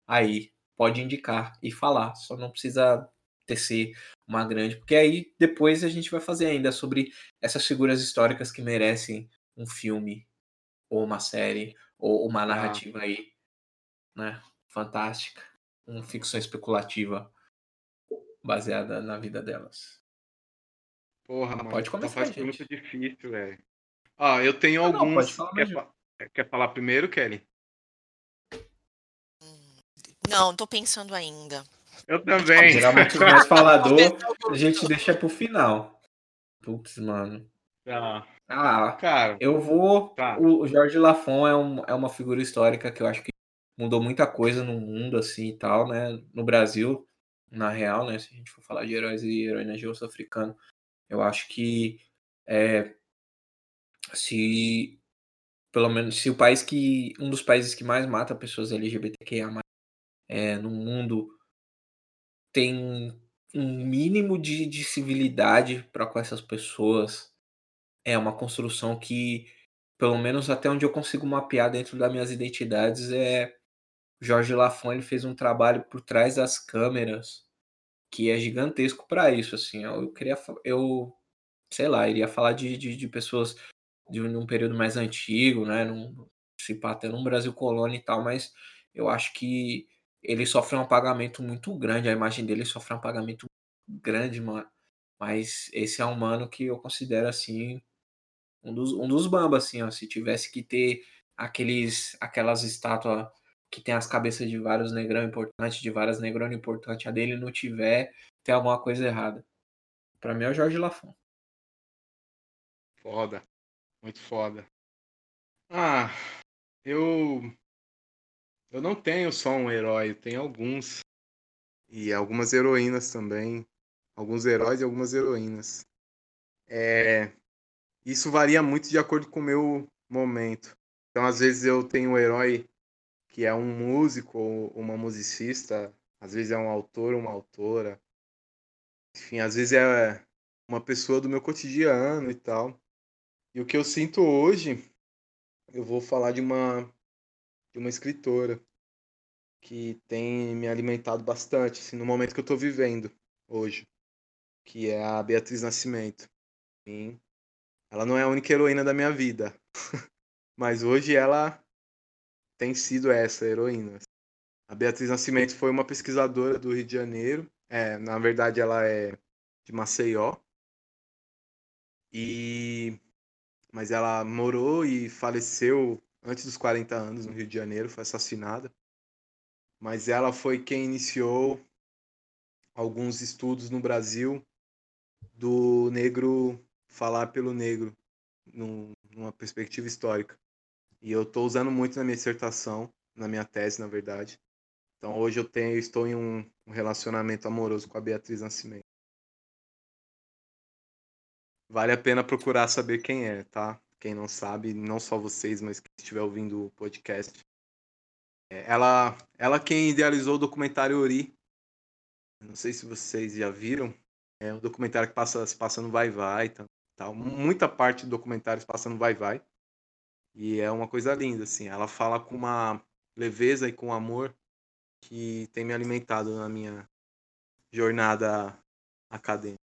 Aí, pode indicar e falar, só não precisa tecer uma grande, porque aí depois a gente vai fazer ainda sobre essas figuras históricas que merecem um filme ou uma série ou uma narrativa aí, né? Fantástica, uma ficção especulativa baseada na vida delas. Porra, Ah, mano. pode começar, Tá gente. muito difícil, velho. Ah, eu tenho Ah, não, alguns. pode falar quer, fa- quer falar primeiro, Kelly? Não, tô pensando ainda. Eu também. Geralmente o mais falador a gente deixa pro final. Putz, mano. Tá. Ah, Cara, eu vou. Tá. O Jorge Lafon é, um, é uma figura histórica que eu acho que mudou muita coisa no mundo, assim e tal, né? No Brasil, na real, né? Se a gente for falar de heróis e heroínas de osso africano, eu acho que é, se pelo menos se o país que um dos países que mais mata pessoas LGBTQIA+ é, no mundo tem um mínimo de, de civilidade para com essas pessoas é uma construção que pelo menos até onde eu consigo mapear dentro das minhas identidades é Jorge Lafon ele fez um trabalho por trás das câmeras que é gigantesco para isso assim eu, queria eu sei lá iria falar de, de, de pessoas de um, período mais antigo né num, se até num Brasil colônia e tal mas eu acho que ele sofre um apagamento muito grande a imagem dele sofre um apagamento grande mano mas esse é um mano que eu considero assim um dos, um dos bamba, assim, ó. Se tivesse que ter aqueles, aquelas estátuas que tem as cabeças de vários negrão importantes, de várias negronas importantes, a dele não tiver, tem alguma coisa errada. Pra mim é o Jorge Lafon. foda. Muito foda. Ah, eu. Eu não tenho só um herói, eu tenho alguns. E algumas heroínas também. Alguns heróis e algumas heroínas. É, Isso varia muito de acordo com o meu momento. Então, às vezes, eu tenho um herói que é um músico ou uma musicista. Às vezes é um autor uma autora. Enfim, às vezes é uma pessoa do meu cotidiano e tal. E o que eu sinto hoje, eu vou falar de uma de uma escritora que tem me alimentado bastante, assim, no momento que eu estou vivendo hoje, que é a Beatriz Nascimento. Ela não é a única heroína da minha vida, mas hoje ela tem sido essa heroína. A Beatriz Nascimento foi uma pesquisadora do Rio de Janeiro. É, na verdade, ela é de Maceió. E mas ela morou e faleceu antes dos 40 anos no Rio de Janeiro, foi assassinada. Mas ela foi quem iniciou alguns estudos no Brasil do negro falar pelo negro num- numa perspectiva histórica. E eu estou usando muito na minha dissertação, na minha tese, na verdade. Então hoje eu tenho, estou em um, relacionamento amoroso com a Beatriz Nascimento. Vale a pena procurar saber quem é, tá? Quem não sabe, não só vocês, mas quem estiver ouvindo o podcast. É, Ela, ela quem idealizou o documentário Ori, Não sei se vocês já viram. É um documentário que passa, se passa no Vai Vai. Tal, tal. Muita parte do documentário se passa no Vai Vai. E é uma coisa linda, assim. Ela fala com uma leveza e com amor que tem me alimentado na minha jornada acadêmica.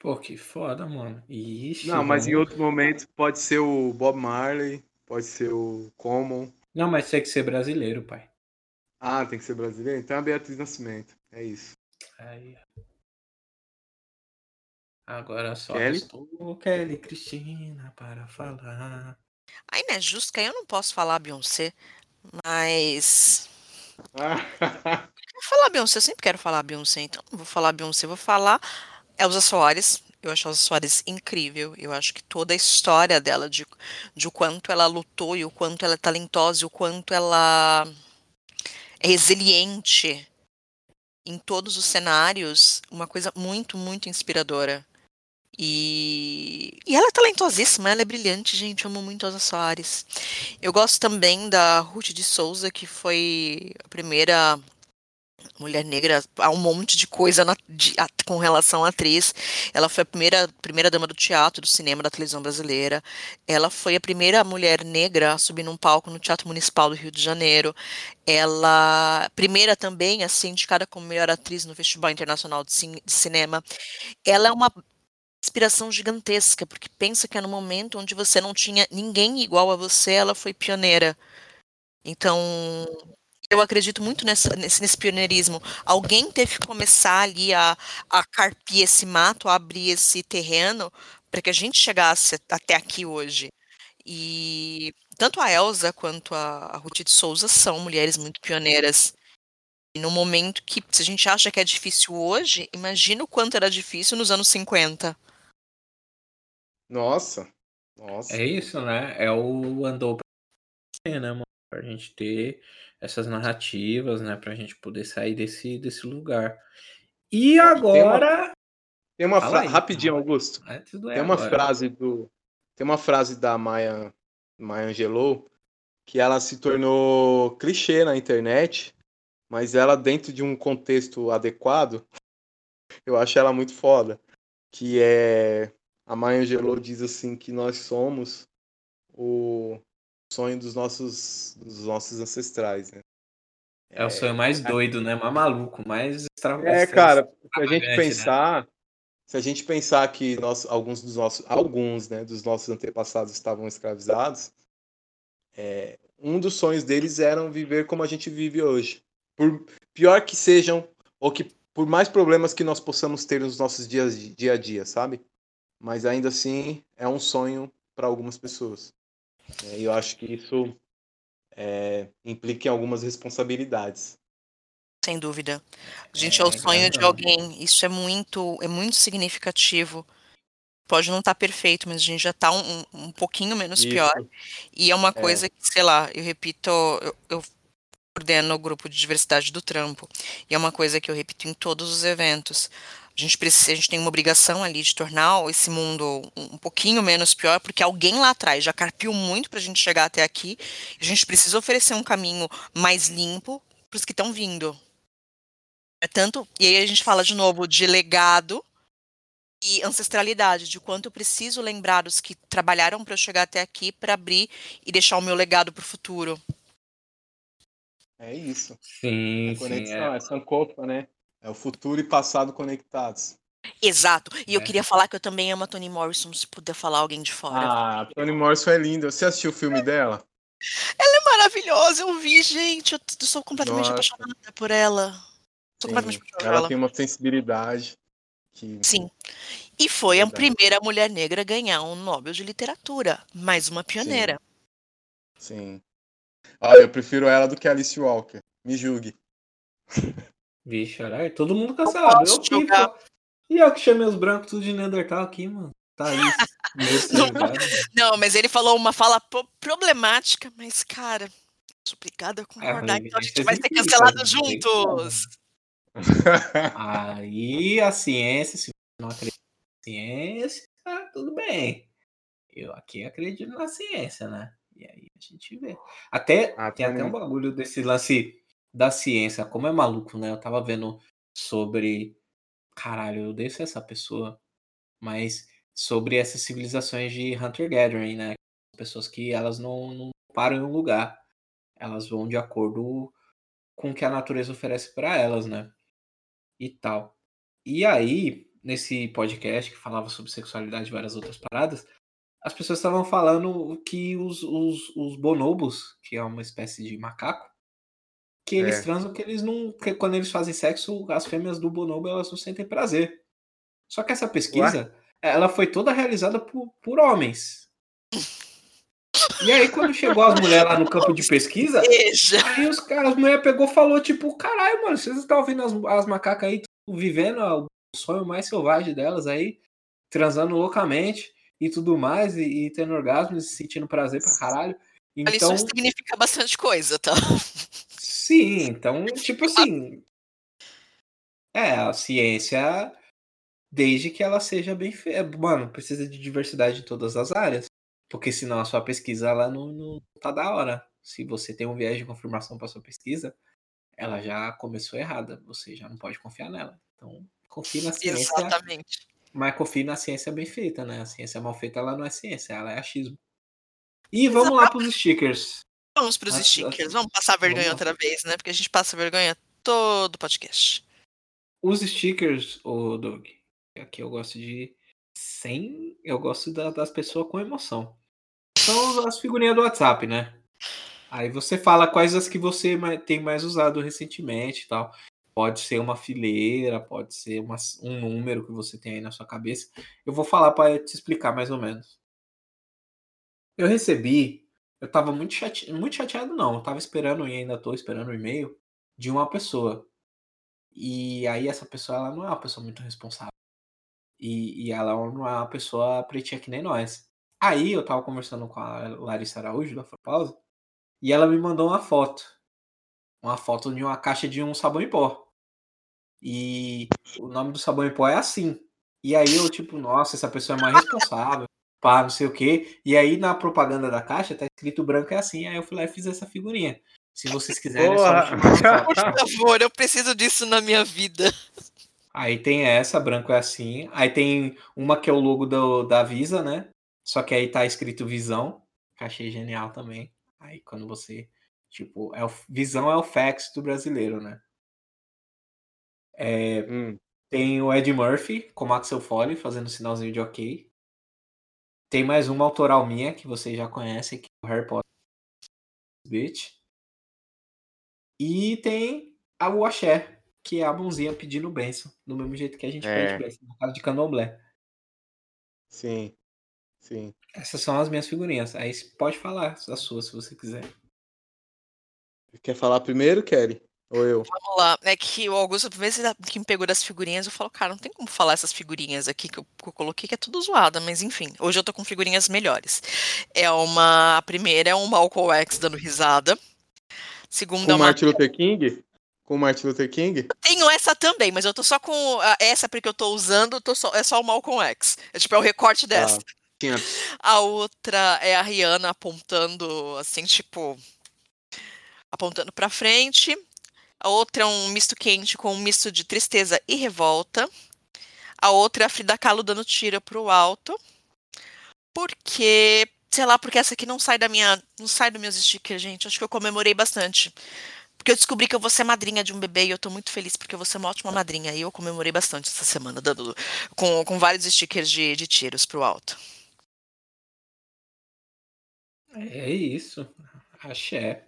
Pô, que foda, mano. Ixi, Não, mas em vamos- outro momento pode ser o Bob Marley, pode ser o Common. Não, mas tem que ser brasileiro, pai. Ah, tem que ser brasileiro? Então é a Beatriz Nascimento. É isso. Aí. Agora só Kelly? estou Kelly Cristina para falar. Aí, né, justo que aí eu não posso falar Beyoncé, mas. Vou falar Beyoncé, eu sempre quero falar Beyoncé, então não vou falar Beyoncé, vou falar Elza Soares. Eu acho a Elza Soares incrível. Eu acho que toda a história dela, de, de o quanto ela lutou e o quanto ela é talentosa e o quanto ela é resiliente em todos os cenários, uma coisa muito, muito inspiradora. E, e ela é talentosíssima, ela é brilhante, gente. Eu amo muito Elza Soares. Eu gosto também da Ruth de Souza, que foi a primeira mulher negra. Há um monte de coisa na- de- a- com relação à atriz. Ela foi a primeira, primeira dama do teatro, do cinema, da televisão brasileira. Ela foi a primeira mulher negra a subir num palco no Teatro Municipal do Rio de Janeiro. Ela, primeira também a ser indicada como melhor atriz no Festival Internacional de, Cin- de Cinema. Ela é uma inspiração gigantesca, porque pensa que é no momento onde você não tinha ninguém igual a você, ela foi pioneira. Então, eu acredito muito nessa- nesse, nesse pioneirismo. Alguém teve que começar ali a, a carpir esse mato, a abrir esse terreno, para que a gente chegasse até aqui hoje. E tanto a Elsa quanto a, a Ruth de Souza são mulheres muito pioneiras. E no momento que, se a gente acha que é difícil hoje, imagina o quanto era difícil nos anos 50. Nossa. Nossa. É isso, né? É o andou pra né, mano? Pra gente ter essas narrativas, né? Pra gente poder sair desse, desse lugar. E agora. Tem uma fra... aí. rapidinho, Augusto. Do é Tem uma agora. frase do tem uma frase da Maya Maya Angelou que ela se tornou clichê na internet, mas ela dentro de um contexto adequado, eu acho ela muito foda, que é a Maya Angelou diz assim que nós somos o sonho dos nossos dos nossos ancestrais, né? É o sonho mais doido, né? Mais maluco, mais extra... É, cara, se a gente extravagante, né? pensar, se a gente pensar que nós, alguns dos nossos, alguns, né, dos nossos antepassados estavam escravizados, é, um dos sonhos deles era viver como a gente vive hoje. Por pior que sejam, ou que por mais problemas que nós possamos ter nos nossos dias dia a dia, sabe? Mas ainda assim é um sonho para algumas pessoas. É, E eu acho que isso é, implica em algumas responsabilidades. Sem dúvida. A gente é, o É, sonho de não. alguém. Isso é muito, é muito significativo. Pode não estar perfeito, mas a gente já está um, um- um pouquinho menos Isso. pior. E é uma coisa que, sei lá, eu repito, eu, eu coordeno o grupo de diversidade do trampo. E é uma coisa que eu repito em todos os eventos. A gente precisa, a gente tem uma obrigação ali de tornar esse mundo um, pouquinho menos pior, porque alguém lá atrás já carpiu muito para a gente chegar até aqui. A gente precisa oferecer um caminho mais limpo para os que estão vindo. É tanto, e aí a gente fala de novo de legado e ancestralidade, de quanto eu preciso lembrar os que trabalharam para eu chegar até aqui para abrir e deixar o meu legado para o futuro. É isso. Sim, A sim. conexão, É. é Sankofa, né? É o futuro e passado conectados. Exato. E eu É. queria falar que eu também amo a Toni Morrison, se puder falar alguém de fora. Ah, a Toni Morrison é linda. Você assistiu o filme dela? Ela é maravilhosa, eu vi, gente. Eu sou completamente Nossa. apaixonada por ela. Sou completamente Sim. apaixonada por Ela ela. tem uma sensibilidade que. Sim. E foi a primeira mulher negra a ganhar um Nobel de Literatura. Mais uma pioneira. Sim. Olha, eu prefiro ela do que Alice Walker. Me julgue. Vixe, olha, todo mundo cancelado. Eu pô. E eu que chamei os brancos tudo de Neandertal aqui, mano. Tá isso. Não. Não, mas ele falou uma fala problemática, mas, cara, sou obrigada a concordar. amiga, então a gente vai ser cancelado juntos. Aí a ciência, se você não acredita na ciência, tá tudo bem. Eu aqui acredito na ciência, né? E aí a gente vê. Até Ah, tem até um bagulho desse lance da ciência, como é maluco, né? Eu tava vendo sobre. Caralho, eu odeio ser essa pessoa. Mas sobre essas civilizações de hunter-gathering, né? Pessoas que elas não, não param em um lugar. Elas vão de acordo com o que a natureza oferece para elas, né? E tal. E aí, nesse podcast que falava sobre sexualidade e várias outras paradas, as pessoas estavam falando que os, os, os bonobos, que é uma espécie de macaco, que eles É. transam, que eles não. Que quando eles fazem sexo, as fêmeas do bonobo elas não sentem prazer. Só que essa pesquisa, ela foi toda realizada por, por homens. E aí, quando chegou as mulheres lá no campo de pesquisa, aí os caras, as mulheres pegou e falou, tipo, caralho, mano, vocês estão vendo as, as macacas aí vivendo o sonho mais selvagem delas aí, transando loucamente e tudo mais, e, e tendo orgasmo e se sentindo prazer pra caralho. Então, Isso significa bastante coisa, tá? Sim, então, tipo assim. É, a ciência, desde que ela seja bem feita. Mano, precisa de diversidade em todas as áreas. Porque senão a sua pesquisa ela não, não tá da hora. Se você tem um viés de confirmação para sua pesquisa, ela já começou errada. Você já não pode confiar nela. Então, confie na ciência, Exatamente. mas confie na ciência bem feita, né? A ciência mal feita ela não é ciência, ela é achismo. E vamos lá pros stickers. Vamos pros As- stickers. as- Vamos passar vergonha vamos outra vez, né? Porque a gente passa vergonha todo podcast. Os stickers, ô Doug, aqui eu gosto de sem. Eu gosto da- das pessoas com emoção. São as figurinhas do WhatsApp, né? Aí você fala quais as que você tem mais usado recentemente e tal. Pode ser uma fileira, pode ser uma- um número que você tem aí na sua cabeça. Eu vou falar para te explicar mais ou menos. Eu recebi, eu tava muito chateado, muito chateado não, eu tava esperando e ainda tô esperando o e-mail de uma pessoa. E aí essa pessoa ela não é uma pessoa muito responsável. E, e ela não é uma pessoa pretinha que nem nós. Aí eu tava conversando com a Larissa Araújo da Afropausa e ela me mandou uma foto. Uma foto de uma caixa de um sabão em pó. E o nome do sabão em pó é assim. E aí eu, tipo, nossa, essa pessoa é mais responsável. Pá, não sei o quê. E aí na propaganda da caixa tá escrito branco é assim. Aí eu fui lá e fiz essa figurinha. Se vocês quiserem, é só me Boa! chamar no WhatsApp. Por favor, eu preciso disso na minha vida. Aí tem essa, branco é assim. Aí tem uma que é o logo do, da Visa, né? Só que aí tá escrito Visão, que achei genial também. Aí quando você, tipo, é o, Visão é o fax do brasileiro, né? É, Hum, tem o Ed Murphy com Axel Foley fazendo sinalzinho de ok. Tem mais uma autoral minha que vocês já conhecem, que é o Harry Potter Bitch. E tem a Axé, que é a mãozinha pedindo benção, do mesmo jeito que a gente É. pede benção, no caso de candomblé. sim, sim. Essas são as minhas figurinhas. Aí você pode falar as suas, se você quiser. Quer falar primeiro, Kelly? Ou eu? Vamos lá. É que o Augusto, por vezes, que me pegou das figurinhas, eu falo, cara, não tem como falar essas figurinhas aqui que eu, que eu coloquei, que é tudo zoada, mas enfim. Hoje eu tô com figurinhas melhores. É uma. A primeira é um Malcolm X dando risada. Segunda Com é uma. Martin Luther King? Com Martin Luther King? Tenho essa também, mas eu tô só com. Essa porque eu tô usando, eu tô só, é só o Malcolm X. É tipo, é o recorte dessa. Tinha. A outra é a Rihanna apontando, assim, tipo. Apontando pra frente. A outra é um misto quente com um misto de tristeza e revolta. A outra é a Frida Kahlo dando tiro pro alto. Porque. Sei lá, porque essa aqui não sai da minha. Não sai dos meus stickers, gente. Acho que eu comemorei bastante. Porque eu descobri que eu vou ser madrinha de um bebê e eu tô muito feliz porque vou ser uma ótima madrinha. E eu comemorei bastante essa semana, dando, com, com vários stickers de, de tiros pro alto. É isso. Axé.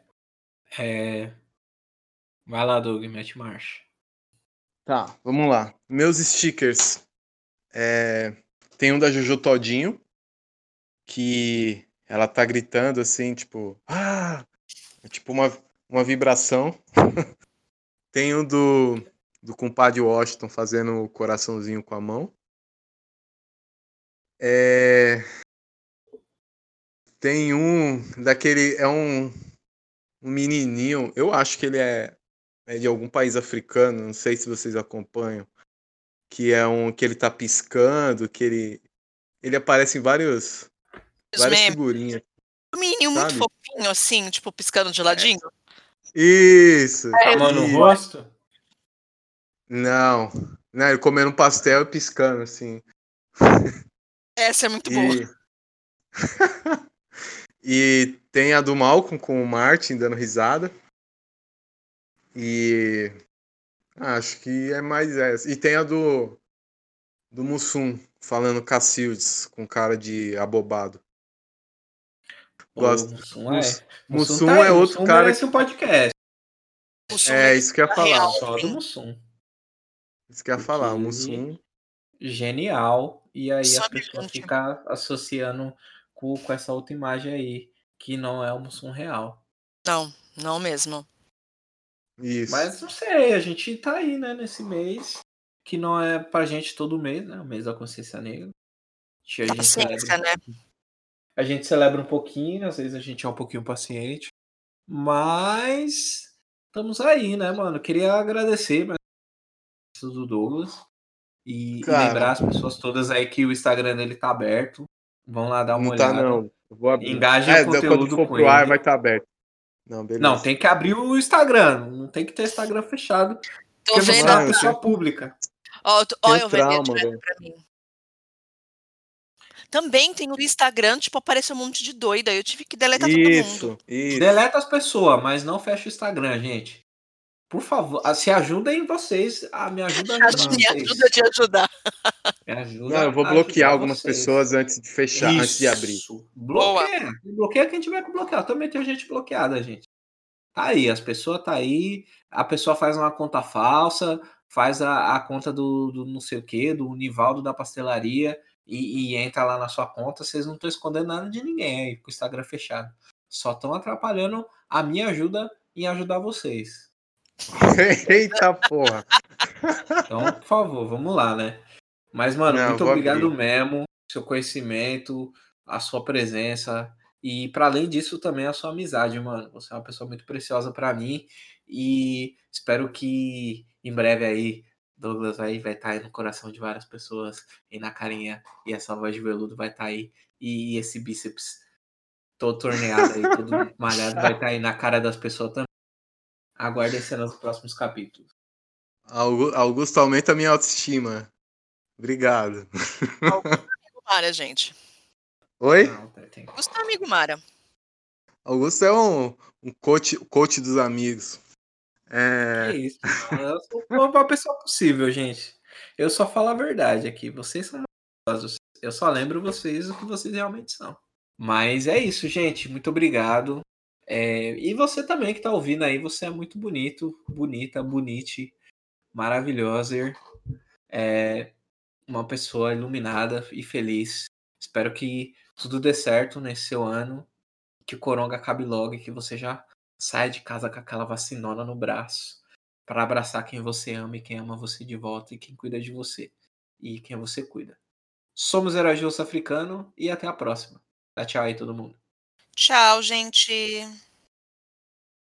É... Vai lá, Doug, mete marcha. Tá, vamos lá. Meus stickers. É, Tem um da Jojo Todinho, que ela tá gritando assim, tipo, ah! É tipo uma, uma vibração. Tem um do, do compadre Washington fazendo o coraçãozinho com a mão. É, Tem um daquele. É um, um menininho, eu acho que ele é é de algum país africano, não sei se vocês acompanham, que é um que ele tá piscando, que ele ele aparece em vários Os várias memes. figurinhas. Um menininho muito fofinho, assim, tipo, piscando de ladinho. Isso. É, mão no rosto? Não. Não, ele comendo um pastel e piscando, assim. Essa é muito boa. E... e tem a do Malcolm com o Martin dando risada. E acho que é mais essa. E tem a do do Mussum falando Cacildes com cara de abobado. Gosto. O Mussum é. Mussum tá é outro Mussum cara merece um podcast. Som É isso que eu ia falar. real. Só do Mussum. Isso que eu ia falar. O Mussum. Genial. E aí as pessoas brilhante. ficam associando com, com essa outra imagem aí, que não é o Mussum real. Não, não mesmo. Isso. Mas não sei, a gente tá aí, né, nesse mês, que não é pra gente todo mês, né? O mês da consciência negra. A gente, Paciência, celebra, né? a gente celebra um pouquinho, às vezes a gente é um pouquinho paciente. Mas estamos aí, né, mano? Queria agradecer mais do Douglas. E, e Cara. lembrar as pessoas todas aí que o Instagram dele tá aberto. Vão lá dar uma Não tá, olhada. não. Eu vou abrir. Engaje É, o conteúdo quando for com pro ar ele. vai estar aberto. Não, beleza. Não, tem que abrir o Instagram. Não tem que ter Instagram fechado. Tô Porque você vendo. é eu pessoa pública. Ó, ó, Tenho eu trauma, direto velho. pra mim. Também tem o Instagram, tipo, apareceu um monte de doida. aí Eu tive que deletar todo mundo. Isso, isso. Deleta as pessoas, mas não fecha o Instagram, gente. Por favor, ah, se ajudem vocês. Ah, me ajuda a ajudar me ajuda a te ajudar. Me ajuda Não, eu vou a bloquear algumas vocês. pessoas antes de fechar, antes de abrir. Isso. Bloqueia. Bloqueia quem tiver que bloquear. Também tem gente bloqueada, gente. Tá aí, as pessoas tá aí. A pessoa faz uma conta falsa, faz a, a conta do, do não sei o que, do Nivaldo da pastelaria e, e entra lá na sua conta. Vocês não estão escondendo nada de ninguém aí com o Instagram fechado. Só estão atrapalhando a minha ajuda em ajudar vocês. Eita porra. Então, por favor, vamos lá, né? Mas, mano, Não, muito obrigado abrir. mesmo, seu conhecimento, a sua presença e, para além disso, também a sua amizade, mano. Você é uma pessoa muito preciosa para mim e espero que em breve aí Douglas aí vai estar aí no coração de várias pessoas e na carinha e essa voz de veludo vai estar aí e esse bíceps todo torneado aí, todo malhado vai estar aí na cara das pessoas também. Aguardem cenas dos próximos capítulos. Augu- Augusto aumenta a minha autoestima. Obrigado. Amigo Mara, gente. Oi? Não, tem- Augusto é amigo Mara. Augusto é um, um coach, coach dos amigos. É É, isso. Eu sou uma pessoa possível, gente. Eu só falo a verdade aqui. Vocês são maravilhosos. Eu só lembro vocês o que vocês realmente são. Mas é isso, gente. Muito obrigado. É, e você também que tá ouvindo aí, você é muito bonito, bonita, bonite, maravilhosa. É uma pessoa iluminada e feliz. Espero que tudo dê certo nesse seu ano. Que o coronga acabe logo e que você já saia de casa com aquela vacinona no braço para abraçar quem você ama e quem ama você de volta e quem cuida de você e quem você cuida. Somos Osso Africano e até a próxima. Dá tchau aí todo mundo. Tchau, gente.